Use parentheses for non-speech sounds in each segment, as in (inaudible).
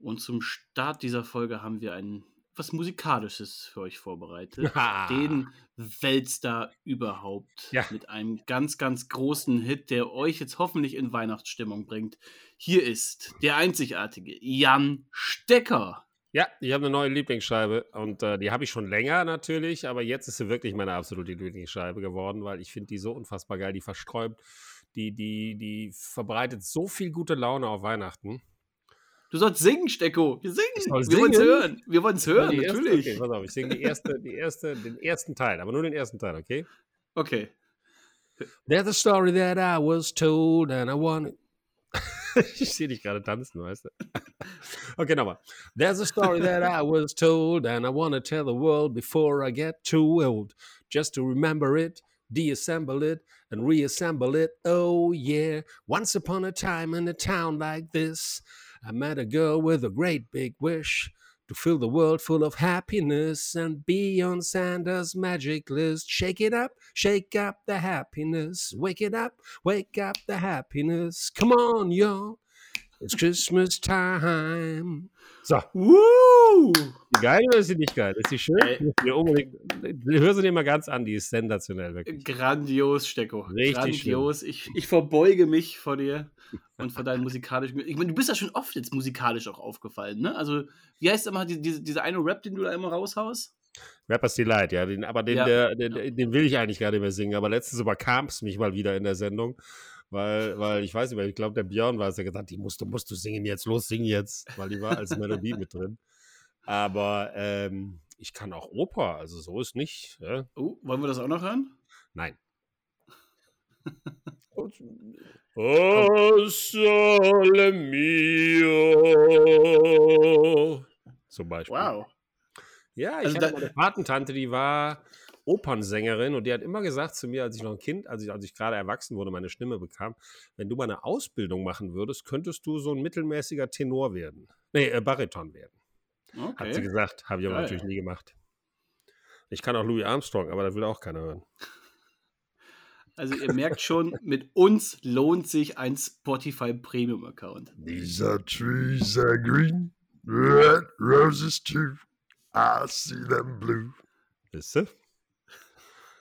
Und zum Start dieser Folge haben wir ein was Musikalisches für euch vorbereitet. Den Weltstar überhaupt. Ja. Mit einem ganz, ganz großen Hit, der euch jetzt hoffentlich in Weihnachtsstimmung bringt. Hier ist der einzigartige Jan Stecker. Ja, ich habe eine neue Lieblingsscheibe und äh, die habe ich schon länger natürlich, aber jetzt ist sie wirklich meine absolute Lieblingsscheibe geworden, weil ich finde die so unfassbar geil. Die versträubt, die, die, die verbreitet so viel gute Laune auf Weihnachten. Du sollst singen, Stecko. Wir singen. Wir wollen es hören. Wir wollen es hören, erste- natürlich. Okay, pass auf, ich singe die erste, die erste, den ersten Teil, aber nur den ersten Teil, okay? Okay. There's a story that I was told and I want (laughs) Ich sehe dich gerade tanzen, weißt du. Okay, nochmal. There's a story that I was told and I want to tell the world before I get too old. Just to remember it, deassemble it, and reassemble it. Oh, yeah. Once upon a time in a town like this, I met a girl with a great big wish to fill the world full of happiness and be on Santa's magic list. Shake it up, shake up the happiness. Wake it up, wake up the happiness. Come on, y'all. It's Christmas time. So, Woo! geil oder ist sie nicht geil? Ist sie schön? Ey. Unbedingt, hör sie dir mal ganz an, die ist sensationell, wirklich. Grandios, Stecko. Richtig Grandios. Ich, ich verbeuge mich vor dir und vor deinen musikalischen. Ich meine, du bist ja schon oft jetzt musikalisch auch aufgefallen, ne? Also, wie heißt immer die, diese, dieser eine Rap, den du da immer raushaust? Rappers Delight, ja, den, aber den, Ja. Der, den, den will ich eigentlich gar nicht mehr singen. Aber letztens überkam es mich mal wieder in der Sendung, weil, weil ich weiß nicht mehr, ich glaube, der Björn war es, der gesagt hat, die musst du, musst du singen jetzt, los, sing jetzt, weil die war als Melodie (laughs) mit drin. Aber ähm, ich kann auch Oper, also so ist nicht. Ja? Oh, wollen wir das auch noch hören? Nein. Oh, sole mio. Zum Beispiel. Wow. Ja, ich Also hatte meine Patentante, die war Opernsängerin und die hat immer gesagt zu mir, als ich noch ein Kind, als ich, als ich gerade erwachsen wurde, meine Stimme bekam, wenn du mal eine Ausbildung machen würdest, könntest du so ein mittelmäßiger Tenor werden. Nee, äh, Bariton werden. Hat sie Okay. gesagt, habe ich aber Geil. natürlich nie gemacht. Ich kann auch Louis Armstrong, aber da will auch keiner hören. Also, ihr merkt schon, (laughs) mit uns lohnt sich ein Spotify Premium Account. These are trees are green, red roses too. I see them blue. Wisst ihr?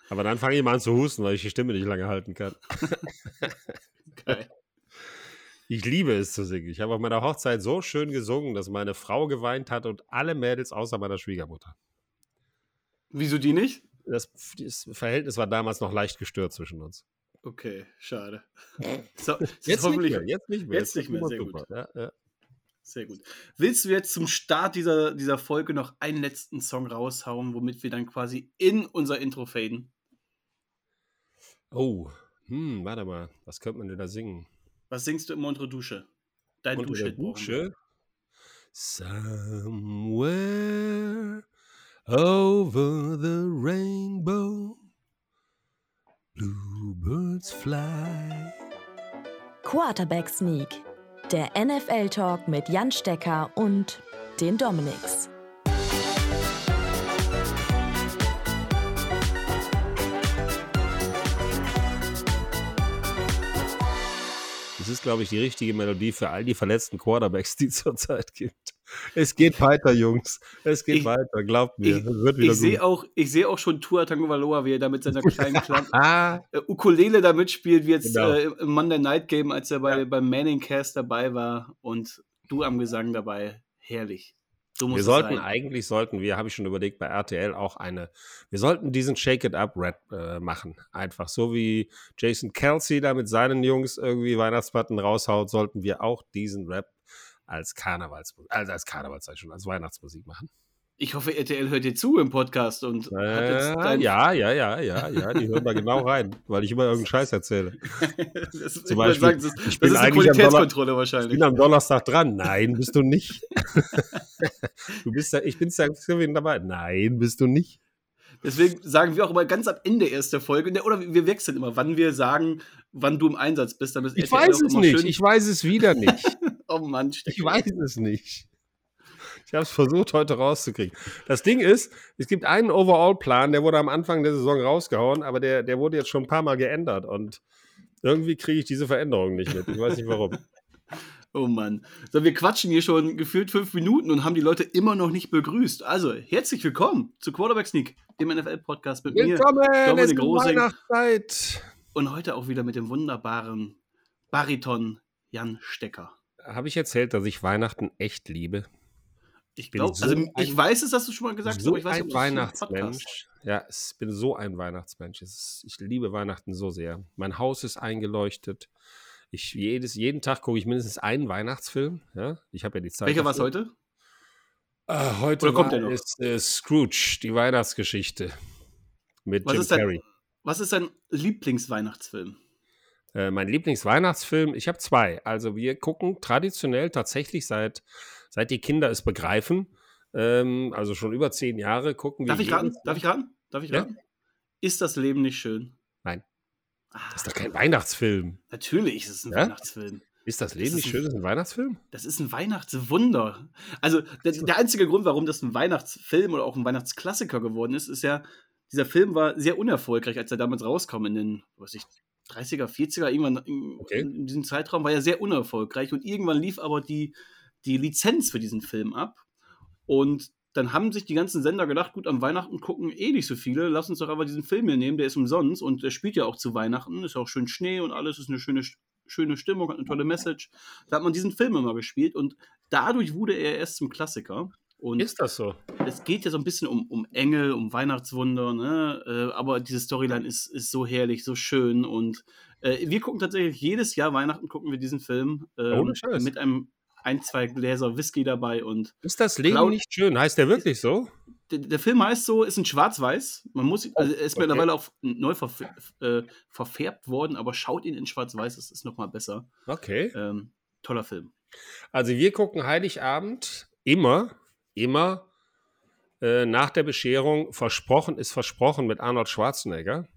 Aber dann fange ich mal an zu husten, weil ich die Stimme nicht lange halten kann. (laughs) Geil. Ich liebe es zu singen. Ich habe auf meiner Hochzeit so schön gesungen, dass meine Frau geweint hat und alle Mädels außer meiner Schwiegermutter. Wieso die nicht? Das, das Verhältnis war damals noch leicht gestört zwischen uns. Okay, schade. (laughs) So, Jetzt nicht mehr, jetzt nicht mehr. jetzt nicht mehr, sehr super. Ja, ja. sehr gut. Willst du jetzt zum Start dieser, dieser Folge noch einen letzten Song raushauen, womit wir dann quasi in unser Intro faden? Oh, hm, warte mal. Was könnte man denn da singen? Was singst du immer unter Dusche? Dein Unter wir. Dusche? Somewhere over the rainbow, bluebirds fly. Quarterback Sneak, der NFL-Talk mit Jan Stecker und den Dominics. Ist, glaube ich, die richtige Melodie für all die verletzten Quarterbacks, (laughs) die es zurzeit gibt. Es geht weiter, Jungs. Es geht Ich- weiter, glaubt mir. Ich, es wird wieder ich sehe auch, ich sehe auch schon Tua Tagovailoa, wie er da mit seiner kleinen (laughs) Klam Ah, äh, Ukulele da mitspielt, wie jetzt Genau. äh, im Monday Night Game, als er bei, beim Manning Cast dabei war und du am Gesang dabei. Herrlich. Wir sollten sein. eigentlich, sollten wir, habe ich schon überlegt, bei RTL auch eine, wir sollten diesen Shake It Up Rap äh, machen. Einfach so wie Jason Kelsey da mit seinen Jungs irgendwie Weihnachtsplatten raushaut, sollten wir auch diesen Rap als Karnevalsmusik, also als Karnevals, sag ich schon, als Weihnachtsmusik machen. Ich hoffe, RTL hört dir zu im Podcast und hat jetzt Äh, dein, ja, ja, ja, ja, ja, die hören da genau rein, weil ich immer irgendeinen (laughs) Scheiß erzähle. das, ich Zum Beispiel, sagen, das, ich das bin ist eine Qualitätskontrolle Ich wahrscheinlich. bin am Donnerstag dran. Nein, bist du nicht. (laughs) du bist da, ich bin Thanksgiving dabei. Nein, bist du nicht. Deswegen sagen wir auch immer ganz am Ende erst der Folge, ne, oder wir wechseln immer, wann wir sagen, wann du im Einsatz bist. Damit Ich RTL weiß es nicht. schön- Ich weiß es wieder nicht. (laughs) oh Mann, Ich Stecki. weiß es nicht. Ich habe es versucht, heute rauszukriegen. Das Ding ist, es gibt einen Overall-Plan, der wurde am Anfang der Saison rausgehauen, aber der, der wurde jetzt schon ein paar Mal geändert und irgendwie kriege ich diese Veränderung nicht mit. Ich weiß nicht warum. (laughs) Oh Mann. So, wir quatschen hier schon gefühlt fünf Minuten und haben die Leute immer noch nicht begrüßt. Also, herzlich willkommen zu Quarterback Sneak, dem NFL-Podcast mit Willkommen, mir, es ist Rosing. Weihnachtszeit. Und heute auch wieder mit dem wunderbaren Bariton Jan Stecker. Habe ich erzählt, dass ich Weihnachten echt liebe? Ich bin glaube, so also ich weiß es, dass du schon mal gesagt hast, so aber ich weiß ein nicht, ob Weihnachtsmensch. Ja, ich bin so ein Weihnachtsmensch. Ist, ich liebe Weihnachten so sehr. Mein Haus ist eingeleuchtet. Ich, jedes, jeden Tag gucke ich mindestens einen Weihnachtsfilm. Ja? Ich habe ja die Zeit. Welcher war es heute? Äh, heute Oder kommt war der noch? es äh, Scrooge, die Weihnachtsgeschichte. Mit Was Jim ist dein- Carrey. Was ist dein Lieblingsweihnachtsfilm? Äh, mein Lieblingsweihnachtsfilm, ich habe zwei. Also wir gucken traditionell tatsächlich seit, seit die Kinder es begreifen, ähm, also schon über zehn Jahre, gucken wir. Darf ich raten? Darf ich raten? Darf ich Ja. raten? Ist das Leben nicht schön? Nein. Ah, Das ist doch kein Weihnachtsfilm. natürlich ist es ein Ja? Weihnachtsfilm. Ist das Leben ist nicht schön? Das ist ein Weihnachtsfilm? Das ist ein Weihnachtswunder. Also der, der einzige Grund, warum das ein Weihnachtsfilm oder auch ein Weihnachtsklassiker geworden ist, ist ja, dieser Film war sehr unerfolgreich, als er damals rauskam in den, was ich, 30er, 40er, irgendwann in, Okay. in diesem Zeitraum war er sehr unerfolgreich und irgendwann lief aber die, die Lizenz für diesen Film ab und dann haben sich die ganzen Sender gedacht, gut, am Weihnachten gucken eh nicht so viele, lass uns doch aber diesen Film hier nehmen, der ist umsonst und der spielt ja auch zu Weihnachten, ist auch schön Schnee und alles, ist eine schöne, schöne Stimmung, hat eine tolle Message. Da hat man diesen Film immer gespielt und dadurch wurde er erst zum Klassiker. Und Ist das so? es geht ja so ein bisschen um, um Engel, um Weihnachtswunder, ne? Äh, aber diese Storyline ist, ist so herrlich, so schön und äh, wir gucken tatsächlich jedes Jahr Weihnachten gucken wir diesen Film Ohne Scheiß. mit einem ein, zwei Gläser Whisky dabei und Ist das Leben Cloud- nicht schön? Heißt der wirklich so? der, der Film heißt so, ist in Schwarz-Weiß. Man muss, also er ist okay. mittlerweile auch neu verf äh, verfärbt worden, aber schaut ihn in Schwarz-Weiß, das ist nochmal besser. Okay. Ähm, toller Film. Also wir gucken Heiligabend immer, immer äh, nach der Bescherung Versprochen ist versprochen mit Arnold Schwarzenegger.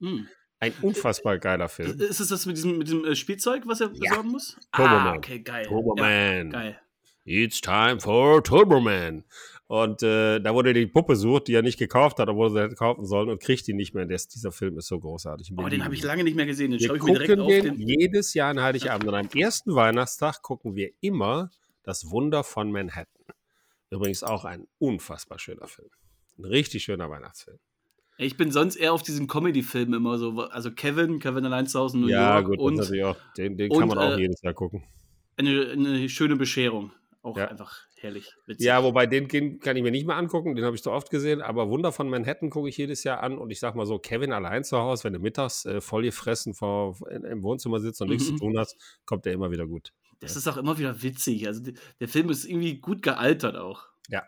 Hm. Ein unfassbar geiler Film. Ist es das mit diesem, mit diesem äh, Spielzeug, was er besorgen muss? Turbo ah, okay, geil. Turbo Ja, geil. It's time for Turbo Man. Und äh, da wurde die Puppe sucht, die er nicht gekauft hat, obwohl er sie hätte kaufen sollen und kriegt die nicht mehr. Das, dieser Film ist so großartig. Oh, den habe ich lange nicht mehr gesehen. Den Wir schaue ich mir direkt gucken auf. den Den, jedes Jahr an Heiligabend. Und am (laughs) ersten Weihnachtstag gucken wir immer das Wunder von Manhattan. Übrigens auch ein unfassbar schöner Film. Ein richtig schöner Weihnachtsfilm. Ich bin sonst eher auf diesen Comedy-Filmen immer so. Also Kevin, Kevin allein zu Hause in New ja, York gut, und auch, den, den und, kann man auch äh, jedes Jahr gucken. eine, eine schöne Bescherung. Auch Ja. einfach herrlich. Witzig. Ja, wobei den den kann ich mir nicht mehr angucken, den habe ich so oft gesehen, aber Wunder von Manhattan gucke ich jedes Jahr an und ich sag mal so, Kevin allein zu Hause, wenn du mittags äh, voll gefressen vor, in, im Wohnzimmer sitzt und nichts Mhm. zu tun hast, kommt der immer wieder gut. Das ist auch immer wieder witzig. Also der Film ist irgendwie gut gealtert auch. Ja.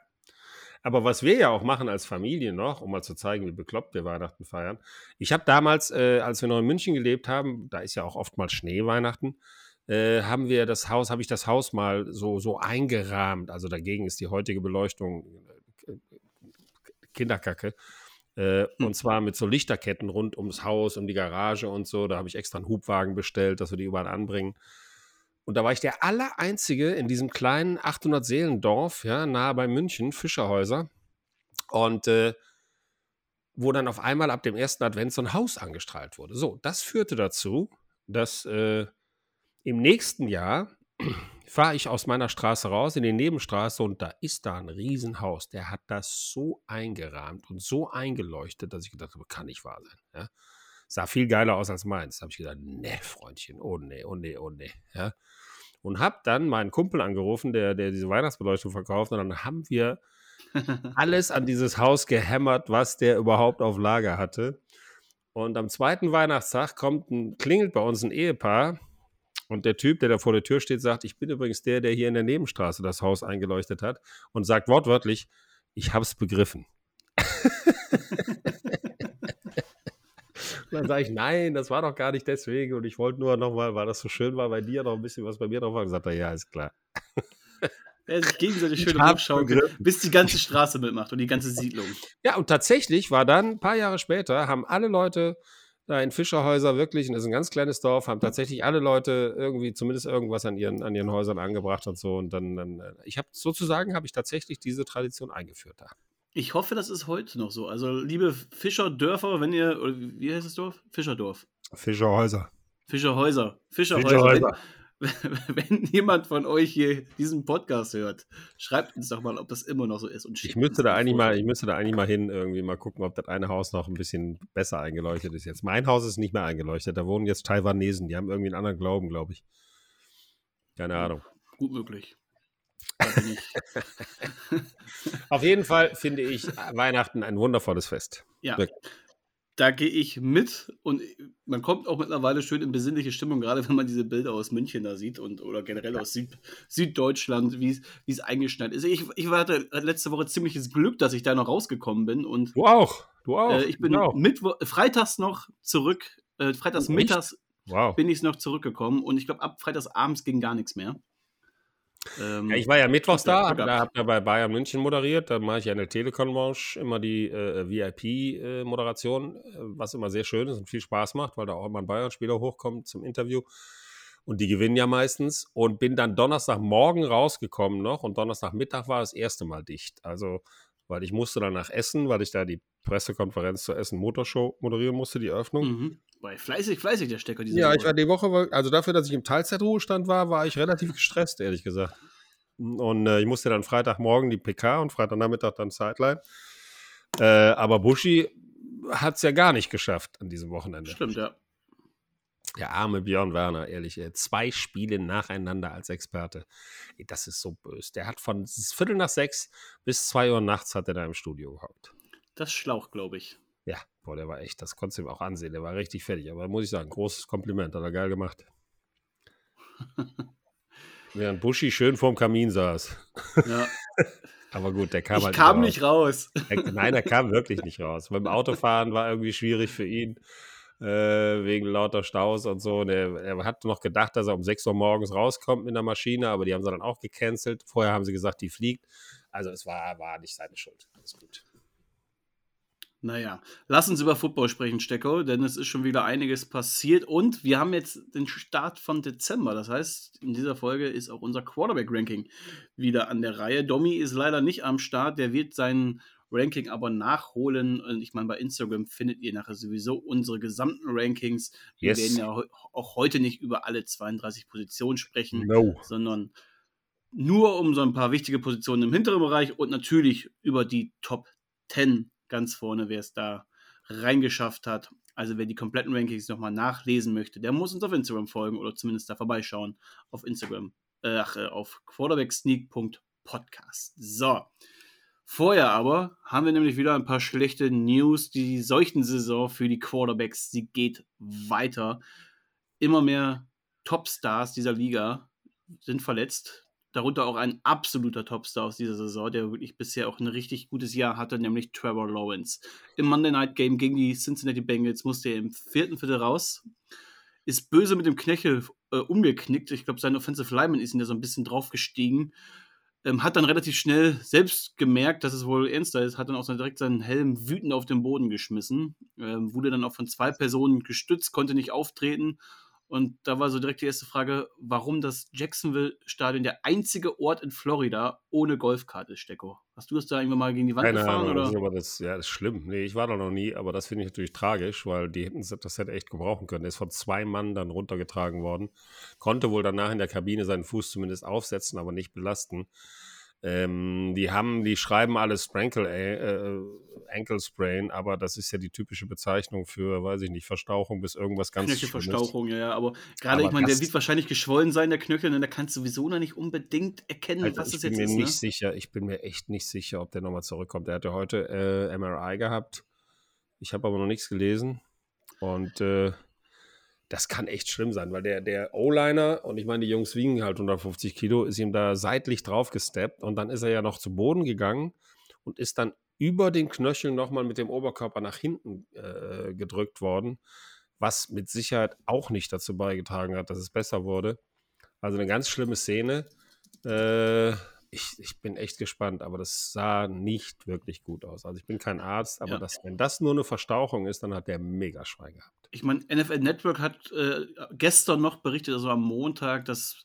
Aber was wir ja auch machen als Familie noch, um mal zu zeigen, wie bekloppt wir Weihnachten feiern. Ich habe damals, äh, als wir noch in München gelebt haben, da ist ja auch oftmals Schnee Weihnachten, äh, haben wir das Haus, habe ich das Haus mal so, so eingerahmt. Also dagegen ist die heutige Beleuchtung äh, Kinderkacke. Äh, Und zwar mit so Lichterketten rund ums Haus, um die Garage und so. Da habe ich extra einen Hubwagen bestellt, dass wir die überall anbringen. Und da war ich der Allereinzige in diesem kleinen 800-Seelendorf, ja, nahe bei München, Fischerhäuser. Und äh, wo dann auf einmal ab dem ersten Advent so ein Haus angestrahlt wurde. So, das führte dazu, dass äh, im nächsten Jahr (clears throat) fahre ich aus meiner Straße raus in die Nebenstraße und da ist da ein Riesenhaus. Der hat das so eingerahmt und so eingeleuchtet, dass ich gedacht habe, kann nicht wahr sein. Ja? Sah viel geiler aus als meins. Da habe ich gedacht, ne, Freundchen, oh ne, oh ne, oh ne. Ja? Und habe dann meinen Kumpel angerufen, der, der diese Weihnachtsbeleuchtung verkauft. Und dann haben wir (laughs) alles an dieses Haus gehämmert, was der überhaupt auf Lager hatte. Und am zweiten Weihnachtstag kommt ein, klingelt bei uns ein Ehepaar. Und der Typ, der da vor der Tür steht, sagt, ich bin übrigens der, der hier in der Nebenstraße das Haus eingeleuchtet hat. Und sagt wortwörtlich, ich habe es begriffen. (laughs) Dann sage ich, nein, das war doch gar nicht deswegen. Und ich wollte nur nochmal, weil das so schön war, bei dir noch ein bisschen was bei mir drauf war. Und sagt er, ja, ist klar. (laughs) Er sich gegenseitig schön begriffen. bis die ganze Straße mitmacht und die ganze Siedlung. Ja, und tatsächlich war dann, ein paar Jahre später, haben alle Leute da in Fischerhäuser wirklich, und das ist ein ganz kleines Dorf, haben tatsächlich alle Leute irgendwie zumindest irgendwas an ihren, an ihren Häusern angebracht und so. Und dann, dann äh, ich habe sozusagen, habe ich tatsächlich diese Tradition eingeführt da. Ich hoffe, das ist heute noch so. Also, liebe Fischerdörfer, wenn ihr, oder wie heißt das Dorf? Fischerdorf. Fischerhäuser. Fischerhäuser. Fischerhäuser. Fischerhäuser. wenn (laughs) jemand von euch hier diesen Podcast hört, schreibt uns doch mal, ob das immer noch so ist. Und Ich müsste, da eigentlich mal, ich müsste da eigentlich mal hin, irgendwie mal gucken, ob das eine Haus noch ein bisschen besser eingeleuchtet ist jetzt. Mein Haus ist nicht mehr eingeleuchtet, da wohnen jetzt Taiwanesen, die haben irgendwie einen anderen Glauben, glaube ich. Keine Ahnung. Gut möglich. (laughs) Auf jeden Fall finde ich Weihnachten ein wundervolles Fest. Ja. Wirklich. Da gehe ich mit und man kommt auch mittlerweile schön in besinnliche Stimmung, gerade wenn man diese Bilder aus München da sieht und oder generell aus Süd, Süddeutschland, wie es- eingeschneit ist. Ich, ich hatte letzte Woche ziemliches Glück, dass ich da noch rausgekommen bin und Du auch. Du auch. äh, ich bin auch. Mittwo freitags noch zurück, äh, freitags Oh, mittags Wow. bin ich noch zurückgekommen und ich glaube, ab freitags abends ging gar nichts mehr. Ähm, Ja, ich war ja mittwochs Ja, da, da habe da bei Bayern München moderiert. Da mache ich ja in der Telekom-Lounge immer die äh, VIP-Moderation, äh, was immer sehr schön ist und viel Spaß macht, weil da auch immer ein Bayern-Spieler hochkommt zum Interview. Und die gewinnen ja meistens. Und bin dann Donnerstagmorgen rausgekommen noch und Donnerstagmittag war das erste Mal dicht. Also, weil ich musste dann nach Essen, weil ich da die Pressekonferenz zur Essen Motorshow moderieren musste, die Eröffnung. mhm. War fleißig, fleißig der Stecker diese Ja, Woche. ich war die Woche, also dafür, dass ich im Teilzeitruhestand war, war ich relativ gestresst, ehrlich gesagt. Und äh, ich musste dann Freitagmorgen die PK und Freitagnachmittag dann Sideline. Äh, aber Buschi hat es ja gar nicht geschafft an diesem Wochenende. Stimmt, ja. Der arme Björn Werner, ehrlich. Ey. Zwei Spiele nacheinander als Experte. Das ist so böse. Der hat von Viertel nach sechs bis zwei Uhr nachts hat er da im Studio gehockt. Das Schlauch, glaube ich. Ja, boah, der war echt, das konntest du ihm auch ansehen. Der war richtig fertig. Aber muss ich sagen, großes Kompliment, hat er geil gemacht. (laughs) Während Buschi schön vorm Kamin saß. Ja. (laughs) Aber gut, der kam ich halt kam raus. nicht raus. Nein, er kam wirklich nicht raus. Beim Autofahren war irgendwie schwierig für ihn, äh, wegen lauter Staus und so. Und er, er hat noch gedacht, dass er um 6 Uhr morgens rauskommt mit der Maschine, aber die haben sie dann auch gecancelt. Vorher haben sie gesagt, die fliegt. Also es war, war nicht seine Schuld. Alles gut. Naja, lass uns über Football sprechen, Stecko, denn es ist schon wieder einiges passiert und wir haben jetzt den Start von Dezember. Das heißt, in dieser Folge ist auch unser Quarterback-Ranking wieder an der Reihe. Domi ist leider nicht am Start, der wird sein Ranking aber nachholen. Und ich meine, bei Instagram findet ihr nachher sowieso unsere gesamten Rankings. Wir Yes. werden ja auch heute nicht über alle 32 Positionen sprechen No. sondern nur um so ein paar wichtige Positionen im hinteren Bereich und natürlich über die Top 10 ganz vorne, wer es da reingeschafft hat. Also wer die kompletten Rankings nochmal nachlesen möchte, der muss uns auf Instagram folgen oder zumindest da vorbeischauen auf Instagram, äh, äh, auf quarterbacksneak.podcast. So. Vorher aber haben wir nämlich wieder ein paar schlechte News. Die Seuchensaison für die Quarterbacks, sie geht weiter. Immer mehr Topstars dieser Liga sind verletzt. Darunter auch ein absoluter Topstar aus dieser Saison, der wirklich bisher auch ein richtig gutes Jahr hatte, nämlich Trevor Lawrence. Im Monday Night Game gegen die Cincinnati Bengals musste er im vierten Viertel raus, ist böse mit dem Knöchel äh, umgeknickt. Ich glaube, sein Offensive Lineman ist ihn da so ein bisschen draufgestiegen. Ähm, hat dann relativ schnell selbst gemerkt, dass es wohl ernster ist, hat dann auch so direkt seinen Helm wütend auf den Boden geschmissen. Ähm, wurde dann auch von zwei Personen gestützt, konnte nicht auftreten. Und da war so direkt die erste Frage, warum das Jacksonville-Stadion der einzige Ort in Florida ohne Golfkarte ist, Stecko. Hast du das da irgendwann mal gegen die Wand Keine gefahren? Ahnung, oder? das ist aber das, ja, das ist schlimm. Nee, ich war da noch nie, aber das finde ich natürlich tragisch, weil die hätten das hätte echt gebrauchen können. Der ist von zwei Mann dann runtergetragen worden. Konnte wohl danach in der Kabine seinen Fuß zumindest aufsetzen, aber nicht belasten. Ähm, die haben, die schreiben alle Sprankle, äh, Ankle Sprain, aber das ist ja die typische Bezeichnung für, weiß ich nicht, Verstauchung bis irgendwas ganz. Knöchelverstauchung, ja, ja. Aber gerade, ich meine, der wird wahrscheinlich geschwollen sein, der Knöchel, und da kannst du sowieso noch nicht unbedingt erkennen, Also was ich das bin jetzt mir ist. nicht Ne? sicher, ich bin mir echt nicht sicher, ob der nochmal zurückkommt. Er hat ja heute äh, MRI gehabt. Ich habe aber noch nichts gelesen. Und äh, das kann echt schlimm sein, weil der, der O-Liner, und ich meine, die Jungs wiegen halt 150 Kilo, ist ihm da seitlich drauf gesteppt und dann ist er ja noch zu Boden gegangen und ist dann über den Knöchel nochmal mit dem Oberkörper nach hinten äh, gedrückt worden, was mit Sicherheit auch nicht dazu beigetragen hat, dass es besser wurde. Also eine ganz schlimme Szene. Äh, ich, ich bin echt gespannt, aber das sah nicht wirklich gut aus. Also ich bin kein Arzt, aber Ja. das, wenn das nur eine Verstauchung ist, dann hat der mega Schwein gehabt. Ich meine, NFL Network hat äh, gestern noch berichtet, also am Montag, dass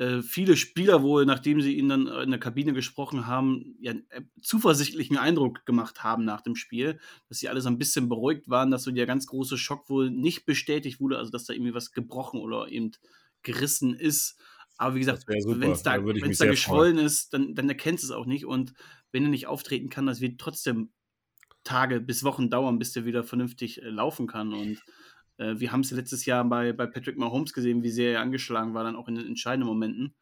äh, viele Spieler wohl, nachdem sie ihn dann in der Kabine gesprochen haben, ja, einen zuversichtlichen Eindruck gemacht haben nach dem Spiel, dass sie alle so ein bisschen beruhigt waren, dass so der ganz große Schock wohl nicht bestätigt wurde, also dass da irgendwie was gebrochen oder eben gerissen ist. Aber wie gesagt, wenn es da, Da wenn's da geschwollen ist, dann, dann erkennst du es auch nicht. Und wenn er nicht auftreten kann, das wird trotzdem Tage bis Wochen dauern, bis der wieder vernünftig äh, laufen kann. Und äh, wir haben es letztes Jahr bei, bei Patrick Mahomes gesehen, wie sehr er angeschlagen war, dann auch in den entscheidenden Momenten.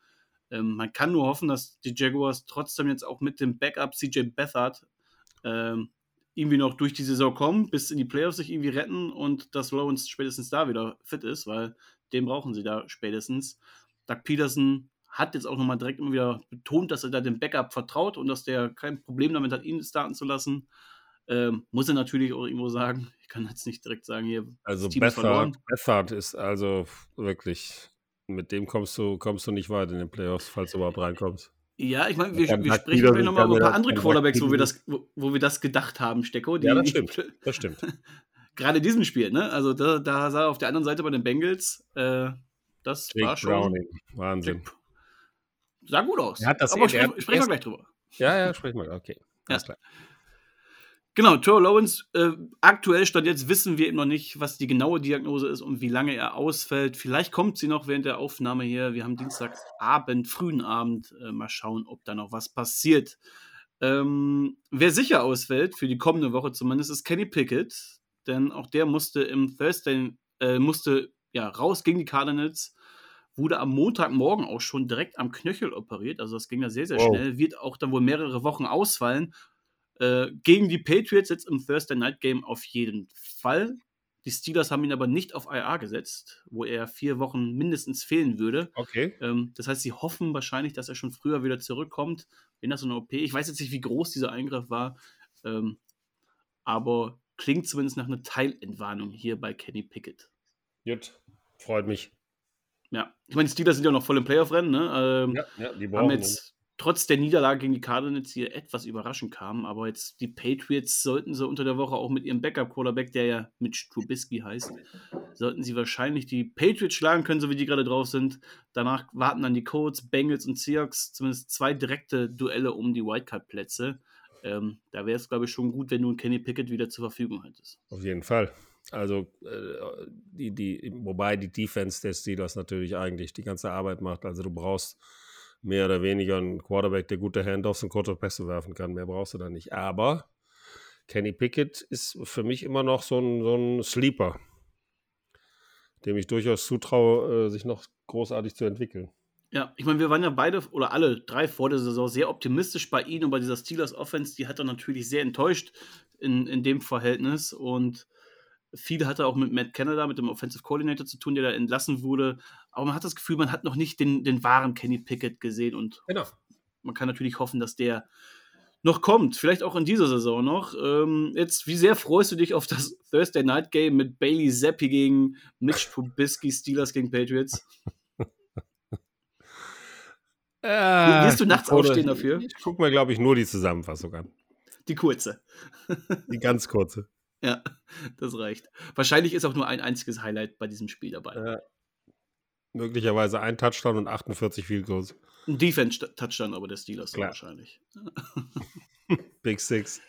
Ähm, man kann nur hoffen, dass die Jaguars trotzdem jetzt auch mit dem Backup CJ Beathard ähm, irgendwie noch durch die Saison kommen, bis in die Playoffs sich irgendwie retten und dass Lawrence spätestens da wieder fit ist, weil den brauchen sie da spätestens. Doug Peterson hat jetzt auch nochmal direkt immer wieder betont, dass er da dem Backup vertraut und dass der kein Problem damit hat, ihn starten zu lassen. Ähm, muss er natürlich auch irgendwo sagen. (laughs) Ich kann jetzt nicht direkt sagen, hier, Also Team ist verloren. Bethard, Bethard ist also wirklich, mit dem kommst du, kommst du nicht weit in den Playoffs, falls du überhaupt reinkommst. Ja, ich meine, wir, wir sprechen gleich nochmal über ein paar andere Quarterbacks, wo wir, das, wo, wo wir das gedacht haben, Stecko. Ja, das stimmt. (laughs) Das stimmt. Gerade in diesem Spiel, ne? Also da, da sah er auf der anderen Seite bei den Bengals, äh, das war Jake schon. Browning. Wahnsinn. Sah gut aus. Er hat das- Aber er sprechen, sprechen wir gleich drüber. Ja, ja, sprich mal. Okay. Ja. Alles klar. Genau, Trevor Lawrence, äh, aktuell stand jetzt wissen wir eben noch nicht, was die genaue Diagnose ist und wie lange er ausfällt. Vielleicht kommt sie noch während der Aufnahme hier. Wir haben Dienstagabend, frühen Abend. Äh, mal schauen, ob da noch was passiert. Ähm, wer sicher ausfällt, für die kommende Woche zumindest, ist Kenny Pickett. Denn auch der musste im Thursday, äh, musste ja raus gegen die Cardinals. Wurde am Montagmorgen auch schon direkt am Knöchel operiert. Also das ging da sehr, sehr Wow. schnell. Wird auch dann wohl mehrere Wochen ausfallen. Äh, gegen die Patriots jetzt im Thursday Night Game auf jeden Fall. Die Steelers haben ihn aber nicht auf IR gesetzt, wo er vier Wochen mindestens fehlen würde. Okay. Ähm, das heißt, sie hoffen wahrscheinlich, dass er schon früher wieder zurückkommt. Wenn das so eine OP, ich weiß jetzt nicht, wie groß dieser Eingriff war, ähm, aber klingt zumindest nach einer Teilentwarnung hier bei Kenny Pickett. Gut. Freut mich. Ja, ich meine, die Steelers sind ja noch voll im Playoff-Rennen, ne? Ähm, Ja, ja die haben brauchen jetzt trotz der Niederlage gegen die Cardinals hier etwas überraschend kamen, aber jetzt die Patriots sollten sie unter der Woche auch mit ihrem Backup-Quarterback, der ja Mitch Trubisky heißt, sollten sie wahrscheinlich die Patriots schlagen können, so wie die gerade drauf sind. Danach warten dann die Colts, Bengals und Seahawks, zumindest zwei direkte Duelle um die Wildcard-Plätze. Ähm, da wäre es, glaube ich, schon gut, wenn du einen Kenny Pickett wieder zur Verfügung hättest. Auf jeden Fall. Also, äh, die, die, wobei die Defense der Steelers natürlich eigentlich die ganze Arbeit macht. Also, du brauchst mehr oder weniger einen Quarterback, der gute Handoffs und kurze Pässe werfen kann. Mehr brauchst du da nicht. Aber Kenny Pickett ist für mich immer noch so ein, so ein Sleeper, dem ich durchaus zutraue, äh, sich noch großartig zu entwickeln. Ja, ich meine, wir waren ja beide oder alle drei vor der Saison sehr optimistisch bei ihnen und bei dieser Steelers Offense. Die hat er natürlich sehr enttäuscht in, in dem Verhältnis und viel hatte auch mit Matt Canada, mit dem Offensive Coordinator zu tun, der da entlassen wurde. Aber man hat das Gefühl, man hat noch nicht den, den wahren Kenny Pickett gesehen und Genau. man kann natürlich hoffen, dass der noch kommt. Vielleicht auch in dieser Saison noch. Ähm, jetzt, wie sehr freust du dich auf das (laughs) Thursday Night Game mit Bailey Zappi gegen Mitch Trubisky, Steelers gegen Patriots? (laughs) Äh, Wirst du nachts aufstehen dafür? Ich gucke mir, glaube ich, nur die Zusammenfassung an. Die kurze. Die ganz kurze. Ja, (laughs) das reicht. Wahrscheinlich ist auch nur ein einziges Highlight bei diesem Spiel dabei. Äh, möglicherweise ein Touchdown und 48 Field Goals. Ein Defense-Touchdown aber der Steelers Klar. wahrscheinlich. (laughs) Big Six.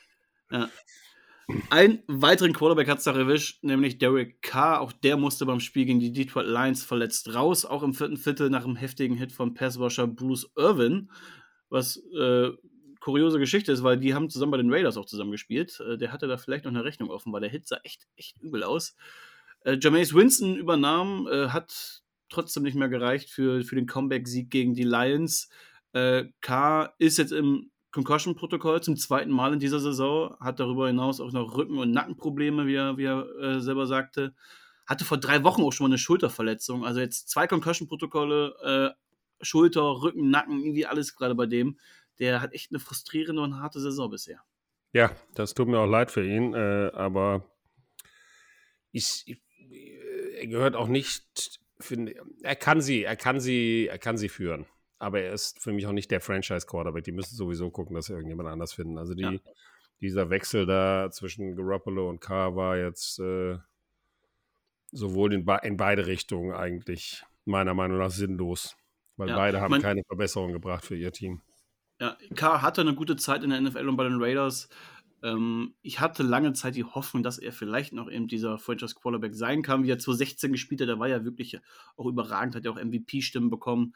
Einen weiteren Quarterback hat es da erwischt, nämlich Derek Carr. Auch der musste beim Spiel gegen die Detroit Lions verletzt raus. Auch im vierten Viertel nach einem heftigen Hit von Passwasher Bruce Irvin. Was äh, kuriose Geschichte ist, weil die haben zusammen bei den Raiders auch zusammen gespielt. Äh, der hatte da vielleicht noch eine Rechnung offen, weil der Hit sah echt, echt übel aus. Äh, Jameis Winston übernahm, äh, hat trotzdem nicht mehr gereicht für, für den Comeback-Sieg gegen die Lions. Äh, Carr ist jetzt im Concussion-Protokoll zum zweiten Mal in dieser Saison, hat darüber hinaus auch noch Rücken- und Nackenprobleme, wie er, wie er äh, selber sagte. Hatte vor drei Wochen auch schon mal eine Schulterverletzung. Also jetzt zwei Concussion-Protokolle, äh, Schulter, Rücken, Nacken, irgendwie alles gerade bei dem. Der hat echt eine frustrierende und harte Saison bisher. Ja, das tut mir auch leid für ihn, äh, aber ich, ich, er gehört auch nicht, finde, er kann sie, er kann sie, er kann sie führen. Aber er ist für mich auch nicht der Franchise-Quarterback. Die müssen sowieso gucken, dass sie irgendjemand anders finden. Also die, Ja. dieser Wechsel da zwischen Garoppolo und Carr war jetzt äh, sowohl in, in beide Richtungen eigentlich meiner Meinung nach sinnlos. Weil Ja, beide haben mein- keine Verbesserung gebracht für ihr Team. Ja, Carr hatte eine gute Zeit in der NFL und bei den Raiders. Ähm, ich hatte lange Zeit die Hoffnung, dass er vielleicht noch eben dieser Franchise Quarterback sein kann, wie er 2016 gespielt hat. Der war ja wirklich auch überragend, hat ja auch MVP-Stimmen bekommen.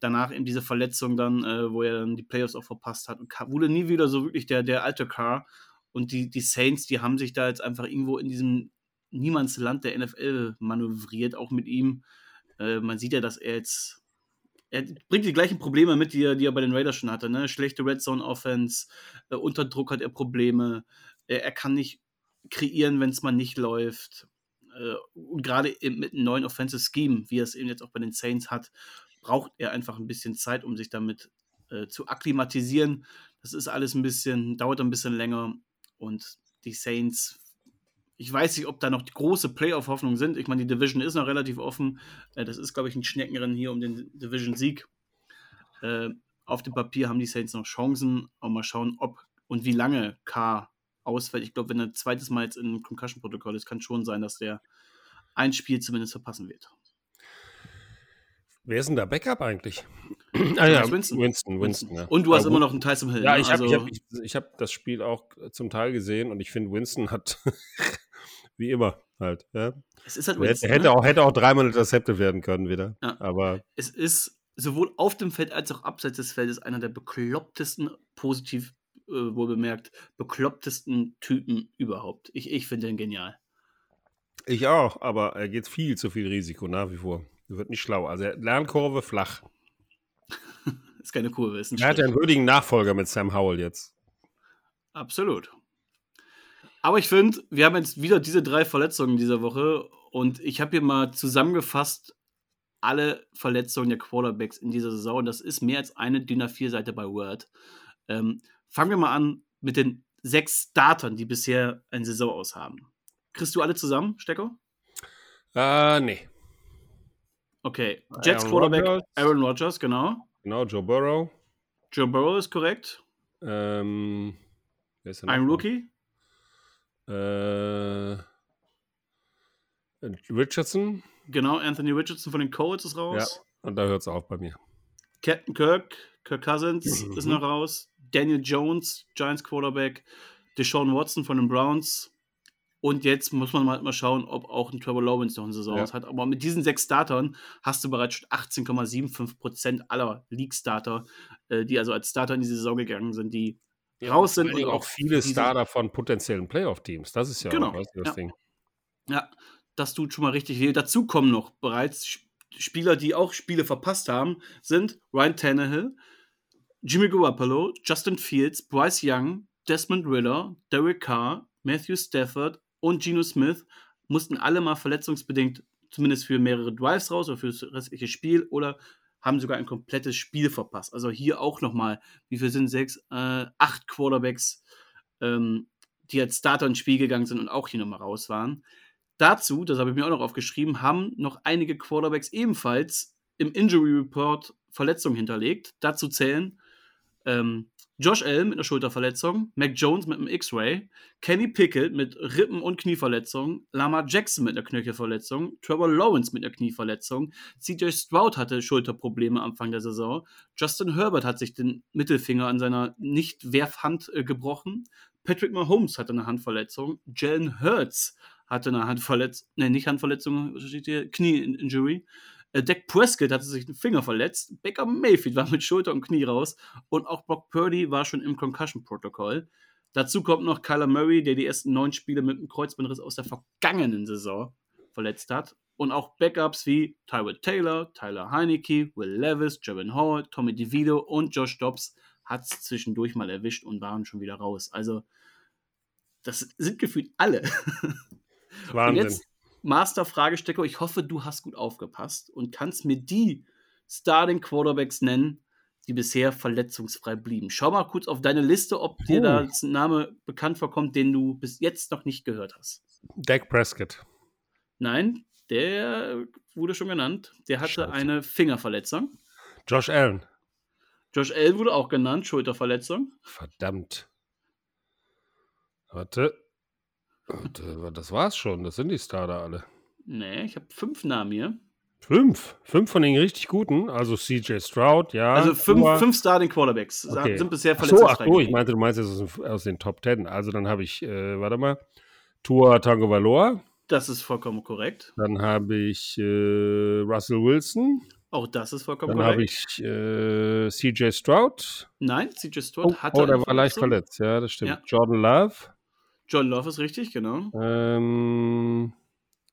Danach eben diese Verletzung dann, äh, wo er dann die Playoffs auch verpasst hat und kam, wurde nie wieder so wirklich der, der alte Car. Und die, die Saints, die haben sich da jetzt einfach irgendwo in diesem Niemandsland der NFL manövriert, auch mit ihm. Äh, man sieht ja, dass er jetzt er bringt die gleichen Probleme mit, die er, die er bei den Raiders schon hatte. Ne? Schlechte Red Zone Offense, äh, unter Druck hat er Probleme, äh, er kann nicht kreieren, wenn es mal nicht läuft. Äh, gerade mit einem neuen Offensive Scheme, wie er es eben jetzt auch bei den Saints hat, braucht er einfach ein bisschen Zeit, um sich damit äh, zu akklimatisieren. Das ist alles ein bisschen, dauert ein bisschen länger und die Saints ich weiß nicht, ob da noch große Playoff-Hoffnungen sind. Ich meine, die Division ist noch relativ offen. Äh, das ist, glaube ich, ein Schneckenrennen hier um den Division-Sieg. Äh, auf dem Papier haben die Saints noch Chancen. Aber mal schauen, ob und wie lange K ausfällt. Ich glaube, wenn er zweites Mal jetzt in Concussion-Protokoll ist, kann schon sein, dass der ein Spiel zumindest verpassen wird. Wer ist denn da Backup eigentlich? ah ja, Winston. Winston, Winston ja. Und du hast immer noch einen Tyson Hill. Ja, ne? ich habe also, ich hab, ich hab das Spiel auch zum Teil gesehen und ich finde, Winston hat (laughs) wie immer halt. Ja. Es ist halt Winston, hätte, ne? auch, hätte auch dreimal intercepted werden können wieder. Ja. Aber es ist sowohl auf dem Feld als auch abseits des Feldes einer der beklopptesten, positiv äh, wohl bemerkt, beklopptesten Typen überhaupt. Ich, ich finde ihn genial. Ich auch, aber er geht viel zu viel Risiko nach wie vor. Er wird nicht schlau. Also Lernkurve flach. (laughs) ist keine Kurve, ist ein Er hat ja einen würdigen Nachfolger mit Sam Howell jetzt. Absolut. Aber ich finde, wir haben jetzt wieder diese drei Verletzungen dieser Woche und ich habe hier mal zusammengefasst alle Verletzungen der Quarterbacks in dieser Saison. Und das ist mehr als eine DIN A4-Seite bei Word. Ähm, fangen wir mal an mit den sechs Startern, die bisher eine Saison aus haben. Kriegst du alle zusammen, Stecker? Äh, nee. Okay. Jets Aaron Quarterback Rodgers. Aaron Rodgers, genau. Genau, Joe Burrow. Joe Burrow ist korrekt. Ähm, Ein Rookie. Äh, Richardson. Genau, Anthony Richardson von den Colts ist raus. Ja, und da hört es auf bei mir. Captain Kirk, Kirk Cousins mhm. ist noch raus. Daniel Jones, Giants Quarterback. Deshaun Watson von den Browns. Und jetzt muss man mal, mal schauen, ob auch ein Trevor Lawrence noch eine Saison ja. hat. Aber mit diesen sechs Startern hast du bereits 18,75% aller League-Starter, äh, die also als Starter in die Saison gegangen sind, die raus sind. Und auch viele Starter von potenziellen Playoff-Teams. Das ist ja genau. auch, weißt du, das ja. Ding. Ja, das tut schon mal richtig weh. Dazu kommen noch bereits Spieler, die auch Spiele verpasst haben, sind Ryan Tannehill, Jimmy Garoppolo, Justin Fields, Bryce Young, Desmond Ritter, Derek Carr, Matthew Stafford und Geno Smith mussten alle mal verletzungsbedingt zumindest für mehrere Drives raus oder für das restliche Spiel oder haben sogar ein komplettes Spiel verpasst. Also hier auch nochmal, wie viel sind sechs, äh, acht Quarterbacks, ähm, die als Starter ins Spiel gegangen sind und auch hier nochmal raus waren. Dazu, das habe ich mir auch noch aufgeschrieben, haben noch einige Quarterbacks ebenfalls im Injury Report Verletzungen hinterlegt. Dazu zählen ähm, Josh Allen mit einer Schulterverletzung, Mac Jones mit einem X-Ray, Kenny Pickett mit Rippen- und Knieverletzung, Lamar Jackson mit einer Knöchelverletzung, Trevor Lawrence mit einer Knieverletzung, CJ Stroud hatte Schulterprobleme Anfang der Saison, Justin Herbert hat sich den Mittelfinger an seiner Nicht-Werfhand äh, gebrochen, Patrick Mahomes hatte eine Handverletzung, Jalen Hurts hatte eine Handverletzung, ne, nicht Handverletzung, steht? Knie-Injury. Äh, Dak Prescott hatte sich den Finger verletzt. Baker Mayfield war mit Schulter und Knie raus. Und auch Brock Purdy war schon im Concussion-Protokoll. Dazu kommt noch Kyler Murray, der die ersten neun Spiele mit einem Kreuzbandriss aus der vergangenen Saison verletzt hat. Und auch Backups wie Tyrod Taylor, Tyler Heineke, Will Levis, Javon Hall, Tommy DeVito und Josh Dobbs hat es zwischendurch mal erwischt und waren schon wieder raus. Also, das sind gefühlt alle. (laughs) Wahnsinn. Und jetzt Master-Fragestecker. Ich hoffe, du hast gut aufgepasst und kannst mir die Starting Quarterbacks nennen, die bisher verletzungsfrei blieben. Schau mal kurz auf deine Liste, ob dir da ein Name bekannt vorkommt, den du bis jetzt noch nicht gehört hast. Dak Prescott. Nein, der wurde schon genannt. Der hatte Scheiße. eine Fingerverletzung. Josh Allen. Josh Allen wurde auch genannt, Schulterverletzung. Verdammt. Warte. Und, äh, das war's schon. Das sind die Starter alle. Nee, ich habe fünf Namen hier. Fünf. Fünf von den richtig guten. Also CJ Stroud, ja. Also fünf, Tua. fünf Starting Quarterbacks Okay. sind bisher Ach so, verletzt. ach so, ich meinte, du meinst jetzt aus, den- aus den Top Ten. Also dann habe ich, äh, warte mal, Tua Tango Valor. Das ist vollkommen korrekt. Dann habe ich äh, Russell Wilson. Auch das ist vollkommen Dann habe ich äh, CJ Stroud. Nein, CJ Stroud Oh, hatte oh der war leicht verletzt. Ja, das stimmt. Ja. Jordan Love. John Love ist richtig, genau. Ähm,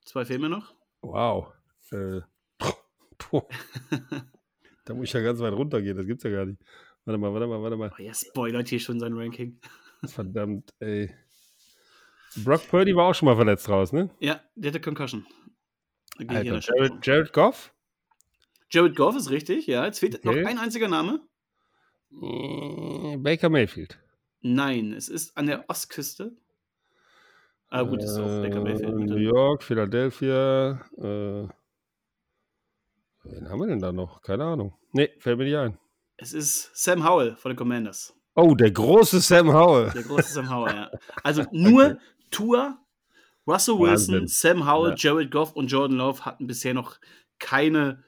Zwei mir noch. wow. Äh, (laughs) (laughs) da muss ich ja ganz weit runtergehen. Das gibt's ja gar nicht. Warte mal, warte mal, warte mal. Oh, er spoilert hier schon sein Ranking. (laughs) Verdammt, ey. Brock Purdy war auch schon mal verletzt raus, ne? Ja, der hatte Concussion. Alter, Jared. Jared Goff? Jared Goff ist richtig, ja. Jetzt fehlt Okay. noch ein einziger Name. Äh, Baker Mayfield. Nein, es ist an der Ostküste. Ah, gut, ist auch Baker Mayfield. Äh, New. York, Philadelphia. Äh, wen haben wir denn da noch? Keine Ahnung. Nee, fällt mir nicht ein. Es ist Sam Howell von den Commanders. Oh, der große Sam Howell. Der große Sam Howell, ja. Also nur Tour, Russell Wilson, Wahnsinn. Sam Howell, Ja. Jared Goff und Jordan Love hatten bisher noch keine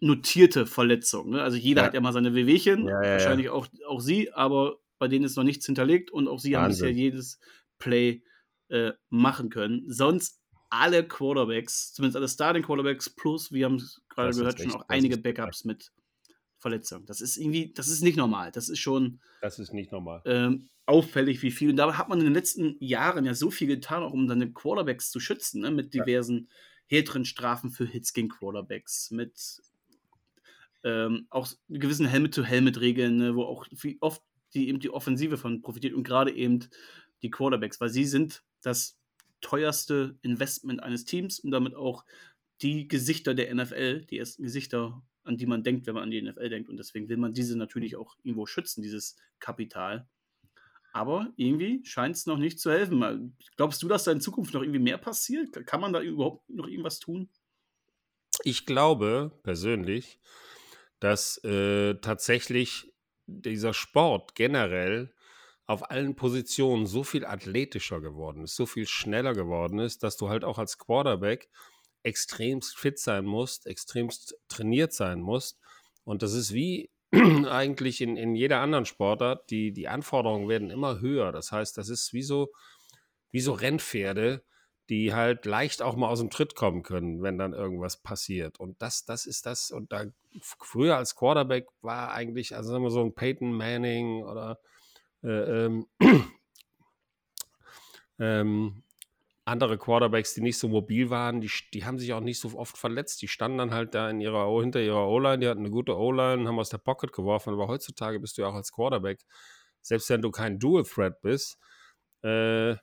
notierte Verletzung. Ne? Also jeder Ja. hat ja mal seine Wehwehchen, Ja, wahrscheinlich Auch, auch sie, aber bei denen ist noch nichts hinterlegt und auch sie haben Wahnsinn. bisher jedes Play äh, machen können. Sonst alle Quarterbacks, zumindest alle Starting Quarterbacks, plus, wir haben es gerade gehört, schon auch einige Backups mit Verletzungen. Das ist irgendwie, das ist nicht normal. Das ist schon Das ist nicht normal. ähm, auffällig, wie viel. Und dabei hat man in den letzten Jahren ja so viel getan, auch um seine Quarterbacks zu schützen, ne? mit Ja. diversen härteren Strafen für Hits gegen Quarterbacks, mit ähm, auch gewissen Helmet-to-Helmet-Regeln, ne? wo auch viel, oft die, eben die Offensive von profitiert und gerade eben die Quarterbacks, weil sie sind das teuerste Investment eines Teams und damit auch die Gesichter der NFL, die ersten Gesichter, an die man denkt, wenn man an die NFL denkt. Und deswegen will man diese natürlich auch irgendwo schützen, dieses Kapital. Aber irgendwie scheint es noch nicht zu helfen. Glaubst du, dass da in Zukunft noch irgendwie mehr passiert? Kann man da überhaupt noch irgendwas tun? Ich glaube persönlich, dass äh, tatsächlich dieser Sport generell auf allen Positionen so viel athletischer geworden ist, so viel schneller geworden ist, dass du halt auch als Quarterback extremst fit sein musst, extremst trainiert sein musst. Und das ist wie (clears throat) eigentlich in, in jeder anderen Sportart, die, die Anforderungen werden immer höher. Das heißt, das ist wie so, wie so Rennpferde, die halt leicht auch mal aus dem Tritt kommen können, wenn dann irgendwas passiert. Und das, das ist das. Und da früher als Quarterback war eigentlich, also sagen wir so ein Peyton Manning oder äh, ähm, (clears throat) ähm, andere Quarterbacks, die nicht so mobil waren, die, die haben sich auch nicht so oft verletzt. Die standen dann halt da in ihrer, hinter ihrer O-Line, die hatten eine gute O-Line, haben aus der Pocket geworfen. Aber heutzutage bist du ja auch als Quarterback, selbst wenn du kein Dual-Threat bist, äh,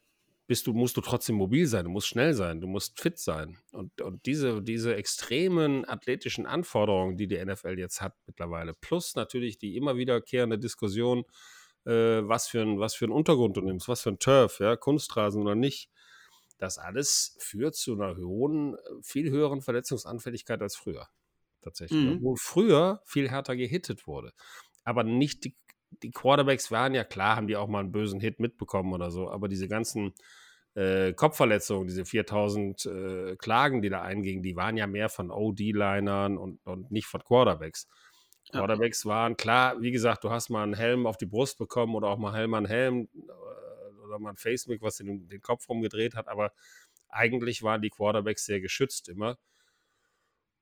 bist du, musst du trotzdem mobil sein, du musst schnell sein, du musst fit sein. Und, und diese, diese extremen athletischen Anforderungen, die die NFL jetzt hat mittlerweile, plus natürlich die immer wiederkehrende Diskussion, äh, was, für ein, was für einen Untergrund du nimmst, was für ein Turf, ja, Kunstrasen oder nicht, das alles führt zu einer hohen, viel höheren Verletzungsanfälligkeit als früher. Tatsächlich. Mhm. Obwohl früher viel härter gehittet wurde. Aber nicht die, die Quarterbacks waren ja klar, haben die auch mal einen bösen Hit mitbekommen oder so. Aber diese ganzen äh, Kopfverletzungen, diese 4000 äh, Klagen, die da eingingen, die waren ja mehr von OD-Linern und, und nicht von Quarterbacks. Quarterbacks waren klar, wie gesagt, du hast mal einen Helm auf die Brust bekommen oder auch mal Helm an Helm äh, oder mal ein Facemask, was den, den Kopf rumgedreht hat, aber eigentlich waren die Quarterbacks sehr geschützt immer.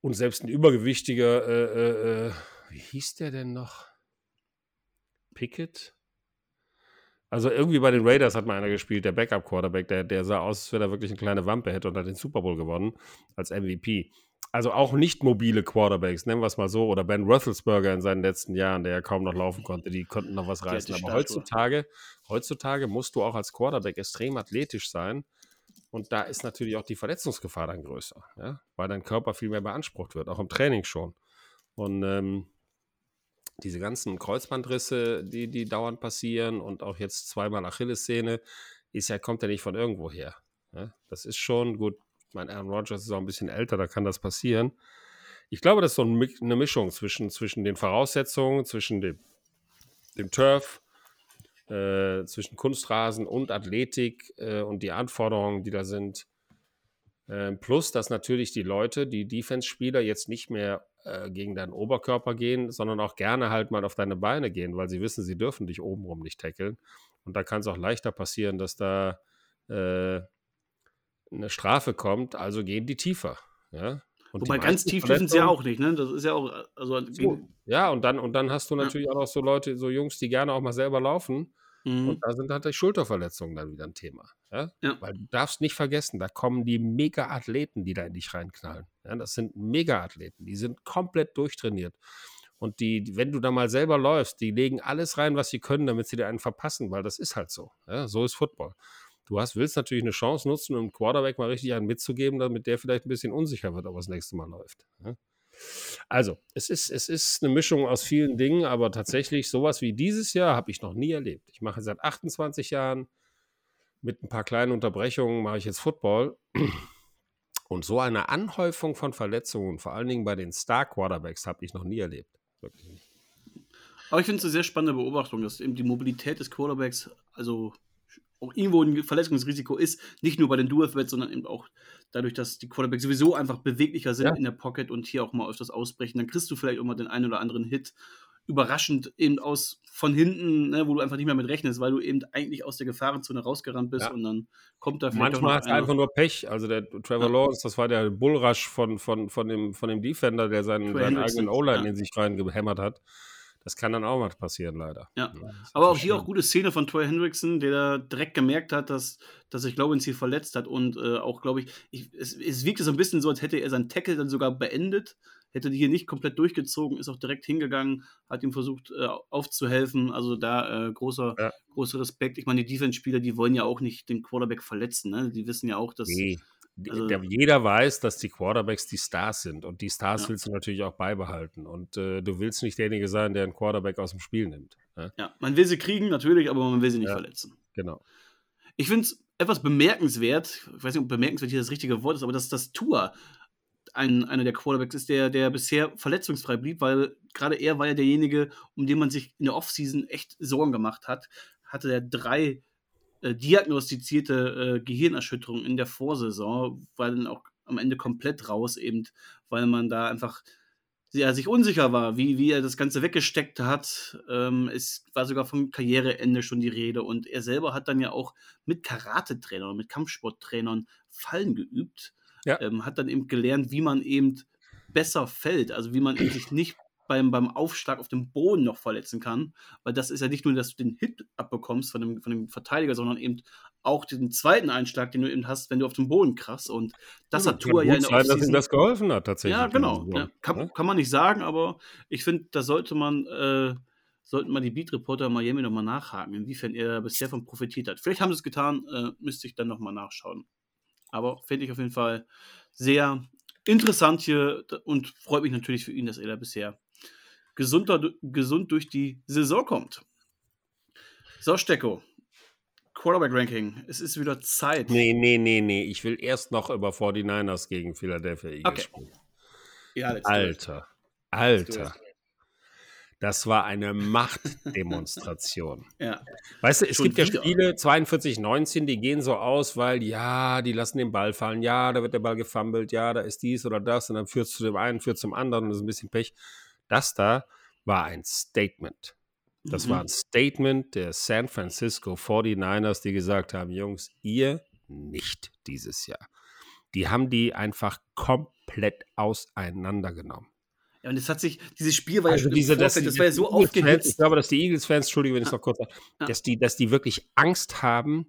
Und selbst ein übergewichtiger, äh, äh, äh, wie hieß der denn noch? Pickett? Also irgendwie bei den Raiders hat mal einer gespielt, der Backup-Quarterback, der, der sah aus, als wenn er wirklich eine kleine Wampe hätte und hat den Super Bowl gewonnen als MVP. Also auch nicht mobile Quarterbacks, nennen wir es mal so, oder Ben Roethlisberger in seinen letzten Jahren, der ja kaum noch laufen konnte, die konnten noch was reißen. Aber heutzutage, heutzutage musst du auch als Quarterback extrem athletisch sein. Und da ist natürlich auch die Verletzungsgefahr dann größer, ja? weil dein Körper viel mehr beansprucht wird, auch im Training schon. Und ähm, diese ganzen Kreuzbandrisse, die, die dauernd passieren und auch jetzt zweimal Achillessehne, ist ja, kommt ja nicht von irgendwo her. Ja? Das ist schon gut. Ich meine, Aaron Rodgers ist auch ein bisschen älter, da kann das passieren. Ich glaube, das ist so eine Mischung zwischen, zwischen den Voraussetzungen, zwischen dem, dem Turf, äh, zwischen Kunstrasen und Athletik äh, und die Anforderungen, die da sind. Ähm, plus, dass natürlich die Leute, die Defense-Spieler jetzt nicht mehr äh, gegen deinen Oberkörper gehen, sondern auch gerne halt mal auf deine Beine gehen, weil sie wissen, sie dürfen dich obenrum nicht tackeln. Und da kann es auch leichter passieren, dass da äh, eine Strafe kommt, also gehen die tiefer. Ja? Und Wobei ganz tief dürfen sie ja auch nicht, ne? Das ist ja auch. Also so, ja, und dann, und dann hast du natürlich ja. auch noch so Leute, so Jungs, die gerne auch mal selber laufen. Mhm. Und da sind halt die Schulterverletzungen dann wieder ein Thema. Ja? ja? Weil du darfst nicht vergessen, da kommen die Mega-Athleten, die da in dich reinknallen. Ja, das sind Mega-Athleten, die sind komplett durchtrainiert. Und die, wenn du da mal selber läufst, die legen alles rein, was sie können, damit sie dir einen verpassen, weil das ist halt so. Ja? So ist Football. Du hast, willst natürlich eine Chance nutzen, um Quarterback mal richtig einen mitzugeben, damit der vielleicht ein bisschen unsicher wird, ob er das nächste Mal läuft. Also, es ist, es ist eine Mischung aus vielen Dingen, aber tatsächlich sowas wie dieses Jahr habe ich noch nie erlebt. Ich mache seit 28 Jahren mit ein paar kleinen Unterbrechungen mache ich jetzt Football. Und so eine Anhäufung von Verletzungen, vor allen Dingen bei den Star-Quarterbacks, habe ich noch nie erlebt. Wirklich. Aber ich finde es eine sehr spannende Beobachtung, dass eben die Mobilität des Quarterbacks, also auch irgendwo ein Verletzungsrisiko ist, nicht nur bei den Dual-Threats, sondern eben auch dadurch, dass die Quarterbacks sowieso einfach beweglicher sind ja. in der Pocket und hier auch mal öfters ausbrechen, dann kriegst du vielleicht auch mal den einen oder anderen Hit überraschend eben aus von hinten, ne, wo du einfach nicht mehr mit rechnest, weil du eben eigentlich aus der Gefahrenzone rausgerannt bist ja. und dann kommt da vielleicht Manchmal hat es einfach nur Pech. Also der Trevor ja. Lawrence, das war der Bullrush von, von, von, dem, von dem Defender, der seinen, seinen eigenen O-Line in sich reingehämmert hat. Das kann dann auch mal passieren, leider. Ja. Aber auch hier auch gute Szene von Troy Hendrickson, der da direkt gemerkt hat, dass, dass sich Lawrence hier verletzt hat und äh, auch, glaube ich, ich, es, es wirkte so ein bisschen so, als hätte er seinen Tackle dann sogar beendet hätte die hier nicht komplett durchgezogen, ist auch direkt hingegangen, hat ihm versucht äh, aufzuhelfen. Also da äh, großer, ja. großer Respekt. Ich meine, die Defense-Spieler, die wollen ja auch nicht den Quarterback verletzen. Ne? Die wissen ja auch, dass. Nee. Also, jeder weiß, dass die Quarterbacks die Stars sind und die Stars ja. willst du natürlich auch beibehalten und äh, du willst nicht derjenige sein, der einen Quarterback aus dem Spiel nimmt. Ja, ja man will sie kriegen natürlich, aber man will sie nicht verletzen. Genau. Ich finde es etwas bemerkenswert, ich weiß nicht, ob bemerkenswert hier das richtige Wort ist, aber dass das Tour ein, einer der Quarterbacks ist, der, der bisher verletzungsfrei blieb, weil gerade er war ja derjenige, um den man sich in der Offseason echt Sorgen gemacht hat. Hatte er drei äh, diagnostizierte äh, Gehirnerschütterungen in der Vorsaison, war dann auch am Ende komplett raus, eben weil man da einfach ja, sich unsicher war, wie, wie er das Ganze weggesteckt hat. Ähm, es war sogar vom Karriereende schon die Rede und er selber hat dann ja auch mit Karate-Trainern, mit Kampfsporttrainern Fallen geübt ja. ähm, hat dann eben gelernt, wie man eben besser fällt, also wie man eben sich nicht beim, beim Aufschlag auf dem Boden noch verletzen kann, weil das ist ja nicht nur, dass du den Hit abbekommst von dem, von dem Verteidiger, sondern eben auch den zweiten Einschlag, den du eben hast, wenn du auf dem Boden krachst und das ja, hat Tour ja in der sein, dass ihm das geholfen hat, tatsächlich. Ja, genau. Ja, kann, ja? kann, man nicht sagen, aber ich finde, da sollte man äh, sollten mal die Beat-Reporter Miami nochmal nachhaken, inwiefern er bisher von profitiert hat. Vielleicht haben sie es getan, äh, müsste ich dann nochmal nachschauen. Aber finde ich auf jeden Fall sehr interessant hier und freut mich natürlich für ihn, dass er da bisher gesunder, gesund durch die Saison kommt. So, Stecko. Quarterback-Ranking. Es ist wieder Zeit. Nee, nee, nee, nee. Ich will erst noch über 49ers gegen Philadelphia Eagles okay. sprechen. Ja, Alter. Alter. Das war eine Machtdemonstration. (laughs) ja. Weißt du, es Schon gibt ja Spiele, 42, 19, die gehen so aus, weil ja, die lassen den Ball fallen, ja, da wird der Ball gefummelt, ja, da ist dies oder das und dann führt es zu dem einen, führt zum anderen und das ist ein bisschen Pech. Das da war ein Statement. Das mhm. war ein Statement der San Francisco 49ers, die gesagt haben, Jungs, ihr nicht dieses Jahr. Die haben die einfach komplett auseinandergenommen. Ja, und es hat sich, dieses Spiel war also ja diese, das, das war ja so aufgehitzt. Ich glaube, dass die Eagles-Fans, Entschuldigung, wenn ich es noch kurz sage, dass, die, dass die wirklich Angst haben,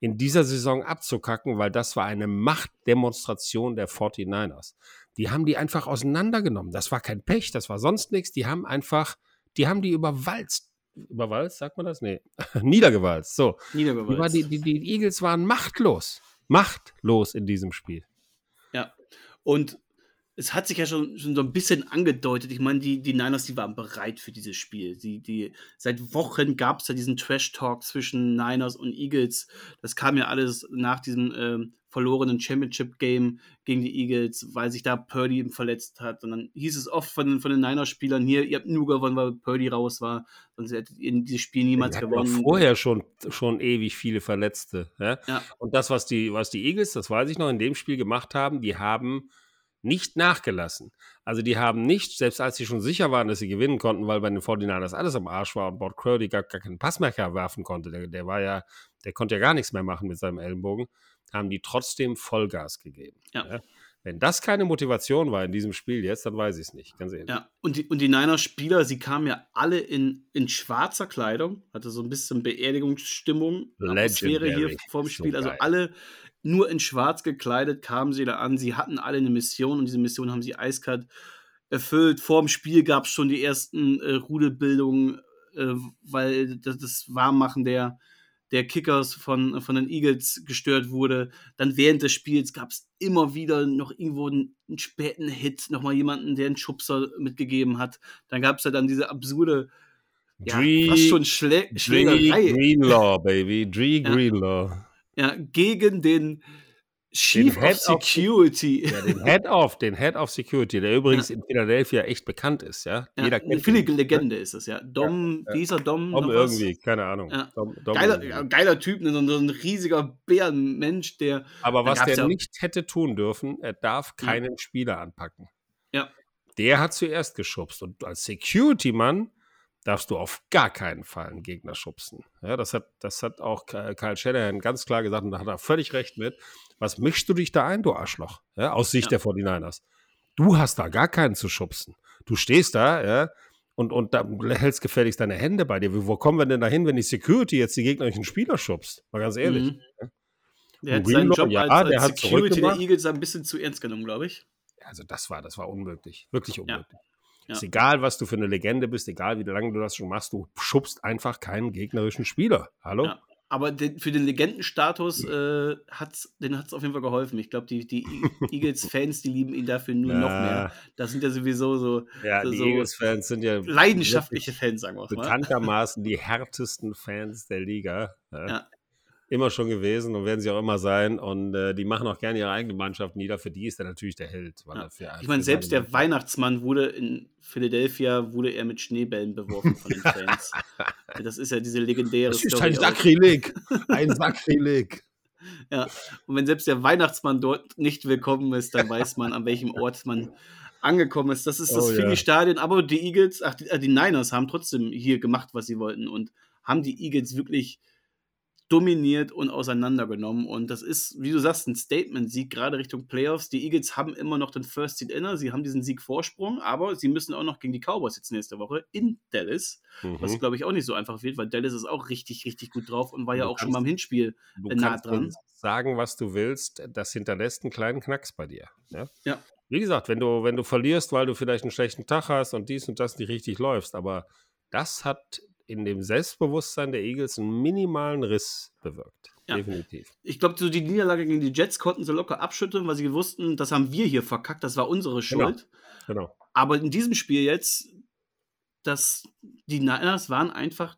in dieser Saison abzukacken, weil das war eine Machtdemonstration der 49ers. Die haben die einfach auseinandergenommen. Das war kein Pech, das war sonst nichts. Die haben einfach, die haben die überwalzt. Überwalzt, sagt man das? Nee. (laughs) Niedergewalzt. So. Niedergewalzt. Die, die, die Eagles waren machtlos. Machtlos in diesem Spiel. Ja. Und es hat sich ja schon, schon so ein bisschen angedeutet. Ich meine, die, die Niners, die waren bereit für dieses Spiel. Die, die, seit Wochen gab es ja diesen Trash-Talk zwischen Niners und Eagles. Das kam ja alles nach diesem ähm, verlorenen Championship-Game gegen die Eagles, weil sich da Purdy eben verletzt hat. Und dann hieß es oft von, den, von den Niners-Spielern hier, ihr habt nur gewonnen, weil Purdy raus war, sonst hättet ihr dieses Spiel niemals hatten gewonnen. auch vorher schon, schon ewig viele Verletzte. Ja? Ja. Und das, was die, was die Eagles, das weiß ich noch, in dem Spiel gemacht haben, die haben nicht nachgelassen. Also die haben nicht, selbst als sie schon sicher waren, dass sie gewinnen konnten, weil bei den 49ers alles am Arsch war und Bord Crowdy gar, gar keinen Pass mehr werfen konnte, der, der war ja, der konnte ja gar nichts mehr machen mit seinem Ellenbogen, haben die trotzdem Vollgas gegeben. Ja. Wenn das keine Motivation war in diesem Spiel jetzt, dann weiß ich es nicht, ganz ehrlich. Ja, und die, und die Niners-Spieler, sie kamen ja alle in, in schwarzer Kleidung, hatte so ein bisschen Beerdigungsstimmung, Atmosphäre hier vorm So Spiel. also geil. alle nur in schwarz gekleidet kamen sie da an. Sie hatten alle eine Mission und diese Mission haben sie eiskalt erfüllt. Vor dem Spiel gab es schon die ersten äh, Rudelbildungen, äh, weil das, das Warmmachen der, der Kickers von, von den Eagles gestört wurde. Dann während des Spiels gab es immer wieder noch irgendwo einen, einen späten Hit, nochmal jemanden, der einen Schubser mitgegeben hat. Dann gab es ja dann diese absurde, ja, Dree- fast schon Schlä Dree Schlägerei Greenlaw, Baby. Dree Ja. Greenlaw. ja, gegen den Chief of Head of- Security. Ja, den Head of, den Head of Security, der übrigens in Philadelphia echt bekannt ist, ja. Ja, Jeder eine kennt viele ihn. Legende ist es, ja. Dom, ja. dieser Dom. Dom noch was? irgendwie, keine Ahnung. Ja. Dom, Dom Geiler, irgendwie. ja, geiler Typ, ne, so, ein- so ein riesiger Bärenmensch, der. Aber was der ja- nicht hätte tun dürfen, er darf keinen Spieler anpacken. Ja. Der hat zuerst geschubst. Und als Security-Mann darfst du auf gar keinen Fall einen Gegner schubsen. Ja, das, hat, das hat auch Kyle Shanahan ganz klar gesagt und da hat er völlig recht mit. Was mischst du dich da ein, du Arschloch? Ja, aus Sicht Ja. der 49ers. Du hast da gar keinen zu schubsen. Du stehst da, ja, und, und da hältst gefälligst deine Hände bei dir. Wo kommen wir denn dahin, wenn die Security jetzt die gegnerischen Spieler schubst? Mal ganz ehrlich. Mhm. Der hat seinen Job ja, als, der als hat Security der. Eagles ein bisschen zu ernst genommen, glaube ich. Also das war, das war unmöglich. Wirklich unmöglich. Ja. Ist egal, was du für eine Legende bist, egal wie lange du das schon machst, du schubst einfach keinen gegnerischen Spieler. Hallo? Ja. Aber den, für den Legendenstatus äh, hat's, den hat es auf jeden Fall geholfen. Ich glaube, die, die (laughs) Eagles-Fans, die lieben ihn dafür nur noch mehr. Das sind ja sowieso so Ja, die so Eagles-Fans sind ja leidenschaftliche Fans, sagen wir mal. (laughs) bekanntermaßen die härtesten Fans der Liga. Ja. Immer schon gewesen und werden sie auch immer sein. Und äh, die machen auch gerne ihre eigene Mannschaft nieder. Für die ist er natürlich der Held. weil Ja. er für- Ich meine, selbst der Weihnachtsmann wurde in Philadelphia wurde er mit Schneebällen beworfen von den Fans. (laughs) das ist ja diese legendäre Das ist Story ein. Sakrileg. Ein (laughs) Sakrileg. Ja. Und wenn selbst der Weihnachtsmann dort nicht willkommen ist, dann weiß man, an welchem Ort man angekommen ist. Das ist das Oh, ja. Philly-Stadion. Aber die Eagles, ach, die, äh, die Niners haben trotzdem hier gemacht, was sie wollten und haben die Eagles wirklich dominiert und auseinandergenommen. Und das ist, wie du sagst, ein Statement-Sieg, gerade Richtung Playoffs. Die Eagles haben immer noch den First Seed inner, sie haben diesen Sieg Vorsprung, aber sie müssen auch noch gegen die Cowboys jetzt nächste Woche in Dallas, was Mhm. glaube ich auch nicht so einfach wird, weil Dallas ist auch richtig, richtig gut drauf und war ja Du auch schon kannst- mal im Hinspiel Du äh, nah kannst dran. sagen, was du willst, das hinterlässt einen kleinen Knacks bei dir. Ja. Ja. Wie gesagt, wenn du, wenn du verlierst, weil du vielleicht einen schlechten Tag hast und dies und das nicht richtig läufst, aber das hat in dem Selbstbewusstsein der Eagles einen minimalen Riss bewirkt. Ja. Definitiv. Ich glaube, so die Niederlage gegen die Jets konnten sie locker abschütteln, weil sie wussten, das haben wir hier verkackt, das war unsere Schuld. Genau. Aber in diesem Spiel jetzt, das, die Niners waren einfach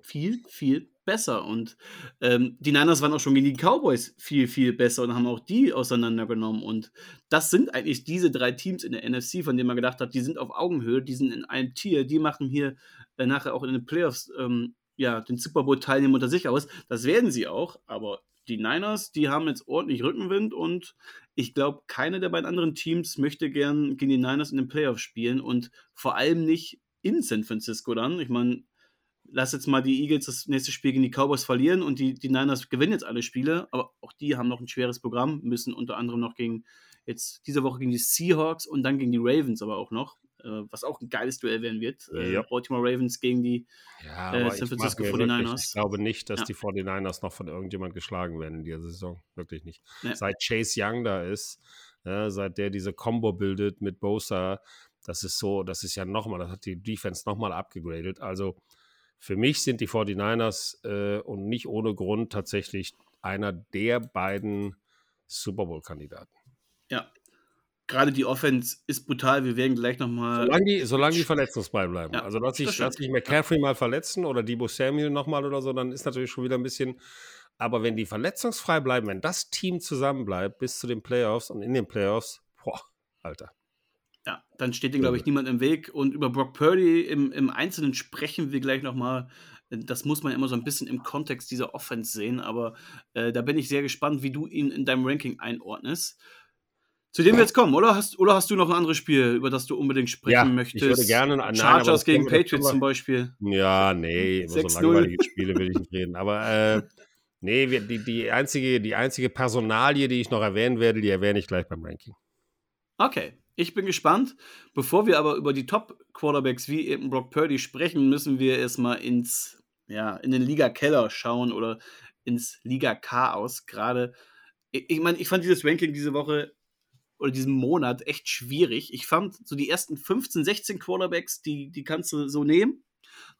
viel, viel besser. Und ähm, die Niners waren auch schon gegen die Cowboys viel, viel besser und haben auch die auseinandergenommen. Und das sind eigentlich diese drei Teams in der NFC, von denen man gedacht hat, die sind auf Augenhöhe, die sind in einem Tier, die machen hier äh, nachher auch in den Playoffs ähm, ja, den Super Bowl teilnehmen unter sich aus. Das werden sie auch, aber die Niners, die haben jetzt ordentlich Rückenwind und ich glaube, keine der beiden anderen Teams möchte gern gegen die Niners in den Playoffs spielen und vor allem nicht in San Francisco dann. Ich meine, lass jetzt mal die Eagles das nächste Spiel gegen die Cowboys verlieren und die, die Niners gewinnen jetzt alle Spiele, aber auch die haben noch ein schweres Programm, müssen unter anderem noch gegen jetzt diese Woche gegen die Seahawks und dann gegen die Ravens aber auch noch, äh, was auch ein geiles Duell werden wird. Äh, Ja. Baltimore Ravens gegen die Ja, Äh, San Francisco mir 49ers. wirklich, ich glaube nicht, dass Ja. die 49ers noch von irgendjemand geschlagen werden in dieser Saison. Wirklich nicht. Seit Chase Young da ist, ja, seit der diese Combo bildet mit Bosa, das ist so, das ist ja nochmal, das hat die Defense nochmal abgegradet. Also für mich sind die 49ers äh, und nicht ohne Grund tatsächlich einer der beiden Super Bowl-Kandidaten. Ja. gerade die Offense ist brutal. Wir werden gleich nochmal. Solange die, solange die verletzungsfrei bleiben. Ja, also lass stimmt. lass sich McCaffrey mal verletzen oder Debo Samuel nochmal oder so, dann ist natürlich schon wieder ein bisschen. Aber wenn die verletzungsfrei bleiben, wenn das Team zusammenbleibt bis zu den Playoffs und in den Playoffs, boah, Alter. Ja, dann steht dem, glaube ich, niemand im Weg. Und über Brock Purdy im, im Einzelnen sprechen wir gleich nochmal. Das muss man immer so ein bisschen im Kontext dieser Offense sehen. Aber äh, da bin ich sehr gespannt, wie du ihn in deinem Ranking einordnest. Zu dem wir jetzt kommen, oder? Hast, oder hast du noch ein anderes Spiel, über das du unbedingt sprechen Ja, möchtest? ich würde gerne- nein, Chargers gegen wir- Patriots zum Beispiel. Ja, nee, über so 6-0. langweilige Spiele will ich nicht reden. Aber äh, (laughs) nee, die, die, einzige, die einzige Personalie, die ich noch erwähnen werde, die erwähne ich gleich beim Ranking. Okay, ich bin gespannt. Bevor wir aber über die Top-Quarterbacks wie eben Brock Purdy sprechen, müssen wir erstmal ins, ja, in den Liga-Keller schauen oder ins Liga-Chaos. Gerade, ich, ich meine, ich fand dieses Ranking diese Woche oder diesen Monat echt schwierig. Ich fand so die ersten 15, 16 Quarterbacks, die, die kannst du so nehmen.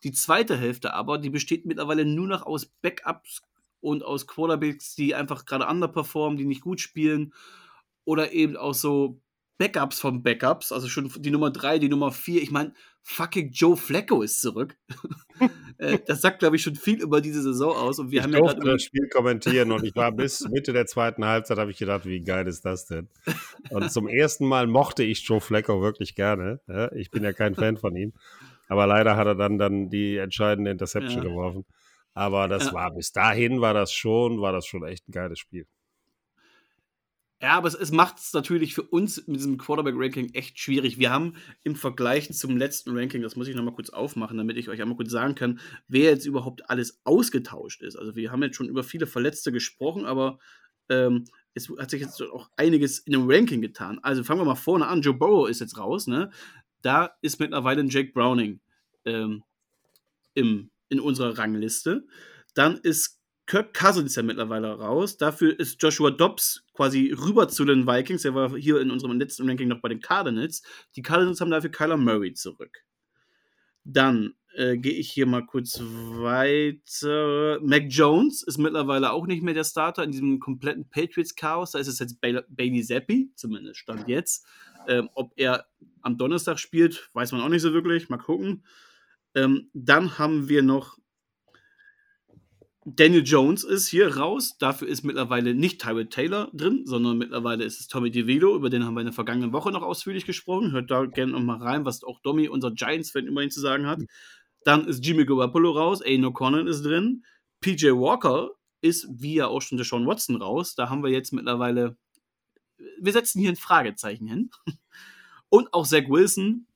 Die zweite Hälfte aber, die besteht mittlerweile nur noch aus Backups und aus Quarterbacks, die einfach gerade underperformen, die nicht gut spielen. Oder eben auch so Backups von Backups, also schon die Nummer 3, die Nummer 4. Ich meine, fucking Joe Flacco ist zurück. (laughs) Äh, das sagt, glaube ich, schon viel über diese Saison aus. Und wir ich haben ja durfte gerade. das Spiel kommentieren und ich war bis Mitte der zweiten Halbzeit, habe ich gedacht, wie geil ist das denn? Und zum ersten Mal mochte ich Joe Flacco wirklich gerne. Ja, ich bin ja kein Fan von ihm. Aber leider hat er dann, dann die entscheidende Interception Ja. geworfen. Aber das Ja. war bis dahin war das schon, war das schon echt ein geiles Spiel. Ja, aber es, es macht es natürlich für uns mit diesem Quarterback-Ranking echt schwierig. Wir haben im Vergleich zum letzten Ranking, das muss ich nochmal kurz aufmachen, damit ich euch einmal kurz sagen kann, wer jetzt überhaupt alles ausgetauscht ist. Also wir haben jetzt schon über viele Verletzte gesprochen, aber ähm, es hat sich jetzt auch einiges in dem Ranking getan. Also fangen wir mal vorne an. Joe Burrow ist jetzt raus, ne? Da ist mittlerweile ein Jake Browning ähm, im, in unserer Rangliste. Dann ist Kirk Cousins ja mittlerweile raus. Dafür ist Joshua Dobbs quasi rüber zu den Vikings. Er war hier in unserem letzten Ranking noch bei den Cardinals. Die Cardinals haben dafür Kyler Murray zurück. Dann äh, gehe ich hier mal kurz weiter. Mac Jones ist mittlerweile auch nicht mehr der Starter in diesem kompletten Patriots-Chaos. Da ist es jetzt Bail- Bailey Zappi, zumindest stand jetzt. Ähm, ob er am Donnerstag spielt, weiß man auch nicht so wirklich. Mal gucken. Ähm, dann haben wir noch Daniel Jones ist hier raus. Dafür ist mittlerweile nicht Tyrell Taylor drin, sondern mittlerweile ist es Tommy DeVito. Über den haben wir in der vergangenen Woche noch ausführlich gesprochen. Hört da gerne noch mal rein, was auch Domi, unser Giants-Fan, immerhin zu sagen hat. Dann ist Jimmy Garoppolo raus. Aiden O'Connell ist drin. PJ Walker ist, wie ja auch schon der Sean Watson, raus. Da haben wir jetzt mittlerweile. Wir setzen hier ein Fragezeichen hin. (laughs) Und auch Zach Wilson.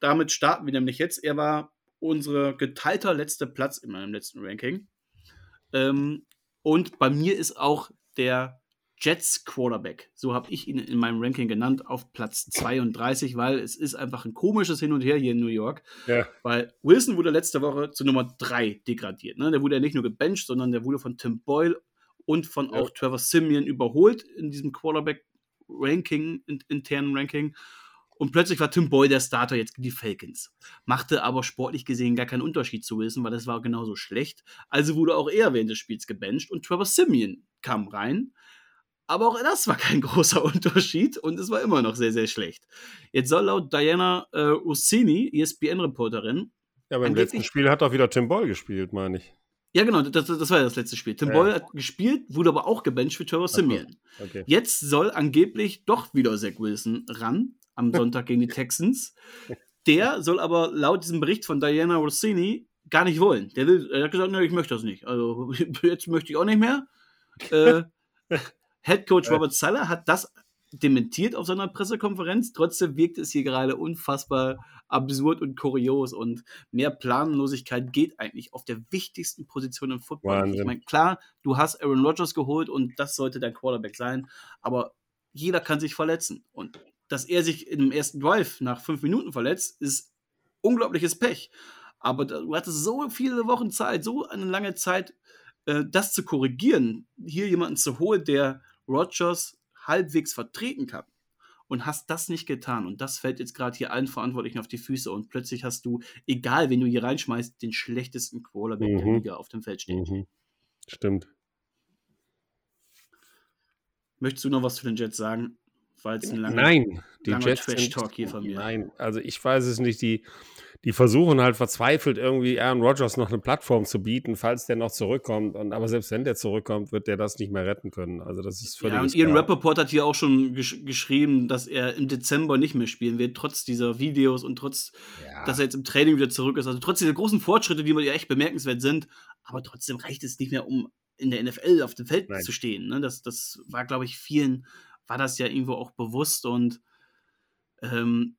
Damit starten wir nämlich jetzt. Er war unsere geteilter letzter Platz in meinem letzten Ranking. Ähm, und bei mir ist auch der Jets Quarterback, so habe ich ihn in meinem Ranking genannt, auf Platz 32, weil es ist einfach ein komisches Hin und Her hier in New York. Ja. Weil Wilson wurde letzte Woche zu Nummer 3 degradiert. Ne? Der wurde ja nicht nur gebencht, sondern der wurde von Tim Boyle und von Ja. auch Trevor Simeon überholt in diesem Quarterback-Ranking, in, internen Ranking. Und plötzlich war Tim Boyle der Starter jetzt gegen die Falcons. Machte aber sportlich gesehen gar keinen Unterschied zu Wilson, weil das war genauso schlecht. Also wurde auch er während des Spiels gebencht und Trevor Simeon kam rein. Aber auch das war kein (laughs) großer Unterschied und es war immer noch sehr, sehr schlecht. Jetzt soll laut Diana äh, Rossini, ESPN-Reporterin, Ja, aber im letzten Spiel hat doch wieder Tim Boyle gespielt, meine ich. ja genau, das, das war ja das letzte Spiel. Tim Ja. Boyle hat gespielt, wurde aber auch gebencht für Trevor. Simeon. Okay. Jetzt soll angeblich doch wieder Zach Wilson ran am Sonntag gegen die Texans. Der soll aber laut diesem Bericht von Diana Rossini gar nicht wollen. Der, will, er hat gesagt, nee, ich möchte das nicht. Also (laughs) jetzt möchte ich auch nicht mehr. Äh, Head Coach Robert Sala hat das dementiert auf seiner Pressekonferenz. Trotzdem wirkt es hier gerade unfassbar absurd und kurios und mehr Planlosigkeit geht eigentlich auf der wichtigsten Position im Football. nicht. Ich Wahnsinn. meine, klar, du hast Aaron Rodgers geholt und das sollte dein Quarterback sein, aber jeder kann sich verletzen und dass er sich im ersten Drive nach fünf Minuten verletzt, ist unglaubliches Pech. Aber du hattest so viele Wochen Zeit, so eine lange Zeit, äh, das zu korrigieren, hier jemanden zu holen, der Rodgers halbwegs vertreten kann. Und hast das nicht getan. Und das fällt jetzt gerade hier allen Verantwortlichen auf die Füße. Und plötzlich hast du, egal wen du hier reinschmeißt, den schlechtesten Quarterback der Mhm. Liga auf dem Feld stehen. Mhm. Stimmt. Möchtest du noch was zu den Jets sagen? War jetzt ein langer, Nein, die langer Jets sind, Trash-Talk hier von mir. Nein, also ich weiß es nicht. Die, die versuchen halt verzweifelt irgendwie Aaron Rodgers noch eine Plattform zu bieten, falls der noch zurückkommt. Und, aber selbst wenn der zurückkommt, wird der das nicht mehr retten können. Also das ist völlig Ja, und Ian Rappaport hat hier auch schon gesch geschrieben, dass er im Dezember nicht mehr spielen wird, trotz dieser Videos und trotz, Ja. dass er jetzt im Training wieder zurück ist. Also trotz dieser großen Fortschritte, die ja echt bemerkenswert sind, aber trotzdem reicht es nicht mehr, um in der NFL auf dem Feld Nein. zu stehen. Ne? Das, das war, glaube ich, vielen, war das ja irgendwo auch bewusst und ähm,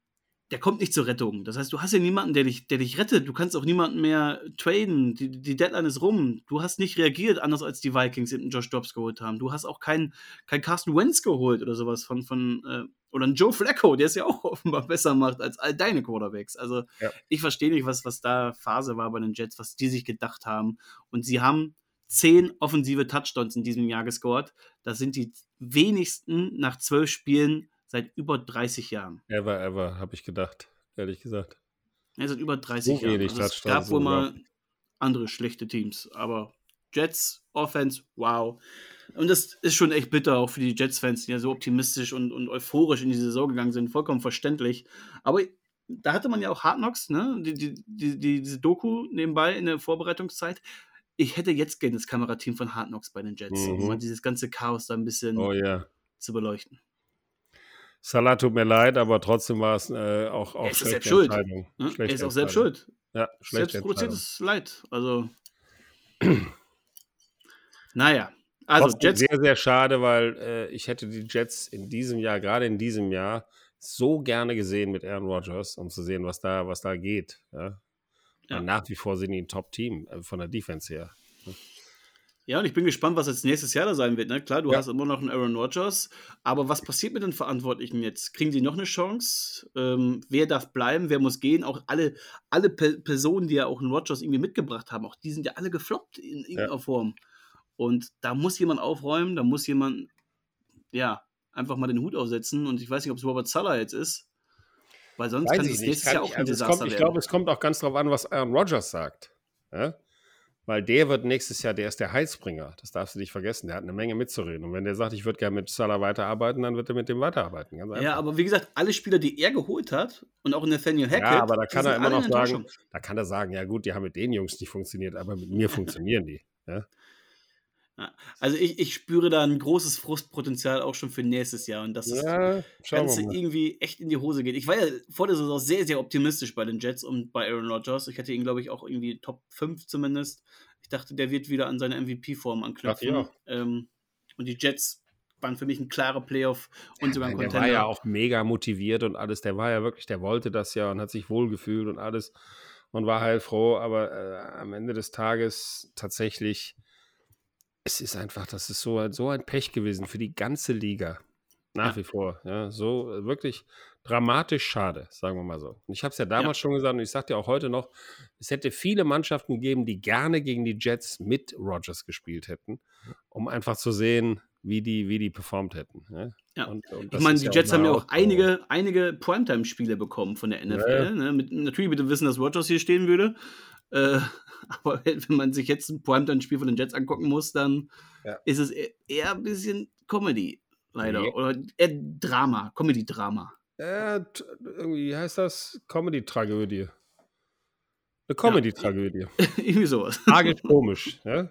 der kommt nicht zur Rettung. Das heißt, du hast ja niemanden, der dich, der dich rettet. Du kannst auch niemanden mehr traden. Die, die Deadline ist rum. Du hast nicht reagiert, anders als die Vikings eben Josh Dobbs geholt haben. Du hast auch keinen kein Carsten Wentz geholt oder sowas von, von äh, oder einen Joe Flacco, der es ja auch (laughs) offenbar besser macht als all deine Quarterbacks. Also Ja. ich verstehe nicht, was, was da Phase war bei den Jets, was die sich gedacht haben. Und sie haben zehn offensive Touchdowns in diesem Jahr gescored. Das sind die wenigsten nach zwölf Spielen seit über 30 Jahren. Ever, ever, habe ich gedacht, ehrlich gesagt. Ja, seit über 30 So Jahren. wenig Also es gab wohl mal andere schlechte Teams, aber Jets, Offense, wow. Und das ist schon echt bitter, auch für die Jets-Fans, die ja so optimistisch und, und euphorisch in die Saison gegangen sind. Vollkommen verständlich. Aber da hatte man ja auch Hard Knocks, ne? Die, die, die, die, diese Doku nebenbei in der Vorbereitungszeit. Ich hätte jetzt gerne das Kamerateam von Hard Knocks bei den Jets, um Mhm. mal dieses ganze Chaos da ein bisschen Oh ja. zu beleuchten. Salah tut mir leid, aber trotzdem war es äh, auch, auch Er ist selbst schuld. Entscheidung. Ne? Er ist auch selbst schuld. Ja, Entscheidung. Selbstproduziertes Leid. Also. naja. Also, Trotzdem Jets. sehr, sehr schade, weil äh, ich hätte die Jets in diesem Jahr, gerade in diesem Jahr, so gerne gesehen mit Aaron Rodgers, um zu sehen, was da, was da geht. Ja? Ja. Nach wie vor sind die ein Top-Team äh, von der Defense her. Ja, und ich bin gespannt, was jetzt nächstes Jahr da sein wird. Ne? Klar, du Ja. hast immer noch einen Aaron Rodgers, aber was passiert mit den Verantwortlichen jetzt? Kriegen die noch eine Chance? Ähm, wer darf bleiben? Wer muss gehen? Auch alle, alle Pe Personen, die ja auch einen Rodgers irgendwie mitgebracht haben, auch die sind ja alle gefloppt in irgendeiner Form. Und da muss jemand aufräumen, da muss jemand, ja, einfach mal den Hut aufsetzen. Und ich weiß nicht, ob es Robert Sala jetzt ist, weil sonst kann es nächstes Jahr ich- auch ein also es Desaster kommt, ich werden. glaube, es kommt auch ganz drauf an, was Aaron Rodgers sagt. Ja? Weil der wird nächstes Jahr, der ist der Heilsbringer. Das darfst du nicht vergessen. Der hat eine Menge mitzureden. Und wenn der sagt, ich würde gerne mit Salah weiterarbeiten, dann wird er mit dem weiterarbeiten. Ja, aber wie gesagt, alle Spieler, die er geholt hat und auch Nathaniel Hackett, Ja, aber da kann er immer noch sagen, da kann er sagen, ja gut, die haben mit den Jungs nicht funktioniert, aber mit mir (laughs) funktionieren die. Ja? Ja, also ich, ich spüre da ein großes Frustpotenzial auch schon für nächstes Jahr und dass das Ja, schauen Ganze irgendwie echt in die Hose geht. Ich war ja vor der Saison sehr, sehr optimistisch bei den Jets und bei Aaron Rodgers. Ich hatte ihn, glaube ich, auch irgendwie Top 5 zumindest. Ich dachte, der wird wieder an seine MVP-Form anknüpfen. auch. Ähm, und die Jets waren für mich ein klarer Playoff und sogar ein Nein, der Contender. war ja auch mega motiviert und alles. Der war ja wirklich, der wollte das ja und hat sich wohlgefühlt und alles und war heilfroh. Aber äh, am Ende des Tages tatsächlich, es ist einfach, das ist so, ein- so ein Pech gewesen für die ganze Liga. Nach Ja. wie vor. Ja, so äh, wirklich dramatisch schade, sagen wir mal so. Und ich habe es ja damals schon gesagt und ich sage dir auch heute noch, es hätte viele Mannschaften gegeben, die gerne gegen die Jets mit Rodgers gespielt hätten, um einfach zu sehen, wie die, wie die performt hätten. Ja? Ja. Und, und Ich meine, die Jets haben ja auch einige, einige Primetime-Spiele bekommen von der NFL. Ja, ja. Ne? Mit, natürlich mit dem Wissen, dass Rodgers hier stehen würde. Äh, (laughs) aber wenn man sich jetzt ein Primetime-Spiel von den Jets angucken muss, dann Ja. ist es eher, eher ein bisschen Comedy, leider. Ja. Oder eher Drama, Comedy-Drama. Äh, irgendwie heißt das Comedy-Tragödie. Eine Comedy-Tragödie. (laughs) Irgendwie sowas. Tragisch (laughs) komisch. Ja?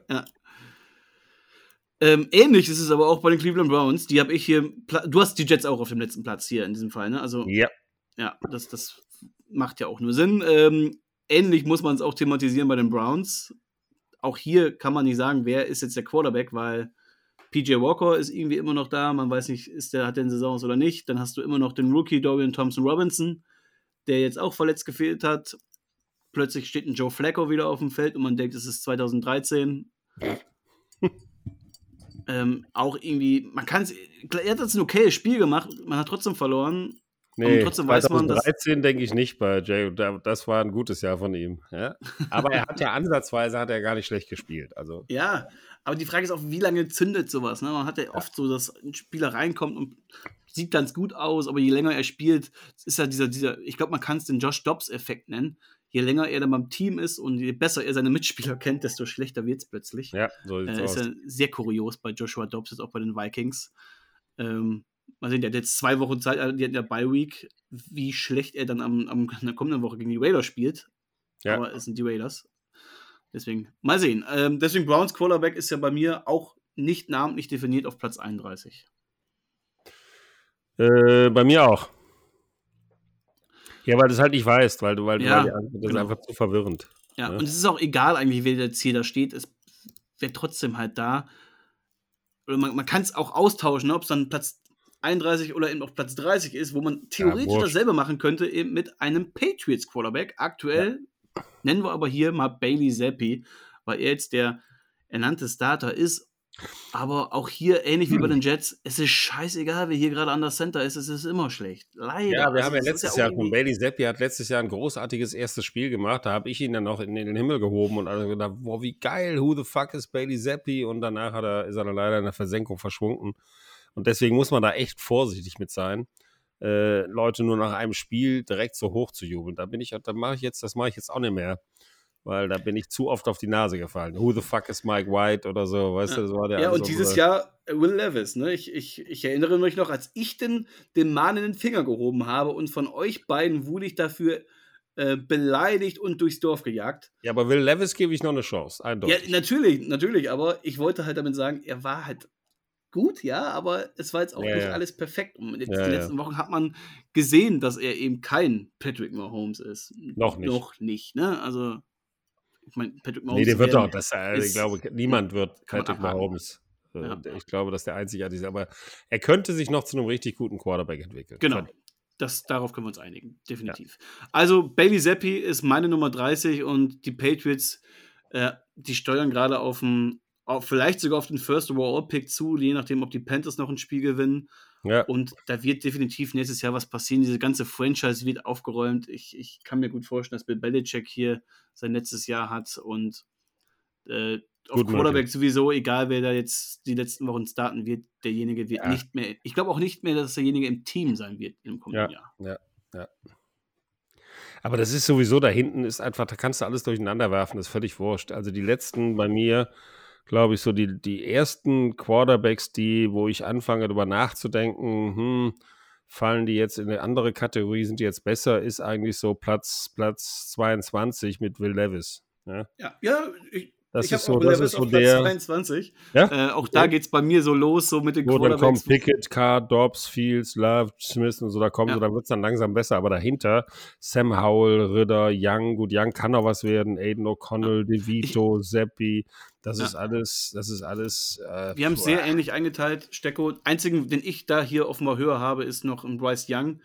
Ähm, ähnlich ist es aber auch bei den Cleveland Browns. Die habe ich hier. Du hast die Jets auch auf dem letzten Platz hier in diesem Fall, ne? Also, ja. ja, das, das macht ja auch nur Sinn. Ähm, ähnlich muss man es auch thematisieren bei den Browns. Auch hier kann man nicht sagen, wer ist jetzt der Quarterback, weil PJ Walker ist irgendwie immer noch da. Man weiß nicht, ist der, hat der eine Saison aus oder nicht. Dann hast du immer noch den Rookie Dorian Thompson Robinson, der jetzt auch verletzt gefehlt hat. Plötzlich steht ein Joe Flacco wieder auf dem Feld und man denkt, es ist 2013. (laughs) ähm, auch irgendwie, man kann es, er hat jetzt ein okayes Spiel gemacht, man hat trotzdem verloren. Nee, trotzdem weiß man, dass- 2013 denke ich nicht bei Jay. Da- Das war ein gutes Jahr von ihm. Ja? Aber er hat ja ansatzweise hat er gar nicht schlecht gespielt. Also Ja, aber die Frage ist auch, wie lange zündet sowas? Ne? Man hat ja oft so, dass ein Spieler reinkommt und sieht ganz gut aus, aber je länger er spielt, ist ja dieser, dieser ich glaube, man kann es den Josh Dobbs-Effekt nennen. Je länger er dann beim Team ist und je besser er seine Mitspieler (laughs) kennt, desto schlechter wird es plötzlich. ja, so sieht's Äh, aus. ist ja sehr kurios bei Joshua Dobbs, jetzt auch bei den Vikings. Ähm, mal sehen, der hat jetzt zwei Wochen Zeit, äh, die hat ja Bye Week, wie schlecht er dann am, am in der kommenden Woche gegen die Raiders spielt. Ja. Aber es sind die Raiders. Deswegen, mal sehen. Ähm, deswegen Browns Quarterback ist ja bei mir auch nicht namentlich definiert auf Platz 31. Äh, bei mir auch. Ja, weil du es halt nicht weißt, weil du, weil, Ja, weil die Antwort ist genau. einfach zu verwirrend. Ja, Ja. und es ist auch egal eigentlich, wer der Ziel da steht. Es wäre trotzdem halt da. Oder man, man kann es auch austauschen, ne, ob es dann Platz 31 oder eben auf Platz 30 ist, wo man theoretisch wurscht. dasselbe machen könnte, eben mit einem Patriots Quarterback. Aktuell nennen wir aber hier mal Bailey Zappi, weil er jetzt der ernannte Starter ist. Aber auch hier, ähnlich Hm. wie bei den Jets, es ist scheißegal, wer hier gerade an der Center ist, es ist immer schlecht. Leider. Ja, wir haben ja letztes Jahr irgendwie- von Bailey Zappi hat letztes Jahr ein großartiges erstes Spiel gemacht. Da habe ich ihn dann noch in, den Himmel gehoben und alle gedacht, boah, wie geil, who the fuck is Bailey Zappi? Und danach hat er, ist er dann leider in der Versenkung verschwunden. Und deswegen muss man da echt vorsichtig mit sein, äh, Leute nur nach einem Spiel direkt so hoch zu jubeln. Da bin ich, da mache ich jetzt, das mache ich jetzt auch nicht mehr. Weil da bin ich zu oft auf die Nase gefallen. Who the fuck is Mike White oder so, weißt du, das war der Ja, und dieses Jahr äh, Will Levis. Ne? Ich, ich, ich erinnere mich noch, als ich den, den Mann in den Finger gehoben habe und von euch beiden wurde ich dafür äh, beleidigt und durchs Dorf gejagt. Ja, aber Will Levis gebe ich noch eine Chance, Ja, eindeutig. natürlich, natürlich, aber ich wollte halt damit sagen, er war halt gut, ja, aber es war jetzt auch Ja, nicht ja. alles perfekt. Und jetzt Ja, die letzten Wochen hat man gesehen, dass er eben kein Patrick Mahomes ist. Noch nicht. Noch nicht, ne? Also, ich meine, Patrick Mahomes. Nee, der wird doch, das, äh, ich glaube, niemand wird Patrick. Mahomes. Äh. Ich glaube, dass der einzigartig ist. Aber er könnte sich noch zu einem richtig guten Quarterback entwickeln. Genau. Das, darauf können wir uns einigen, definitiv. Also, Bailey Zappi ist meine Nummer 30 und die Patriots, äh, die steuern gerade auf den, auf, vielleicht sogar auf den First Overall Pick zu, je nachdem, ob die Panthers noch ein Spiel gewinnen. Ja, Und da wird definitiv nächstes Jahr was passieren. Diese ganze Franchise wird aufgeräumt. Ich, ich kann mir gut vorstellen, dass Bill Belichick hier sein letztes Jahr hat und äh, auf Gut Quarterback sowieso, egal wer da jetzt die letzten Wochen starten wird, derjenige wird Ja. nicht mehr, ich glaube auch nicht mehr, dass derjenige im Team sein wird im kommenden Jahr. aber das ist sowieso da hinten ist einfach, da kannst du alles durcheinander werfen, das ist völlig wurscht. Also die letzten bei mir, glaube ich, so die, die ersten Quarterbacks, die, wo ich anfange, darüber nachzudenken, hm, fallen die jetzt in eine andere Kategorie, sind die jetzt besser, ist eigentlich so Platz, Platz 22 mit Will Levis. Ja, Ja, ja ich, das ich ist so, auch das ist so der. 22. Ja? Äh, auch da geht es bei mir so los, so mit den Wo dann kommt Quarterbacks. Pickett, Carr, Dobbs, Fields, Love, Smith und so, da kommen Ja. so, dann wird es dann langsam besser. Aber dahinter Sam Howell, Ritter, Young, gut, Young kann noch was werden, Aiden O'Connell, DeVito, Seppi, das Ja. ist alles, das ist alles. Äh, Wir haben es sehr ähnlich eingeteilt. Stecko, einzigen, den ich da hier offenbar höher habe, ist noch ein Bryce Young.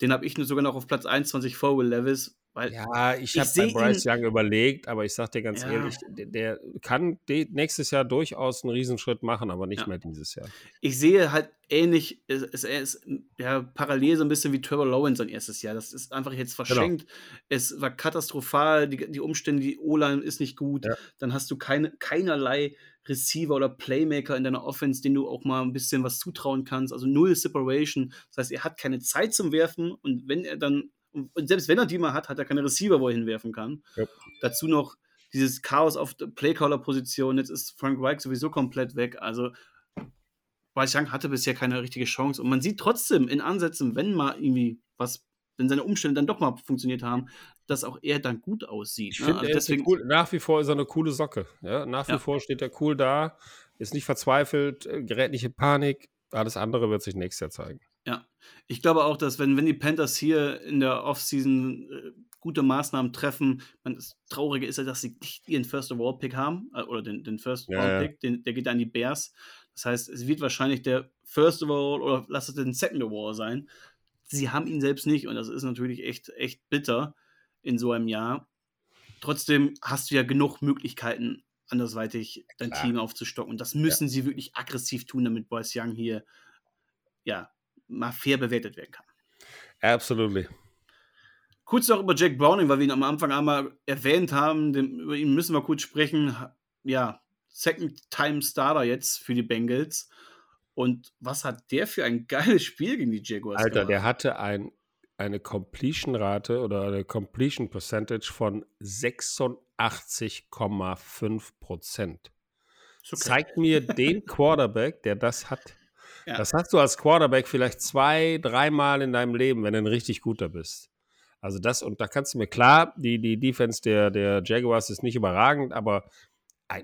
Den habe ich nur sogar noch auf Platz 21 vor Will Levis. Weil Ja, ich Ich habe bei Bryce Young überlegt, aber ich sag dir ganz Ja. ehrlich, der, kann nächstes Jahr durchaus einen Riesenschritt machen, aber nicht Ja. mehr dieses Jahr. ich sehe halt ähnlich, es, er ist ja, parallel so ein bisschen wie Trevor Lawrence sein erstes Jahr. Das ist einfach jetzt Genau. verschenkt. Es war katastrophal, die, die Umstände, die O-Line ist nicht gut. Ja. Dann hast du keine, keinerlei Receiver oder Playmaker in deiner Offense, den du auch mal ein bisschen was zutrauen kannst. Also null Separation. Das heißt, er hat keine Zeit zum Werfen und wenn er dann, und selbst wenn er die mal hat, hat er keine Receiver, wo er hinwerfen kann. Ja. Dazu noch dieses Chaos auf der Playcaller-Position. Jetzt ist Frank Reich sowieso komplett weg. Also Young hatte bisher keine richtige Chance und man sieht trotzdem in Ansätzen, wenn mal irgendwie was, wenn seine Umstände dann doch mal funktioniert haben, dass auch er dann gut aussieht. Ich ne? finde, Also deswegen, cool, nach wie vor ist er eine coole Socke. Ja? Nach wie Ja. vor steht er cool da, ist nicht verzweifelt, äh, gerät nicht in Panik. Alles andere wird sich nächstes Jahr zeigen. Ja. Ich glaube auch, dass wenn, wenn die Panthers hier in der Offseason äh, gute Maßnahmen treffen, man, das Traurige ist ja, dass sie nicht ihren First Overall Pick haben, äh, oder den, den First Ja, ja. Der geht an die Bears. Das heißt, es wird wahrscheinlich der First Overall oder lass es den Second Overall sein. Sie haben ihn selbst nicht und das ist natürlich echt, echt bitter in so einem Jahr. Trotzdem hast du ja genug Möglichkeiten, andersweitig dein Klar. Team aufzustocken. Und das müssen sie wirklich aggressiv tun, damit Bryce Young hier ja, mal fair bewertet werden kann. Absolutely. Kurz noch über Jack Browning, weil wir ihn am Anfang einmal erwähnt haben. Dem, über ihn müssen wir kurz sprechen. Ja, Second-Time-Starter jetzt für die Bengals. Und was hat der für ein (laughs) geiles Spiel gegen die Jaguars Alter, gemacht? der hatte ein, eine Completion-Rate oder eine Completion Percentage von 86,5 Prozent. Okay. Zeigt mir den (laughs) Quarterback, der das hat. Ja. Das hast du als Quarterback vielleicht zwei, dreimal in deinem Leben, wenn du ein richtig guter bist. Also das, und da kannst du mir klar, die, die Defense der, der Jaguars ist nicht überragend, aber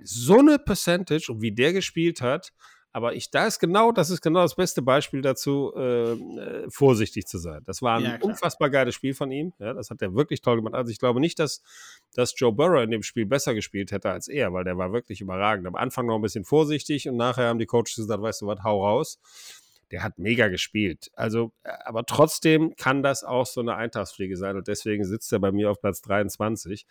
so eine Percentage und wie der gespielt hat, aber ich, da ist genau, das ist genau das beste Beispiel dazu, äh, äh, vorsichtig zu sein. Das war ein Ja, unfassbar geiles Spiel von ihm. Ja, das hat er wirklich toll gemacht. Also ich glaube nicht, dass, dass Joe Burrow in dem Spiel besser gespielt hätte als er, weil der war wirklich überragend. Am Anfang noch ein bisschen vorsichtig und nachher haben die Coaches gesagt, weißt du was, hau raus. Der hat mega gespielt. Also, äh, aber trotzdem kann das auch so eine Eintagsfliege sein und deswegen sitzt er bei mir auf Platz 23.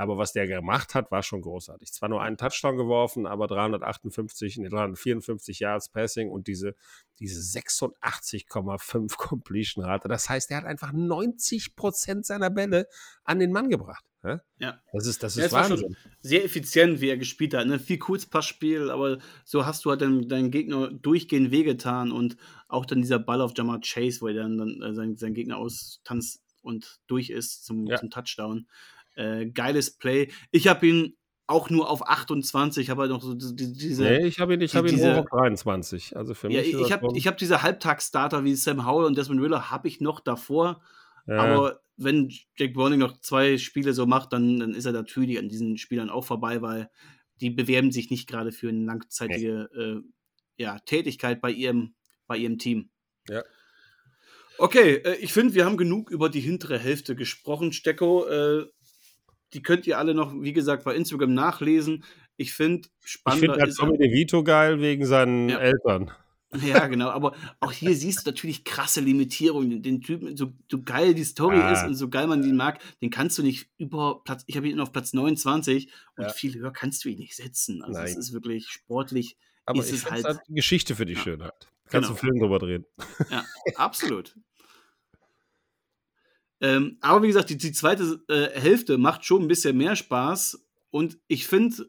Aber was der gemacht hat, war schon großartig. Zwar nur einen Touchdown geworfen, aber 358, nee, 354 Yards Passing und diese, diese 86,5 (laughs) Completion-Rate. Das heißt, er hat einfach 90 Prozent seiner Bälle an den Mann gebracht. Ja? Ja. Das ist, das Ja, ist schon Wahnsinn. sehr effizient, wie er gespielt hat. Ne? Viel Kurzpassspiel, aber so hast du halt deinen, deinen Gegner durchgehend wehgetan und auch dann dieser Ball auf Jamar Chase, wo er dann, dann äh, seinen, seinen Gegner austanzt und durch ist zum, Ja. zum Touchdown. Äh, geiles Play. Ich habe ihn auch nur auf 28, ich habe halt noch so die- die- diese. Nee, ich habe ihn, ich die- hab ihn diese- hoch auf 23. Also für mich ja, ist ich habe ich hab diese Halbtagsstarter wie Sam Howell und Desmond Riddler habe ich noch davor. ja, Aber wenn Jack Browning noch zwei Spiele so macht, dann, dann ist er natürlich an diesen Spielern auch vorbei, weil die bewerben sich nicht gerade für eine langzeitige äh, ja, Tätigkeit bei ihrem, bei ihrem Team. Ja. Okay, äh, ich finde, wir haben genug über die hintere Hälfte gesprochen. Stecko, äh, die könnt ihr alle noch, wie gesagt, bei Instagram nachlesen. Ich finde, ich spannender finde halt ist. Tommy DeVito geil wegen seinen Ja. Eltern. Ja, (laughs) genau, aber auch hier siehst du natürlich krasse Limitierungen. Den, den Typen, so, so geil die Story Ah. ist und so geil man ihn mag, den kannst du nicht über Platz, ich habe ihn auf Platz 29 und Ja. viel höher kannst du ihn nicht setzen. Also es Nein. ist wirklich sportlich. Aber ist ich es finde halt- halt die Geschichte für die Ja. Schönheit. Kannst du Genau. einen Film drüber drehen. Ja, absolut. Ähm, aber wie gesagt, die, die zweite äh, Hälfte macht schon ein bisschen mehr Spaß. Und ich finde,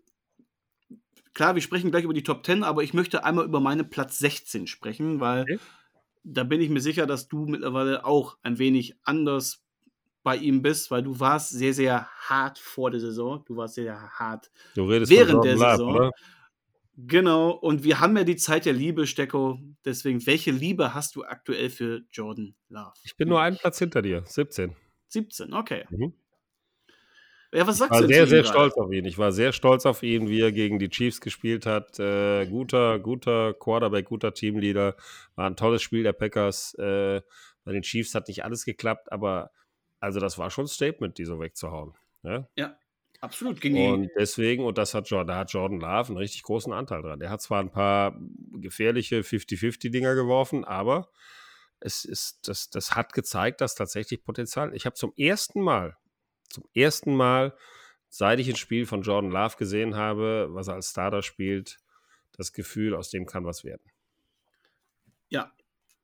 klar, wir sprechen gleich über die Top 10, aber ich möchte einmal über meine Platz 16 sprechen, weil Okay. da bin ich mir sicher, dass du mittlerweile auch ein wenig anders bei ihm bist, weil du warst sehr, sehr hart vor der Saison. Du warst sehr, sehr hart Während der Saison. oder? Genau, und wir haben ja die Zeit der Liebe, Stecko. Deswegen, welche Liebe hast du aktuell für Jordan Love? Ich bin nur einen Platz hinter dir, 17. 17, okay. Mhm. Ja, was Ich sagst war du denn sehr, zu sehr gerade? stolz auf ihn. Ich war sehr stolz auf ihn, wie er gegen die Chiefs gespielt hat. Äh, guter, guter Quarterback, guter Teamleader. War ein tolles Spiel der Packers. Äh, bei den Chiefs hat nicht alles geklappt, aber also das war schon ein Statement, die so wegzuhauen. Ja? Absolut, gegen die. Und deswegen, und das hat Jordan, da hat Jordan Love einen richtig großen Anteil dran. Der hat zwar ein paar gefährliche 50-50-Dinger geworfen, aber es ist, das, das hat gezeigt, dass tatsächlich Potenzial. Ich habe zum ersten Mal, zum ersten Mal, seit ich ein Spiel von Jordan Love gesehen habe, was er als Starter spielt, das Gefühl, aus dem kann was werden. Ja,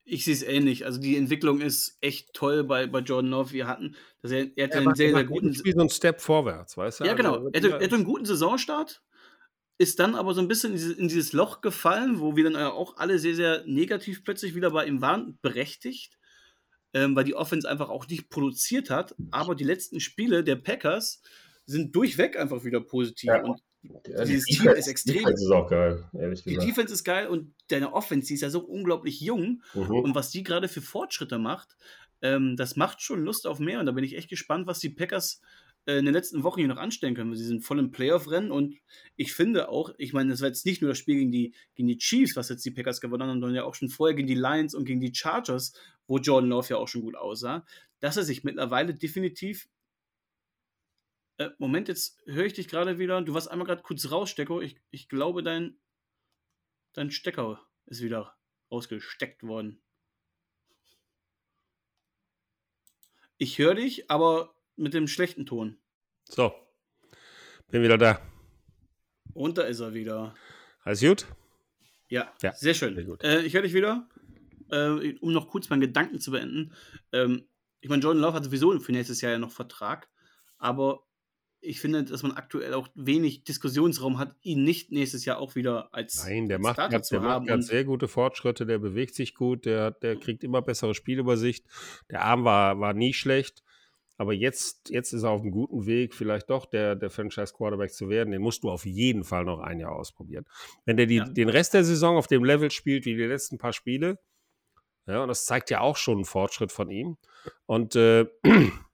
ich sehe es ähnlich. Also die Entwicklung ist echt toll bei, bei Jordan Love. Wir hatten, dass er, er hatte einen sehr, sehr guten. Spiel so ein Step vorwärts, weißt du? Ja, genau. Also, Er hatte, er hatte einen guten Saisonstart, ist dann aber so ein bisschen in dieses, in dieses Loch gefallen, wo wir dann auch alle sehr, sehr negativ plötzlich wieder bei ihm waren, berechtigt, ähm, weil die Offense einfach auch nicht produziert hat. Aber die letzten Spiele der Packers sind durchweg einfach wieder positiv. Ja. Und Ja, Dieses die Team Defense- ist extrem. Defense ist auch geil, ehrlich die gesagt. Defense ist geil und deine Offense, die ist ja so unglaublich jung. Mhm. Und was die gerade für Fortschritte macht, ähm, das macht schon Lust auf mehr. Und da bin ich echt gespannt, was die Packers äh, in den letzten Wochen hier noch anstellen können. Sie sind voll im Playoff-Rennen und ich finde auch, ich meine, das war jetzt nicht nur das Spiel gegen die, gegen die Chiefs, was jetzt die Packers gewonnen haben, sondern ja auch schon vorher gegen die Lions und gegen die Chargers, wo Jordan Love ja auch schon gut aussah, dass er sich mittlerweile definitiv. Äh, Moment, jetzt höre ich dich gerade wieder. Du warst einmal gerade kurz raus, Stecko. Ich, ich glaube, dein, dein Stecker ist wieder rausgesteckt worden. Ich höre dich, aber mit dem schlechten Ton. So, bin wieder da. Und da ist er wieder. Alles gut? Ja, Ja, sehr schön. sehr gut. Äh, ich höre dich wieder. Äh, um noch kurz meinen Gedanken zu beenden. Ähm, ich meine, Jordan Love hat sowieso für nächstes Jahr ja noch Vertrag. Aber ich finde, dass man aktuell auch wenig Diskussionsraum hat, ihn nicht nächstes Jahr auch wieder als, Nein, der als macht, Starter grad, der macht Und- sehr gute Fortschritte, der bewegt sich gut, der, der kriegt immer bessere Spielübersicht. Der Arm war, war nie schlecht. Aber jetzt, jetzt ist er auf einem guten Weg, vielleicht doch der, der Franchise-Quarterback zu werden. Den musst du auf jeden Fall noch ein Jahr ausprobieren. Wenn der die, Ja. den Rest der Saison auf dem Level spielt wie die letzten paar Spiele, ja, und das zeigt ja auch schon einen Fortschritt von ihm. Und äh, (clears throat)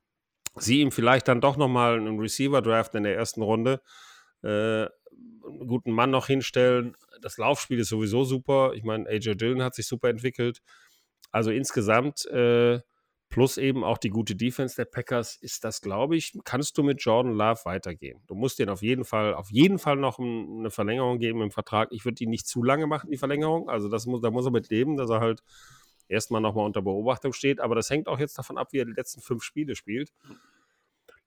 sie ihm vielleicht dann doch nochmal einen Receiver-Draft in der ersten Runde, äh, einen guten Mann noch hinstellen. Das Laufspiel ist sowieso super. Ich meine, AJ Dillon hat sich super entwickelt. Also insgesamt, äh, plus eben auch die gute Defense der Packers, ist das, glaube ich, kannst du mit Jordan Love weitergehen. Du musst den auf jeden Fall, auf jeden Fall noch ein, eine Verlängerung geben im Vertrag. Ich würde die nicht zu lange machen, die Verlängerung. Also das muss, da muss er mit leben, dass er halt erstmal nochmal unter Beobachtung steht. Aber das hängt auch jetzt davon ab, wie er die letzten fünf Spiele spielt.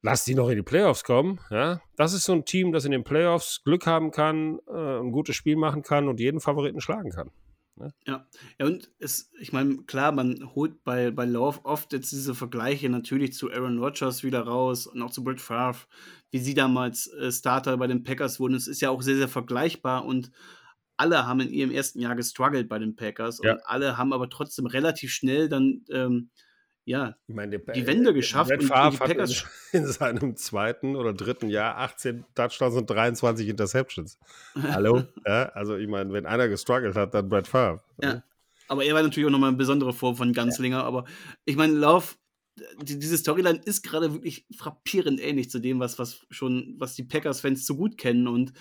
Lass die noch in die Playoffs kommen. Ja? Das ist so ein Team, das in den Playoffs Glück haben kann, äh, ein gutes Spiel machen kann und jeden Favoriten schlagen kann. Ja, ja und es, ich meine, klar, man holt bei, bei Love oft jetzt diese Vergleiche natürlich zu Aaron Rodgers wieder raus und auch zu Brett Favre, wie sie damals äh, Starter bei den Packers wurden. Es ist ja auch sehr, sehr vergleichbar und alle haben in ihrem ersten Jahr gestruggelt bei den Packers Ja. und alle haben aber trotzdem relativ schnell dann, ähm, ja, Ich meine, Die Wende geschafft Brett und- und Favre die hat Packers- in, (laughs) in seinem zweiten oder dritten Jahr 18 Touchdowns und 23 Interceptions. Hallo? (laughs) ja, also ich meine, wenn einer gestruggelt hat, dann Brett Favre. Ja. Aber er war natürlich auch nochmal eine besondere Form von Ganzlinger. Aber ich meine, Love, die, diese Storyline ist gerade wirklich frappierend ähnlich zu dem, was, was schon, was die Packers-Fans so gut kennen. Und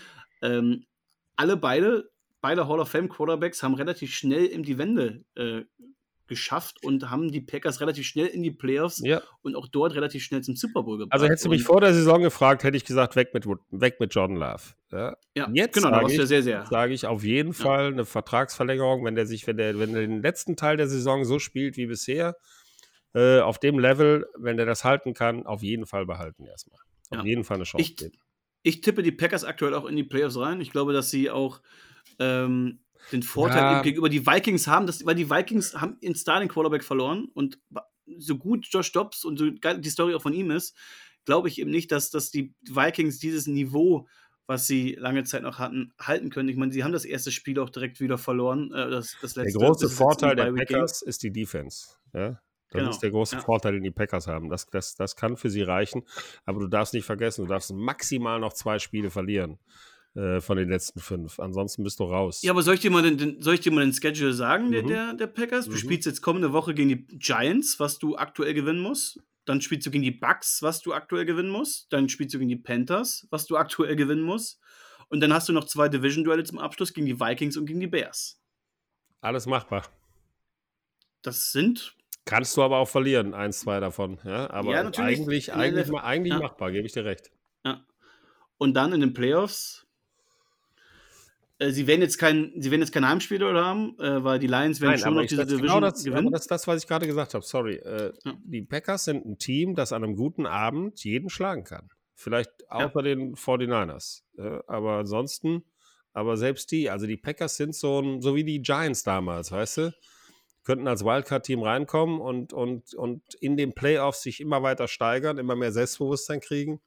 ähm, alle beide, beide Hall of Fame Quarterbacks haben relativ schnell in die Wende äh, geschafft und haben die Packers relativ schnell in die Playoffs Ja. und auch dort relativ schnell zum Super Bowl gebracht. Also hättest du mich vor der Saison gefragt, hätte ich gesagt, weg mit, weg mit Jordan Love. Ja. ja, jetzt genau, da sag warst du ja ich- sehr, sehr. Sage ich auf jeden Fall eine Vertragsverlängerung, wenn der sich, wenn der, wenn der den letzten Teil der Saison so spielt wie bisher, äh, auf dem Level, wenn der das halten kann, auf jeden Fall behalten erstmal. Auf jeden Fall eine Chance Ich-. Ich tippe die Packers aktuell auch in die Playoffs rein. Ich glaube, dass sie auch ähm, den Vorteil Ja. gegenüber die Vikings haben, dass, weil die Vikings haben ihren Starting Quarterback verloren und so gut Josh Dobbs und so geil die Story auch von ihm ist, glaube ich eben nicht, dass, dass die Vikings dieses Niveau, was sie lange Zeit noch hatten, halten können. Ich meine, sie haben das erste Spiel auch direkt wieder verloren. Äh, das, das Der letzte, große ist jetzt Vorteil der. Packers ist die Defense. Ja? Das Genau, ist der große ja. Vorteil, den die Packers haben. Das, das, das kann für sie reichen. Aber du darfst nicht vergessen, du darfst maximal noch zwei Spiele verlieren äh, von den letzten fünf. Ansonsten bist du raus. Ja, aber soll ich dir mal den, den, soll ich dir mal den Schedule sagen, der, Mhm. der, der Packers? Du Mhm. spielst jetzt kommende Woche gegen die Giants, was du aktuell gewinnen musst. Dann spielst du gegen die Bucks, was du aktuell gewinnen musst. Dann spielst du gegen die Panthers, was du aktuell gewinnen musst. Und dann hast du noch zwei Division-Duelle zum Abschluss gegen die Vikings und gegen die Bears. Alles machbar. Das sind, Kannst du aber auch verlieren, eins, zwei davon. Ja, aber Ja, eigentlich, eigentlich, eigentlich ja. machbar, gebe ich dir recht. und dann in den Playoffs. Äh, sie werden jetzt kein, sie werden jetzt kein Heimspiel oder haben, äh, weil die Lions werden schon aber noch diese das, Division genau das, gewinnen. das ist das, was ich gerade gesagt habe. Sorry. Äh, Ja. Die Packers sind ein Team, das an einem guten Abend jeden schlagen kann. Vielleicht Ja. außer den 49ers. Äh, aber ansonsten, aber selbst die, also die Packers sind so, ein, so wie die Giants damals, weißt du? Könnten als Wildcard-Team reinkommen und, und, und in den Playoffs sich immer weiter steigern, immer mehr Selbstbewusstsein kriegen.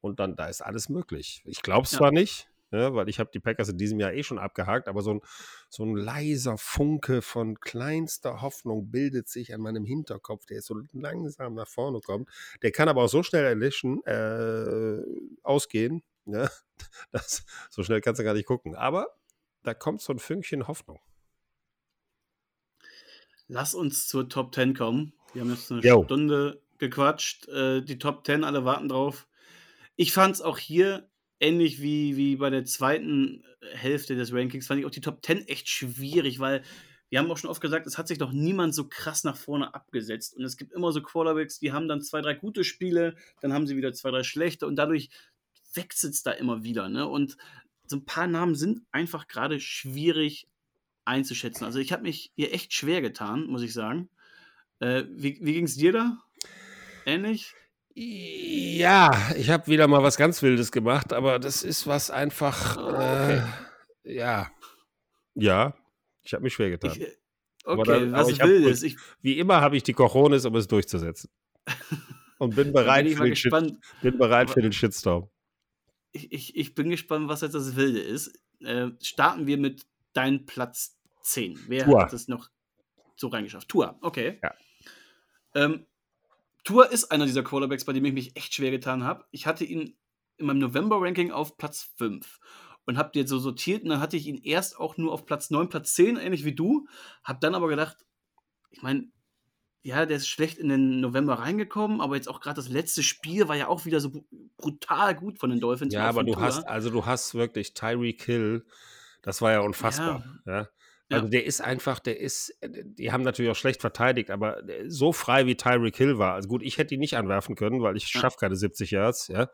Und dann, da ist alles möglich. Ich glaube es Ja. zwar nicht, ja, weil ich habe die Packers in diesem Jahr eh schon abgehakt, aber so ein, so ein leiser Funke von kleinster Hoffnung bildet sich an meinem Hinterkopf, der so langsam nach vorne kommt. Der kann aber auch so schnell erlischen, äh, ausgehen, ja, (laughs) das, so schnell kannst du gar nicht gucken. Aber da kommt so ein Fünkchen Hoffnung. Lass uns zur Top 10 kommen. Wir haben jetzt eine Jo. Stunde gequatscht. Äh, die Top 10, alle warten drauf. Ich fand es auch hier ähnlich wie, wie bei der zweiten Hälfte des Rankings, fand ich auch die Top 10 echt schwierig, weil wir haben auch schon oft gesagt, es hat sich noch niemand so krass nach vorne abgesetzt. Und es gibt immer so Quarterbacks, die haben dann zwei, drei gute Spiele, dann haben sie wieder zwei, drei schlechte und dadurch wechselt es da immer wieder. Ne? Und so ein paar Namen sind einfach gerade schwierig einzuschätzen. Also ich habe mich hier echt schwer getan, muss ich sagen. Äh, wie wie ging es dir da? Ähnlich? Ja, ich habe wieder mal was ganz Wildes gemacht, aber das ist was einfach, okay. äh, ja, ja, ich habe mich schwer getan. Ich, äh, okay, dann- was ich hab- Wildes. Ich Wie immer habe ich die Cojones, um es durchzusetzen. (laughs) Und bin bereit, bin für den, Shit, bin bereit Aber- für den Shitstorm. Ich, ich, ich bin gespannt, was jetzt das Wilde ist. Äh, starten wir mit deinem Platz 10. Wer Tua. hat es noch so reingeschafft? Tua, okay. Ja. Ähm, Tour ist einer dieser Quarterbacks, bei dem ich mich echt schwer getan habe. Ich hatte ihn in meinem November-Ranking auf Platz 5 und habe den so sortiert und dann hatte ich ihn erst auch nur auf Platz 9, Platz 10, ähnlich wie du. Hab dann aber gedacht, ich meine, ja, der ist schlecht in den November reingekommen, aber jetzt auch gerade das letzte Spiel war ja auch wieder so br- brutal gut von den Dolphins. Ja, aber du Tua. hast, also du hast wirklich Tyreek Hill, das war ja unfassbar. Ja. Ja. Also der ist einfach, der ist, die haben natürlich auch schlecht verteidigt, aber so frei wie Tyreek Hill war. Also gut, ich hätte ihn nicht anwerfen können, weil ich Ja. schaffe keine 70 Yards, ja.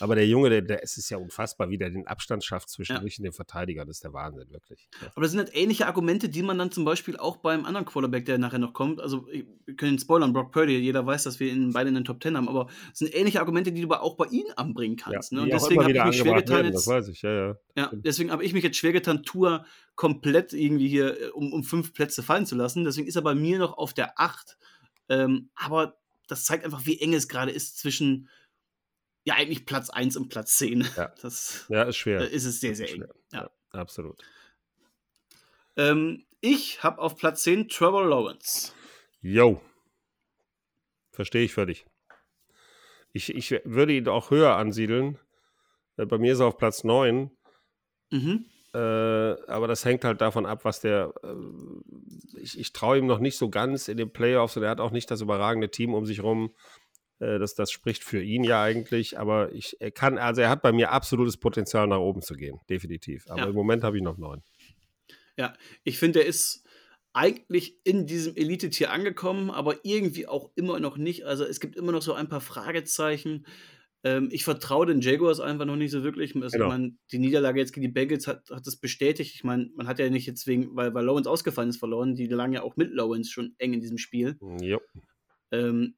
Aber der Junge, der, der es ist ja unfassbar, wie der den Abstand schafft zwischen Ja. und den Verteidigern. Das ist der Wahnsinn, wirklich. Ja. Aber das sind halt ähnliche Argumente, die man dann zum Beispiel auch beim anderen Quarterback, der nachher noch kommt, also wir können ihn spoilern, Brock Purdy, jeder weiß, dass wir ihn beide in den Top 10 haben, aber es sind ähnliche Argumente, die du aber auch bei ihm anbringen kannst. Ja, ne? Und deswegen habe ich mich schwer getan, werden, das jetzt, weiß ich, ja, ja. ja, deswegen habe ich mich jetzt schwer getan, Tour komplett irgendwie hier äh, um, um fünf Plätze fallen zu lassen. Deswegen ist er bei mir noch auf der 8. Ähm, aber das zeigt einfach, wie eng es gerade ist zwischen ja eigentlich Platz 1 und Platz 10. Ja. (laughs) Das Ja, ist schwer. äh, ist es sehr, sehr eng. schwer. Ja. Absolut. Ähm, ich habe auf Platz 10 Trevor Lawrence. Yo. Verstehe ich völlig. Ich, ich würde ihn auch höher ansiedeln. Äh, Bei mir ist er auf Platz 9. Mhm. Äh, aber das hängt halt davon ab, was der. Äh, ich ich traue ihm noch nicht so ganz in den Playoffs und er hat auch nicht das überragende Team um sich rum. Äh, das, das spricht für ihn ja eigentlich, aber ich, er kann, also er hat bei mir absolutes Potenzial nach oben zu gehen, definitiv. Aber Ja. im Moment habe ich noch neun. Ja, ich finde, er ist eigentlich in diesem Elite-Tier angekommen, aber irgendwie auch immer noch nicht. Also es gibt immer noch so ein paar Fragezeichen. Ähm, ich vertraue den Jaguars einfach noch nicht so wirklich. Also, Genau. ich die Niederlage jetzt gegen die Bengals hat, hat das bestätigt. Ich meine, man hat ja nicht jetzt wegen, weil, weil Lawrence ausgefallen ist, verloren. Die lagen ja auch mit Lawrence schon eng in diesem Spiel. Jo. Ähm,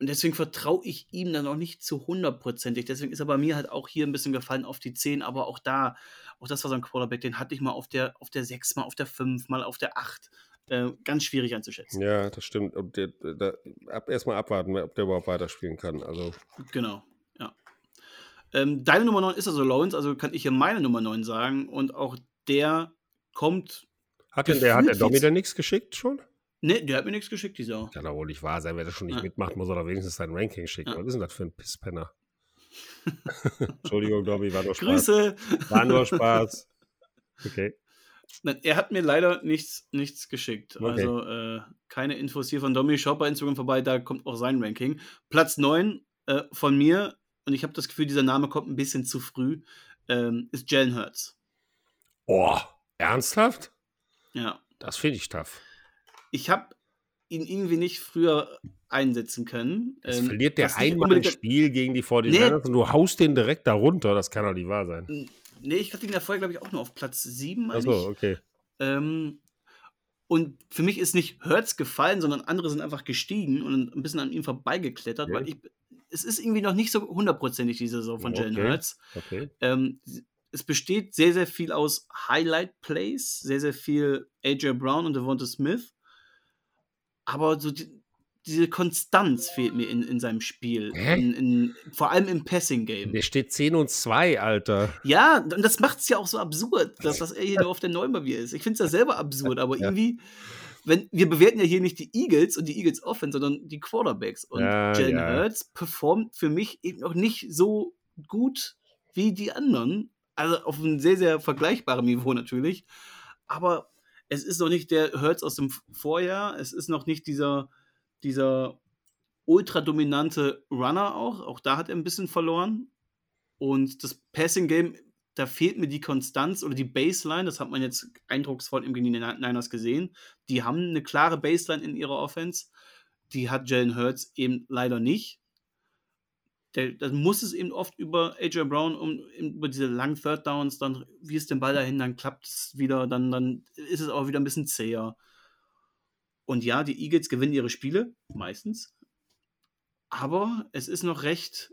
und deswegen vertraue ich ihm dann noch nicht zu hundertprozentig. Deswegen ist er bei mir halt auch hier ein bisschen gefallen auf die 10, aber auch da, auch das war so ein Quarterback, den hatte ich mal auf der, auf der 6, mal auf der 5, mal auf der 8. Äh, ganz schwierig einzuschätzen. Ja, das stimmt. Und der, der, ab, erstmal abwarten, ob der überhaupt weiterspielen kann. Also, Genau, ja. Ähm, deine Nummer 9 ist also Lawrence, also kann ich hier meine Nummer 9 sagen. Und auch der kommt. hat denn der, hat der Domi denn nichts geschickt schon? Ne, der hat mir nichts geschickt, die Sau. Kann doch wohl nicht wahr sein. Wer das schon nicht Ja. mitmacht, muss er doch wenigstens sein Ranking schicken. Ja. Was ist denn das für ein Pisspenner? (laughs) Entschuldigung, Domi, war nur Spaß. Grüße! War nur Spaß. Okay. Er hat mir leider nichts, nichts geschickt. Okay. Also äh, keine Infos hier von Domi. Schaut bei Instagram vorbei, da kommt auch sein Ranking. Platz 9 äh, von mir, und ich habe das Gefühl, dieser Name kommt ein bisschen zu früh, ähm, ist Jalen Hurts. Oh, ernsthaft? Ja. Das finde ich tough. Ich habe ihn irgendwie nicht früher einsetzen können. Jetzt Ähm, verliert der einmal ein Spiel gegen die 49ers und du haust den direkt da runter. Das kann doch nicht wahr sein. Nee, ich hatte ihn ja vorher, glaube ich, auch nur auf Platz 7. meine Achso, okay. Ähm, und für mich ist nicht Hurts gefallen, sondern andere sind einfach gestiegen und ein bisschen an ihm vorbeigeklettert, Okay. weil ich, es ist irgendwie noch nicht so hundertprozentig diese Saison von Jalen Okay. Hurts. Okay. Ähm, es besteht sehr, sehr viel aus Highlight-Plays, sehr, sehr viel AJ Brown und Devonta Smith. Aber so die, diese Konstanz fehlt mir in, in seinem Spiel. Hä? In, in, vor allem im Passing-Game. Der steht 10 und 2, Alter. Ja, und das macht es ja auch so absurd, dass, er hier nur auf der 9 bei mir ist. Ich finde es ja selber absurd, aber (laughs) Ja. irgendwie, wenn, wir bewerten ja hier nicht die Eagles und die Eagles Offense, sondern die Quarterbacks. Und Ja, Jalen ja. Hurts performt für mich eben noch nicht so gut wie die anderen. Also auf einem sehr, sehr vergleichbaren Niveau natürlich. Aber es ist noch nicht der Hurts aus dem Vorjahr. Es ist noch nicht dieser, dieser ultra dominante Runner auch. Auch da hat er ein bisschen verloren. Und das Passing Game, da fehlt mir die Konstanz oder die Baseline. Das hat man jetzt eindrucksvoll im gegen die Niners gesehen. Die haben eine klare Baseline in ihrer Offense. Die hat Jalen Hurts eben leider nicht. Der, dann muss es eben oft über AJ Brown, um, über diese langen Third Downs, dann wie ist den Ball dahin, dann klappt es wieder, dann, dann ist es auch wieder ein bisschen zäher. Und ja, die Eagles gewinnen ihre Spiele, meistens. Aber es ist noch recht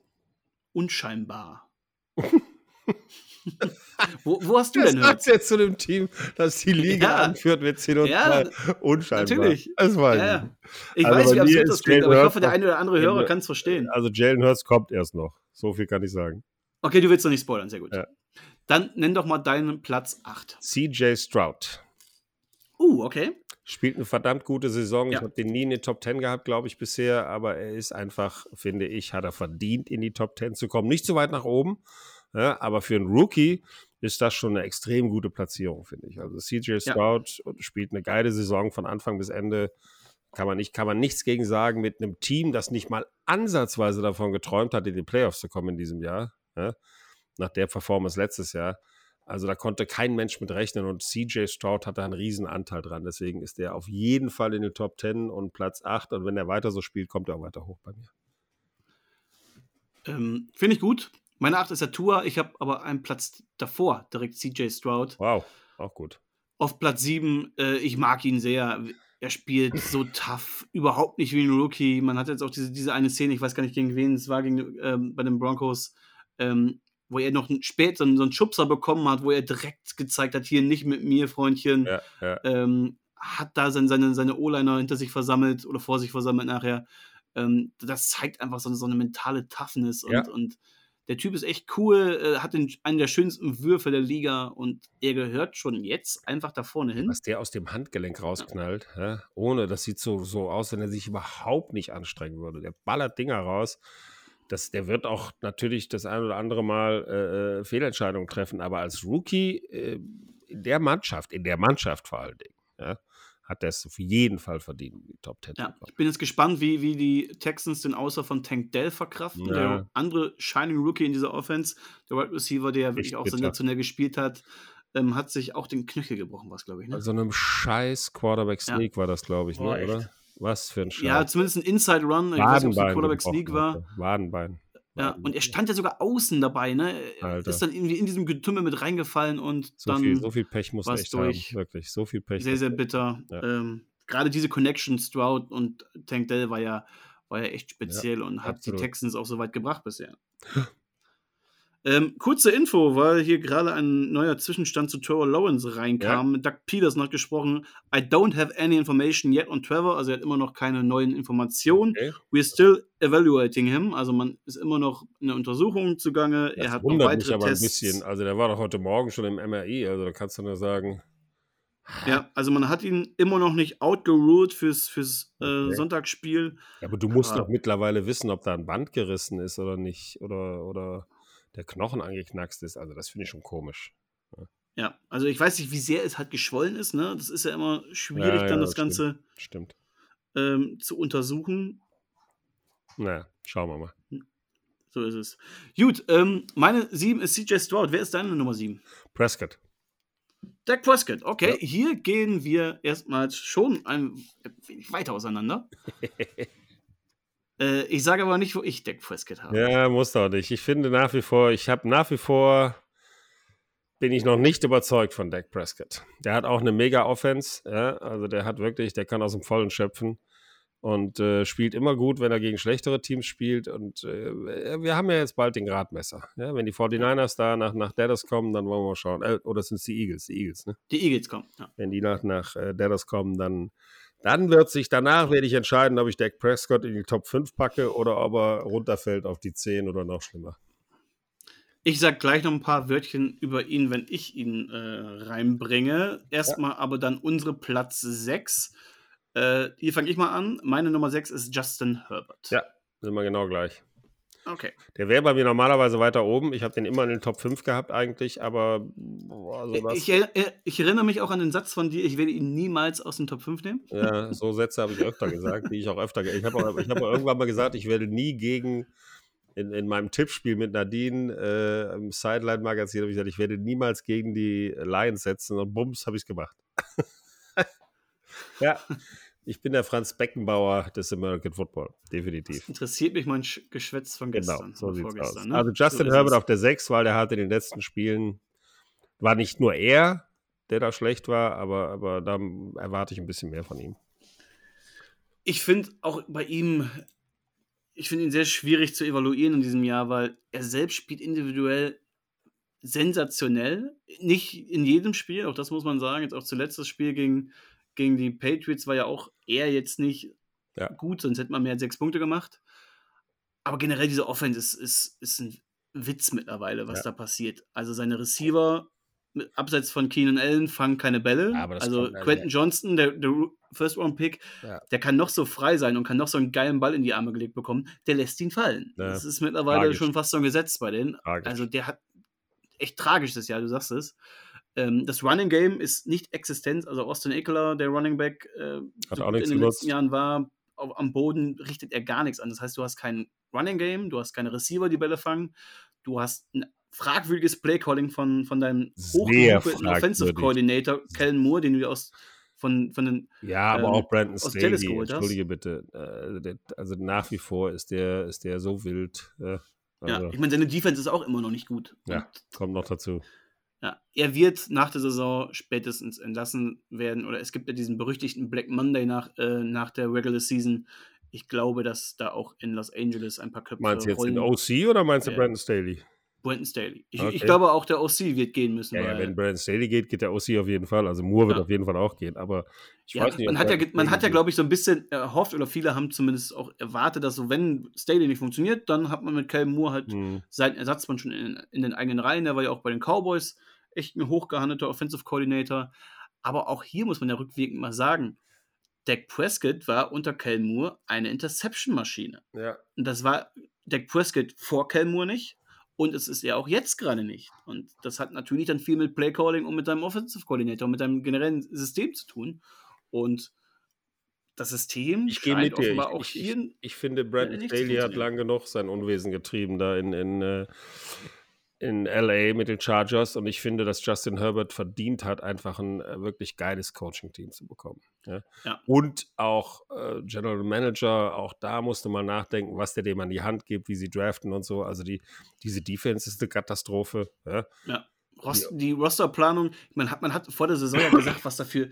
unscheinbar. (laughs) wo, wo hast du Das denn Hurts? jetzt zu dem Team, das die Liga Ja. anführt mit 10 und Ja, 2. Unscheinbar. natürlich. Das war Ja, ja. Ich Also weiß, wie absurd das klingt, Jalen aber ich hoffe, der eine oder andere Hörer kann es verstehen. Also Jalen Hurts kommt erst noch. So viel kann ich sagen. Okay, du willst doch nicht spoilern, sehr gut. Ja. Dann nenn doch mal deinen Platz 8. CJ Stroud. Uh, Oh, okay. Spielt eine verdammt gute Saison. Ich Ja. habe den nie in den Top 10 gehabt, glaube ich, bisher, aber er ist einfach, finde ich, hat er verdient, in die Top 10 zu kommen. Nicht so weit nach oben, ja, aber für einen Rookie ist das schon eine extrem gute Platzierung, finde ich. Also CJ Stroud spielt eine geile Saison von Anfang bis Ende. Kann man, nicht, kann man nichts gegen sagen mit einem Team, das nicht mal ansatzweise davon geträumt hat, in die Playoffs zu kommen in diesem Jahr. Ja, nach der Performance letztes Jahr. Also da konnte kein Mensch mit rechnen und CJ Stroud hat da einen riesen Anteil dran. Deswegen ist er auf jeden Fall in den Top 10 und Platz 8 und wenn er weiter so spielt, kommt er auch weiter hoch bei mir. Ähm, Finde ich gut. Meine 8 ist der Tour. Ich habe aber einen Platz davor, direkt CJ Stroud. Wow, auch gut. Auf Platz 7, äh, ich mag ihn sehr. Er spielt so (laughs) tough, überhaupt nicht wie ein Rookie. Man hat jetzt auch diese, diese eine Szene, ich weiß gar nicht gegen wen, es war gegen, ähm, bei den Broncos, ähm, wo er noch spät so einen, so einen Schubser bekommen hat, wo er direkt gezeigt hat, hier nicht mit mir, Freundchen. Ja, ja. ähm, hat da sein, seine, seine O-Liner hinter sich versammelt oder vor sich versammelt nachher. Ähm, das zeigt einfach so, eine- so eine mentale Toughness und, Ja. und der Typ ist echt cool, äh, hat den, einen der schönsten Würfe der Liga und er gehört schon jetzt einfach da vorne hin. Was der aus dem Handgelenk rausknallt, ja, ohne, das sieht so, so aus, wenn er sich überhaupt nicht anstrengen würde. Der ballert Dinger raus. Das, der wird auch natürlich das ein oder andere Mal äh, äh, Fehlentscheidungen treffen, aber als Rookie äh, in der Mannschaft, in der Mannschaft vor allen Dingen, ja, hat er es auf jeden Fall verdient, die Top 10 Ja, ich bin jetzt gespannt, wie, wie die Texans den Außer von Tank Dell verkraften. Ja. Der andere Shining Rookie in dieser Offense, der Wide Receiver, der wirklich Echt auch bitter. sensationell gespielt hat, ähm, hat sich auch den Knöchel gebrochen, was glaube ich. Ne? Bei so einem scheiß Quarterback-Sneak war das, glaube ich, Boah, ne, echt. oder? Was für ein Scheiß. ja, zumindest ein Inside Run. Ich weiß nicht, ob es ein Wadenbein. Quarterback Sneak war. Wadenbein. Ja, und er stand ja sogar außen dabei, ne? Er Alter. Ist dann irgendwie in diesem Getümmel mit reingefallen und So dann viel, so viel Pech muss er echt durch. haben. Wirklich, so viel Pech. sehr, sehr er- bitter. Ja. Ähm, Gerade diese Connection Stroud und Tank Dell war ja, war ja echt speziell und hat absolut. die Texans auch so weit gebracht bisher. (laughs) ähm, kurze Info, weil hier gerade ein neuer Zwischenstand zu Trevor Lawrence reinkam. Doug Peterson hat gesprochen, I don't have any information yet on Trevor, also er hat immer noch keine neuen Informationen. Okay. We're still evaluating him, also man ist immer noch in der Untersuchung zugange. Das er hat noch wundert weitere mich aber Tests. ein bisschen. Also der war doch heute Morgen schon im MRI, also da kannst du nur sagen, Ja, also man hat ihn immer noch nicht outgeruled fürs, fürs äh, Okay. Sonntagsspiel. ja, aber du musst Aber- doch mittlerweile wissen, ob da ein Band gerissen ist oder nicht oder, oder der Knochen angeknackst ist. Also das finde ich schon komisch. Ja, also ich weiß nicht, wie sehr es halt geschwollen ist, ne? Das ist ja immer schwierig, Ja, ja, dann das das Ganze Stimmt. ähm, zu untersuchen. Naja, schauen wir mal. So ist es. Gut, ähm, meine 7 ist CJ Stroud. Wer ist deine Nummer 7? Prescott. Dak Prescott. Okay, Ja. hier gehen wir erstmals schon ein wenig weiter auseinander. (laughs) äh, ich sage aber nicht, wo ich Dak Prescott habe. Ja, muss doch nicht. Ich finde nach wie vor, ich habe nach wie vor, bin ich noch nicht überzeugt von Dak Prescott. Der hat auch eine mega Offense, ja, also der hat wirklich, der kann aus dem Vollen schöpfen und äh, spielt immer gut, wenn er gegen schlechtere Teams spielt und äh, wir haben ja jetzt bald den Gradmesser. Ja, wenn die 49ers da nach, nach Dallas kommen, dann wollen wir mal schauen. Äh, oder sind es die Eagles? Die Eagles, ne? Die Eagles kommen. Ja. Wenn die nach, nach äh, Dallas kommen, dann, dann wird sich danach werde ich entscheiden, ob ich Dak Prescott in die Top 5 packe oder ob er runterfällt auf die 10 oder noch schlimmer. Ich sag gleich noch ein paar Wörtchen über ihn, wenn ich ihn äh, reinbringe. Erstmal aber dann unsere Platz 6. Äh, hier fange ich mal an. Meine Nummer 6 ist Justin Herbert. Ja. Sind wir genau gleich. Okay. Der wäre bei mir normalerweise weiter oben. Ich habe den immer in den Top 5 gehabt eigentlich, aber boah, das, Ich, ich erinnere mich auch an den Satz von dir, ich werde ihn niemals aus den Top 5 nehmen. ja, (laughs) so Sätze habe ich öfter gesagt, die ich auch öfter Ich habe auch, ich habe auch irgendwann mal gesagt, ich werde nie gegen in, in meinem Tippspiel mit Nadine äh, im Sideline-Magazin habe ich gesagt, ich werde niemals gegen die Lions setzen und bums, habe ich es gemacht. (laughs) ja, ich bin der Franz Beckenbauer des American Football, definitiv. Interessiert mich mein Sch- Geschwätz von Genau, gestern. so oder sieht's aus. vorgestern, ne? Also Justin So Herbert auf der 6, weil der hatte in den letzten Spielen, war nicht nur er, der da schlecht war, aber, aber da erwarte ich ein bisschen mehr von ihm. Ich finde auch bei ihm, ich finde ihn sehr schwierig zu evaluieren in diesem Jahr, weil er selbst spielt individuell sensationell. Nicht in jedem Spiel, auch das muss man sagen. Jetzt auch zuletzt das Spiel gegen, gegen die Patriots war ja auch er jetzt nicht Ja. gut, sonst hätte man mehr als sechs Punkte gemacht. Aber generell diese Offense ist, ist, ist ein Witz mittlerweile, was Ja. da passiert. Also seine Receiver abseits von Keenan Allen fangen keine Bälle. Das also ja Quentin. Johnston, der, der First Round Pick, Ja. der kann noch so frei sein und kann noch so einen geilen Ball in die Arme gelegt bekommen, der lässt ihn fallen. Ja. Das ist mittlerweile Tragisch. schon fast so ein Gesetz bei denen. Tragisch. Also der hat echt tragisch das Jahr, du sagst es. Ähm, das Running Game ist nicht existent. Also Austin Eckler, der Running Back, äh, so in den letzten Jahren war, auf, am Boden richtet er gar nichts an. Das heißt, du hast kein Running Game, du hast keine Receiver, die Bälle fangen, du hast ein fragwürdiges Playcalling von, von deinem Sehr hochgelobten Offensive. Coordinator, Kellen Moore, den du aus von, von den Ja, aber ähm, auch Brandon Staley, entschuldige bitte. Äh, der, also nach wie vor ist der, ist der so wild. Äh, also, Ja, ich meine, seine Defense ist auch immer noch nicht gut. Ja. Kommt noch dazu. Ja, er wird nach der Saison spätestens entlassen werden. Oder es gibt ja diesen berüchtigten Black Monday nach, äh, nach der Regular Season. Ich glaube, dass da auch in Los Angeles ein paar Köpfe Meinst du jetzt den rollen. OC oder meinst du Ja. Brandon Staley? Brandon Staley. Ich, Okay. ich glaube, auch der OC wird gehen müssen. Ja, ja, wenn Brandon Staley geht, geht der OC auf jeden Fall. Also Moore wird Ja. auf jeden Fall auch gehen. Aber ich ja, weiß nicht, man hat ja, man hat ja, glaube ich, so ein bisschen erhofft, oder viele haben zumindest auch erwartet, dass so, wenn Staley nicht funktioniert, dann hat man mit Kellen Moore halt Hm. seinen Ersatzmann schon in, in den eigenen Reihen. Der war ja auch bei den Cowboys echt ein hochgehandelter Offensive Coordinator. Aber auch hier muss man ja rückwirkend mal sagen, Dak Prescott war unter Kellen Moore eine Interception-Maschine. Ja. Und das war Dak Prescott vor Kellen Moore nicht. Und es ist er auch jetzt gerade nicht. Und das hat natürlich dann viel mit Playcalling und mit deinem Offensive Coordinator und mit deinem generellen System zu tun. Und das System Ich gehe scheint mit dir. Ich, offenbar auch ich, hier ich, ich finde, Brandon Staley hat funktionieren. lang genug sein Unwesen getrieben da in, in, äh, in LA mit den Chargers und ich finde, dass Justin Herbert verdient hat, einfach ein äh, wirklich geiles Coaching-Team zu bekommen. Ja? Ja. Und auch äh, General Manager, auch da musste man nachdenken, was der dem an die Hand gibt, wie sie draften und so. Also die, diese Defense ist eine Katastrophe. Ja? Rost, die Rosterplanung, man hat, man hat vor der Saison ja gesagt, was dafür,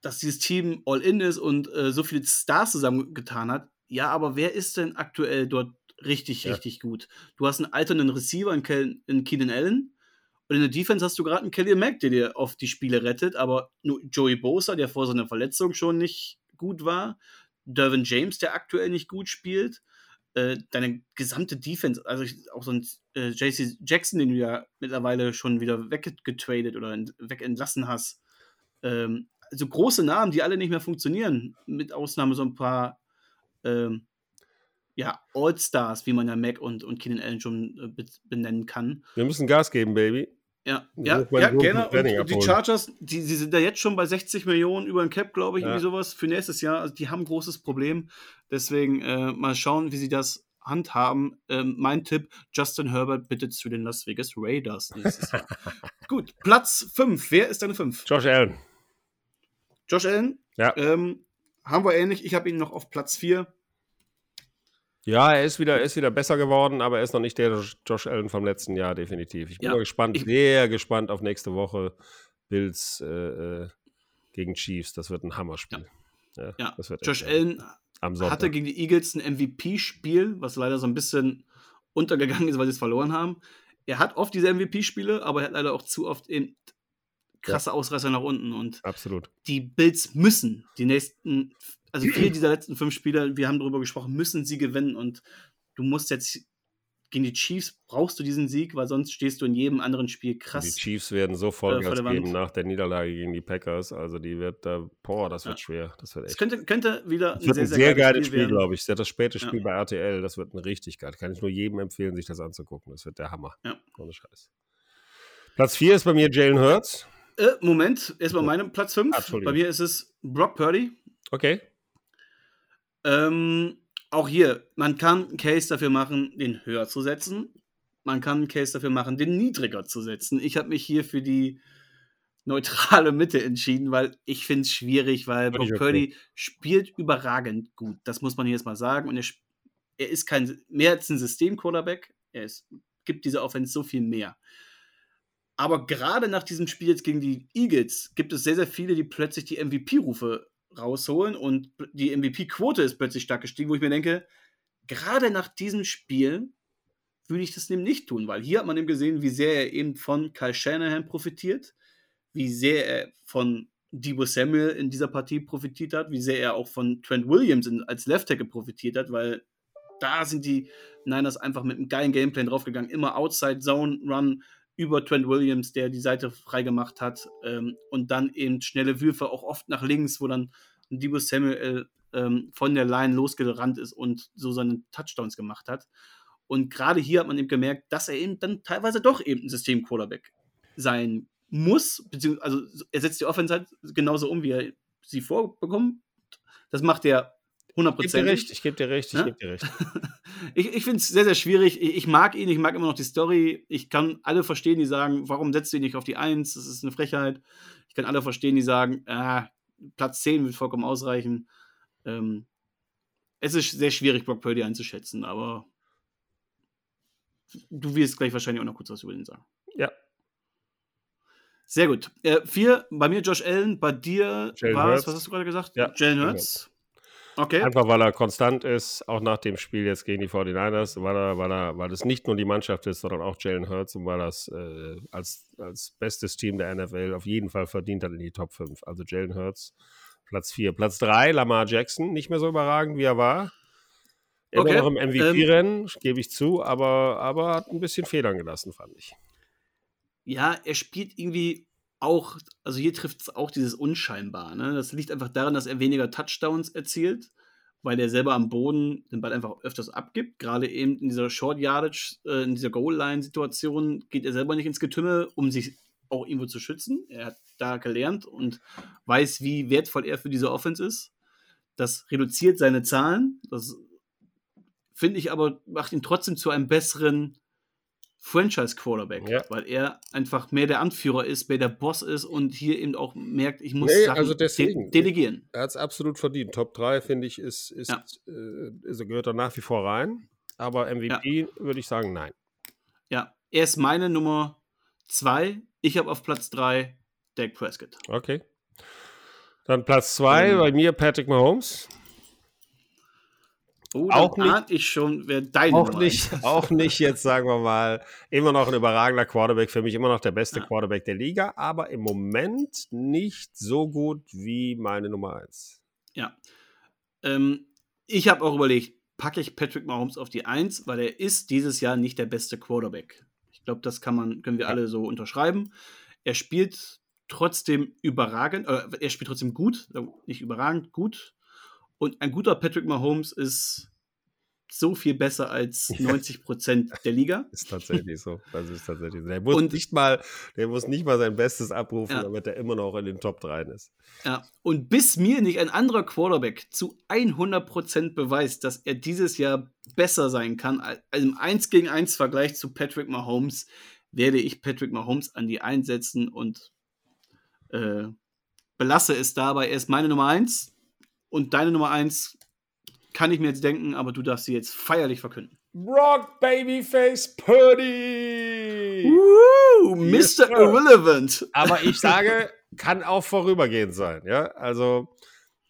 dass dieses Team all-in ist und äh, so viele Stars zusammengetan hat. Ja, aber wer ist denn aktuell dort richtig, Ja. richtig gut? Du hast einen alternden Receiver in, Kel in Keenan Allen und in der Defense hast du gerade einen Kelly Mack, der dir oft die Spiele rettet, aber nur Joey Bosa, der vor seiner Verletzung schon nicht gut war, Dervin James, der aktuell nicht gut spielt, äh, deine gesamte Defense, also auch so ein äh, JC Jackson, den du ja mittlerweile schon wieder weggetradet oder ent wegentlassen hast. Ähm, also große Namen, die alle nicht mehr funktionieren, mit Ausnahme so ein paar ähm, ja, All-Stars, wie man ja Mac und, und Keenan Allen schon äh, be benennen kann. Wir müssen Gas geben, Baby. Ja, ja, ja gerne. Und, die. Chargers, die, die sind da jetzt schon bei 60 Millionen über den Cap, glaube ich, Ja. irgendwie sowas für nächstes Jahr. Also die haben ein großes Problem. Deswegen äh, mal schauen, wie sie das handhaben. Ähm, mein Tipp: Justin Herbert bitte zu den Las Vegas Raiders nächstes Jahr. (laughs) Gut, Platz 5. Wer ist deine 5? Josh Allen. Josh Allen? Ja. Ähm, haben wir ähnlich. Ich habe ihn noch auf Platz 4. Ja, er ist wieder, er ist wieder besser geworden, aber er ist noch nicht der Josh- Allen vom letzten Jahr, definitiv. Ich bin Ja, mal gespannt, ich- sehr gespannt auf nächste Woche. Bills äh, äh, gegen Chiefs. Das wird ein Hammerspiel. Ja, Ja, echt Josh. Allen hatte gegen die Eagles ein MVP-Spiel, was leider so ein bisschen untergegangen ist, weil sie es verloren haben. Er hat oft diese MVP-Spiele, aber er hat leider auch zu oft eben krasse Ausreißer nach unten. Und Absolut. die Bills müssen die nächsten, also vier dieser letzten fünf Spiele, wir haben darüber gesprochen, müssen sie gewinnen. Und du musst jetzt gegen die Chiefs brauchst du diesen Sieg, weil sonst stehst du in jedem anderen Spiel krass. Die Chiefs werden so Vollgas Wand. geben nach der Niederlage gegen die Packers. Also die wird da, boah, das wird Ja. schwer. Das wird Es echt. könnte, könnte wieder Das wird ein sehr, geiles Spiel, werden. glaube ich. Das das späte Ja. Spiel bei RTL. Das wird ein richtig geil. Kann ich nur jedem empfehlen, sich das anzugucken. Das wird der Hammer. Ja. Ohne Scheiß. Platz 4 ist bei mir Jalen Hurts. Äh, Moment, erstmal meinem Platz 5. Ah, Entschuldigung. Bei mir ist es Brock Purdy. Okay. Ähm, auch hier, man kann einen Case dafür machen, den höher zu setzen. Man kann einen Case dafür machen, den niedriger zu setzen. Ich habe mich hier für die neutrale Mitte entschieden, weil ich finde es schwierig, weil okay. Purdy spielt überragend gut. Das muss man hier jetzt mal sagen. Und er, er ist kein mehr als ein System-Quarterback. Er ist, gibt dieser Offense so viel mehr. Aber gerade nach diesem Spiel jetzt gegen die Eagles gibt es sehr, sehr viele, die plötzlich die MVP-Rufe rausholen und die MVP-Quote ist plötzlich stark gestiegen, wo ich mir denke, gerade nach diesem Spiel würde ich das eben nicht tun, weil hier hat man eben gesehen, wie sehr er eben von Kyle Shanahan profitiert, wie sehr er von Debo Samuel in dieser Partie profitiert hat, wie sehr er auch von Trent Williams als Left Tackle profitiert hat, weil da sind die Niners einfach mit einem geilen Gameplan draufgegangen, immer Outside Zone Run, über Trent Williams, der die Seite freigemacht hat. Ähm, und dann eben schnelle Würfe, auch oft nach links, wo dann Debo Samuel ähm, von der Line losgerannt ist und so seine Touchdowns gemacht hat. Und gerade hier hat man eben gemerkt, dass er eben dann teilweise doch eben ein System-Quarterback sein muss, beziehungsweise also er setzt die Offense halt genauso um, wie er sie vorbekommt. Das macht er 100%. Ich gebe dir recht, ich gebe dir recht, ich Ja? gebe dir recht. ich ich finde es sehr, sehr schwierig. Ich, ich mag ihn, ich mag immer noch die Story. Ich kann alle verstehen, die sagen, warum setzt du ihn nicht auf die Eins? Das ist eine Frechheit. Ich kann alle verstehen, die sagen, ah, Platz 10 wird vollkommen ausreichen. Ähm, es ist sehr schwierig, Brock Purdy einzuschätzen, aber du wirst gleich wahrscheinlich auch noch kurz was über ihn sagen. Ja. Sehr gut. Äh, vier, bei mir Josh Allen, bei dir war es, was hast du gerade gesagt? Ja, Jalen Hurts. Okay. Einfach weil er konstant ist, auch nach dem Spiel jetzt gegen die 49ers, weil, er, weil, er, weil es nicht nur die Mannschaft ist, sondern auch Jalen Hurts und weil er es äh, als, als bestes Team der NFL auf jeden Fall verdient hat in die Top 5. Also Jalen Hurts, Platz 4. Platz 3, Lamar Jackson, nicht mehr so überragend, wie er war. Immer Okay, noch im MVP-Rennen, gebe ich zu, aber, aber hat ein bisschen Federn gelassen, fand ich. Ja, er spielt irgendwie auch, also hier trifft es auch dieses Unscheinbar. Ne? Das liegt einfach daran, dass er weniger Touchdowns erzielt, weil er selber am Boden den Ball einfach öfters abgibt. Gerade eben in dieser Short Yardage, äh, in dieser Goal-Line-Situation geht er selber nicht ins Getümmel, um sich auch irgendwo zu schützen. Er hat da gelernt und weiß, wie wertvoll er für diese Offense ist. Das reduziert seine Zahlen. Das finde ich aber, macht ihn trotzdem zu einem besseren Franchise-Quarterback, Ja. weil er einfach mehr der Anführer ist, mehr der Boss ist und hier eben auch merkt, ich muss Nee, Sachen also deswegen. de delegieren. Er hat es absolut verdient. Top 3, finde ich, ist, ist, Ja. äh, ist, gehört er nach wie vor rein. Aber MVP würde ich sagen, nein. Ja, er ist meine Nummer zwei. Ich habe auf Platz drei Dak Prescott. Okay. Dann Platz 2 Ähm, bei mir Patrick Mahomes. Oh, Auch nicht- ich schon, wer deine Auch nicht, (laughs) auch nicht jetzt, sagen wir mal, immer noch ein überragender Quarterback, für mich immer noch der beste Ja. Quarterback der Liga, aber im Moment nicht so gut wie meine Nummer 1. Ja. Ähm, ich habe auch überlegt, packe ich Patrick Mahomes auf die Eins, weil er ist dieses Jahr nicht der beste Quarterback. Ich glaube, das kann man, können wir alle so unterschreiben. Er spielt trotzdem überragend, äh, er spielt trotzdem gut, äh, nicht überragend, gut. Und ein guter Patrick Mahomes ist so viel besser als (laughs) 90 Prozent der Liga. (laughs) Ist tatsächlich so. Das ist tatsächlich so. Der muss, Und- nicht, mal, der muss nicht mal sein Bestes abrufen, Ja. damit er immer noch in den Top 3 ist. Ja, und bis mir nicht ein anderer Quarterback zu 100% beweist, dass er dieses Jahr besser sein kann, als im 1 gegen 1 Vergleich zu Patrick Mahomes, werde ich Patrick Mahomes an die einsetzen und äh, belasse es dabei. Er ist meine Nummer 1 und deine Nummer 1 kann ich mir jetzt denken, aber du darfst sie jetzt feierlich verkünden. Brock Babyface Purdy! Woo, Yes, Mr. sir. Irrelevant. Aber ich (laughs) sage, kann auch vorübergehend sein. Ja, also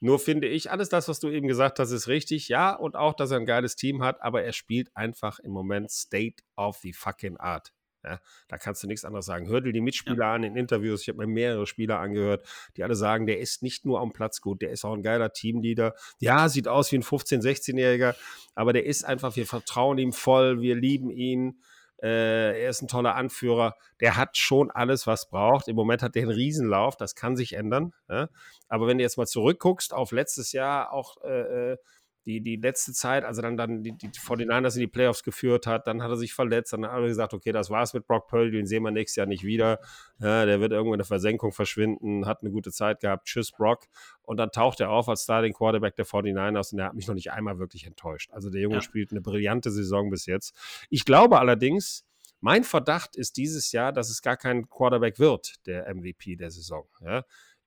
nur finde ich, alles das, was du eben gesagt hast, ist richtig. Ja, und auch, dass er ein geiles Team hat, aber er spielt einfach im Moment State of the fucking Art. Ja, da kannst du nichts anderes sagen. Hör dir die Mitspieler an in Interviews. Ich habe mir mehrere Spieler angehört, die alle sagen, der ist nicht nur am Platz gut, der ist auch ein geiler Teamleader. Ja, sieht aus wie ein 15-, 16-Jähriger, aber der ist einfach, wir vertrauen ihm voll, wir lieben ihn. Äh, er ist ein toller Anführer. Der hat schon alles, was braucht. Im Moment hat der einen Riesenlauf. Das kann sich ändern. Ja? Aber wenn du jetzt mal zurückguckst auf letztes Jahr, auch äh, die, die letzte Zeit, also dann, dann die, die 49ers in die Playoffs geführt hat, dann hat er sich verletzt, dann hat er gesagt, okay, das war's mit Brock Purdy, den sehen wir nächstes Jahr nicht wieder. Ja, der wird irgendwo in der Versenkung verschwinden, hat eine gute Zeit gehabt. Tschüss, Brock. Und dann taucht er auf als Starting Quarterback der 49ers und der hat mich noch nicht einmal wirklich enttäuscht. Also der Junge Ja. spielt eine brillante Saison bis jetzt. Ich glaube allerdings, mein Verdacht ist dieses Jahr, dass es gar kein Quarterback wird, der MVP der Saison. Ja?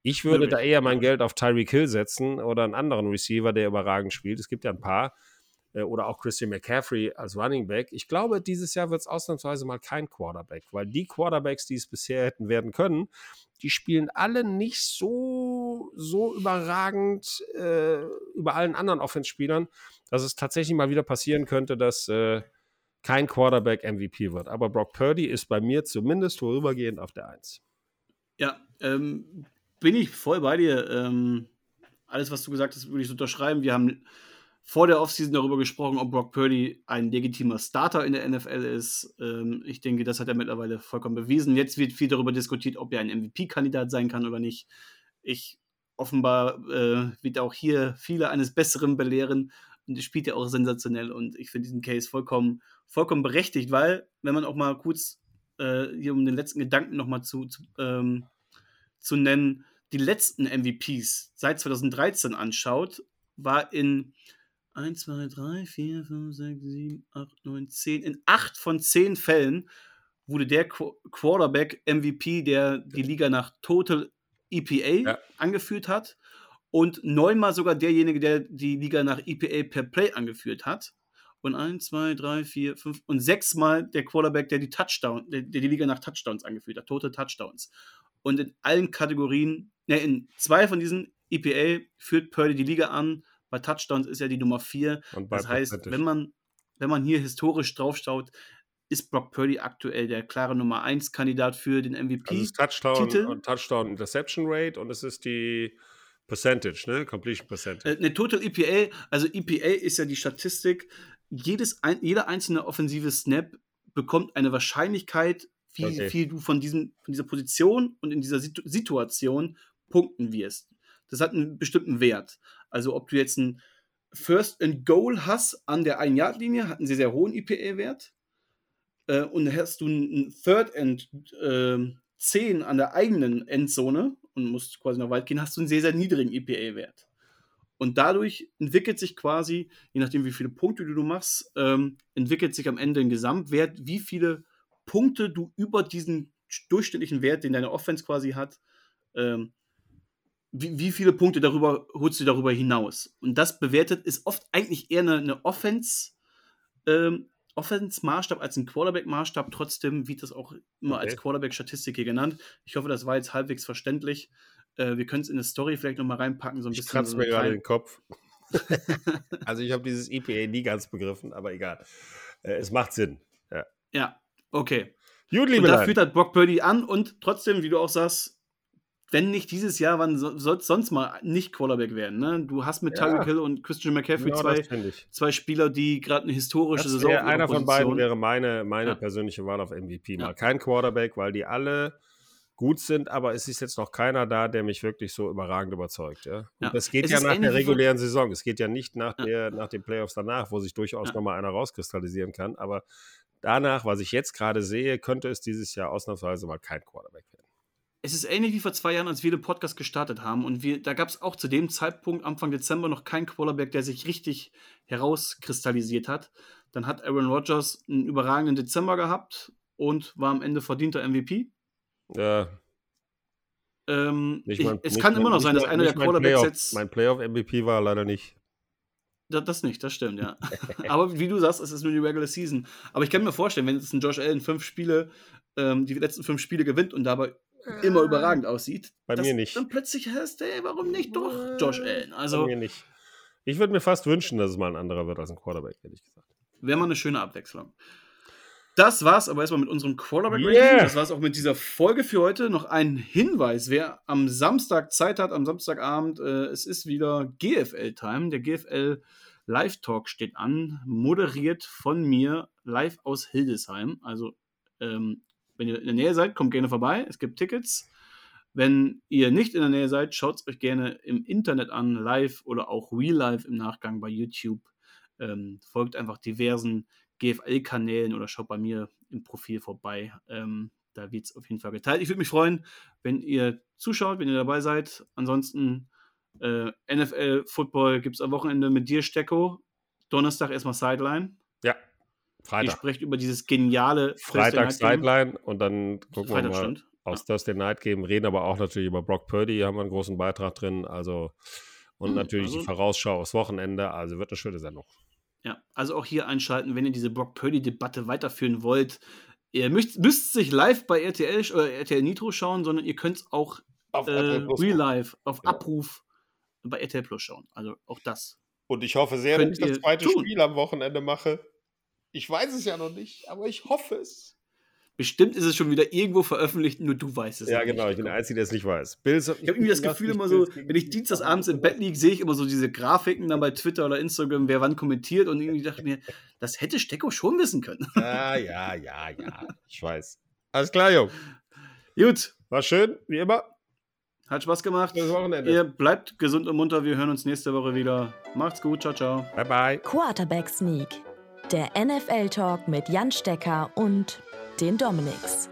Ich würde da eher mein. Geld auf Tyreek Hill setzen oder einen anderen Receiver, der überragend spielt. Es gibt ja ein paar. Äh, Oder auch Christian McCaffrey als Running Back. Ich glaube, dieses Jahr wird es ausnahmsweise mal kein Quarterback, weil die Quarterbacks, die es bisher hätten werden können, die spielen alle nicht so, so überragend äh, über allen anderen Offense-Spielern, dass es tatsächlich mal wieder passieren könnte, dass äh, kein Quarterback MVP wird. Aber Brock Purdy ist bei mir zumindest vorübergehend auf der Eins. Ja, ähm, bin ich voll bei dir. Ähm, alles, was du gesagt hast, würde ich unterschreiben. Wir haben vor der Offseason darüber gesprochen, ob Brock Purdy ein legitimer Starter in der NFL ist. Ähm, ich denke, das hat er mittlerweile vollkommen bewiesen. Jetzt wird viel darüber diskutiert, ob er ein MVP-Kandidat sein kann oder nicht. Ich offenbar äh, wird auch hier viele eines Besseren belehren. Und spielt ja auch sensationell und ich finde diesen Case vollkommen, vollkommen berechtigt, weil, wenn man auch mal kurz äh, hier um den letzten Gedanken nochmal zu, zu, ähm, zu nennen, die letzten MVPs seit 2013 anschaut, war in 1, 2, 3, 4, 5, 6, 7, 8, 9, 10, in 8 von 10 Fällen wurde der Qu Quarterback MVP, der die Liga nach Total EPA Ja. angeführt hat und neunmal sogar derjenige, der die Liga nach EPA per Play angeführt hat. Und 1, 2, 3, 4, 5 und sechsmal der Quarterback, der die Touchdown, der, der die Liga nach Touchdowns angeführt hat, Total Touchdowns. Und in allen Kategorien, ne, in zwei von diesen EPA führt Purdy die Liga an. Bei Touchdowns ist er die Nummer 4. Und Das heißt, wenn man, wenn man hier historisch draufschaut, ist Brock Purdy aktuell der klare Nummer 1 Kandidat für den MVP. Also Touchdown Titel. und Touchdown Interception Rate und es ist die Percentage, ne? Completion Percentage. Äh, ne, Total EPA, also EPA ist ja die Statistik, jedes jeder einzelne offensive Snap bekommt eine Wahrscheinlichkeit, wie Okay. viel du von, diesem, von dieser Position und in dieser Situ Situation punkten wirst. Das hat einen bestimmten Wert. Also ob du jetzt ein First and Goal hast an der 1-Yard-Linie, hat einen sehr, sehr hohen EPA-Wert. Äh, und hast du ein Third and ähm, 10 an der eigenen Endzone und musst quasi noch weit gehen, hast du einen sehr, sehr niedrigen EPA-Wert. Und dadurch entwickelt sich quasi, je nachdem wie viele Punkte du machst, ähm, entwickelt sich am Ende ein Gesamtwert, wie viele Punkte du über diesen durchschnittlichen Wert, den deine Offense quasi hat, ähm, wie, wie viele Punkte darüber holst du darüber hinaus. Und das bewertet ist oft eigentlich eher eine, eine Offense, ähm, Offense-Maßstab als ein Quarterback-Maßstab. Trotzdem wird das auch immer Okay. als Quarterback-Statistik hier genannt. Ich hoffe, das war jetzt halbwegs verständlich. Äh, wir können es in der Story vielleicht noch mal reinpacken, so ein Ich bisschen. kratze so mir eine gerade den Kopf. (laughs) also ich habe dieses EPA nie ganz begriffen, aber egal. Äh, es macht Sinn. Ja. Ja, okay. Gut, Und liebe da Leute. führt halt Brock Purdy an und trotzdem, wie du auch sagst, wenn nicht dieses Jahr, wann so, soll es sonst mal nicht Quarterback werden? Ne? Du hast mit Ja. Tyreek Hill und Christian McCaffrey Genau zwei, zwei Spieler, die gerade eine historische Das Saison ihrer einer von beiden wäre meine, meine Ja. persönliche Wahl auf MVP. Mal Ja. kein Quarterback, weil die alle gut sind, aber es ist jetzt noch keiner da, der mich wirklich so überragend überzeugt. Ja? Und Ja. das geht Es ja nach der regulären Saison. Es geht ja nicht nach, Ja. der, nach den Playoffs danach, wo sich durchaus Ja. nochmal einer rauskristallisieren kann. Aber danach, was ich jetzt gerade sehe, könnte es dieses Jahr ausnahmsweise mal kein Quarterback werden. Es ist ähnlich wie vor zwei Jahren, als wir den Podcast gestartet haben. Und wir, da gab es auch zu dem Zeitpunkt, Anfang Dezember, noch keinen Quarterback, der sich richtig herauskristallisiert hat. Dann hat Aaron Rodgers einen überragenden Dezember gehabt und war am Ende verdienter MVP. Ja, Ähm, ich, mein- es kann mein- immer noch sein, dass mein- einer der Quarterbacks Playoff- jetzt. Mein Playoff-MVP war leider nicht. Da- Das nicht, das stimmt, ja. (laughs) (laughs) Aber wie du sagst, es ist nur die Regular Season. Aber ich kann mir vorstellen, wenn jetzt ein Josh Allen fünf Spiele, ähm, die letzten fünf Spiele gewinnt und dabei immer überragend aussieht, Bei mir nicht. dann plötzlich heißt, ey, warum nicht doch Josh Allen? Bei Also mir nicht. Ich würde mir fast wünschen, dass es mal ein anderer wird als ein Quarterback, ehrlich gesagt. wäre mal eine schöne Abwechslung. Das war's aber erstmal mit unserem quarterback Yeah. Ranking. Das war's auch mit dieser Folge für heute. Noch ein Hinweis, wer am Samstag Zeit hat, am Samstagabend, äh, es ist wieder GFL-Time. Der GFL Live-Talk steht an, moderiert von mir live aus Hildesheim. Also, ähm, wenn ihr in der Nähe seid, kommt gerne vorbei. Es gibt Tickets. Wenn ihr nicht in der Nähe seid, schaut es euch gerne im Internet an, live oder auch real live im Nachgang bei YouTube. Ähm, folgt einfach diversen GFL-Kanälen oder schaut bei mir im Profil vorbei. Ähm, da wird es auf jeden Fall geteilt. Ich würde mich freuen, wenn ihr zuschaut, wenn ihr dabei seid. Ansonsten äh, NFL-Football gibt es am Wochenende mit dir, Stecko. Donnerstag erstmal Sideline. Ja, Ihr Freitag. sprecht über dieses geniale Freitag. Sideline und dann gucken Freitag wir mal stimmt. aus Thursday Night Game, reden aber auch natürlich über Brock Purdy, hier haben wir einen großen Beitrag drin, also und Hm, natürlich also- die Vorausschau aufs Wochenende, also wird eine schöne Sendung. Ja, also auch hier einschalten, wenn ihr diese Brock Purdy-Debatte weiterführen wollt. Ihr müsst, müsst sich live bei RTL oder RTL Nitro schauen, sondern ihr könnt es auch Auf äh, real live auf Ja. Abruf bei RTL Plus schauen. Also auch das. Und ich hoffe sehr, Könnt ihr tun. am Wochenende mache. Ich weiß es ja noch nicht, aber ich hoffe es. Bestimmt ist es schon wieder irgendwo veröffentlicht, nur du weißt es Ja, noch genau, nicht. ich bin der Einzige, der es nicht weiß. Bills, Ich habe irgendwie das Gefühl immer so, wenn ich dienstagsabends im Bett liege, sehe ich immer so diese Grafiken dann bei Twitter oder Instagram, wer wann kommentiert und irgendwie dachte ich mir, das hätte Stecko schon wissen können. (laughs) Ja, ja, ja, ja. Ich weiß. Alles klar, Jung. Gut, War schön, wie immer. hat Spaß gemacht. Schönes Wochenende. Ihr bleibt gesund und munter. Wir hören uns nächste Woche wieder. Macht's gut. Ciao, ciao. Bye, bye. Quarterback Sneak, der NFL-Talk mit Jan Stecker und den Dominics.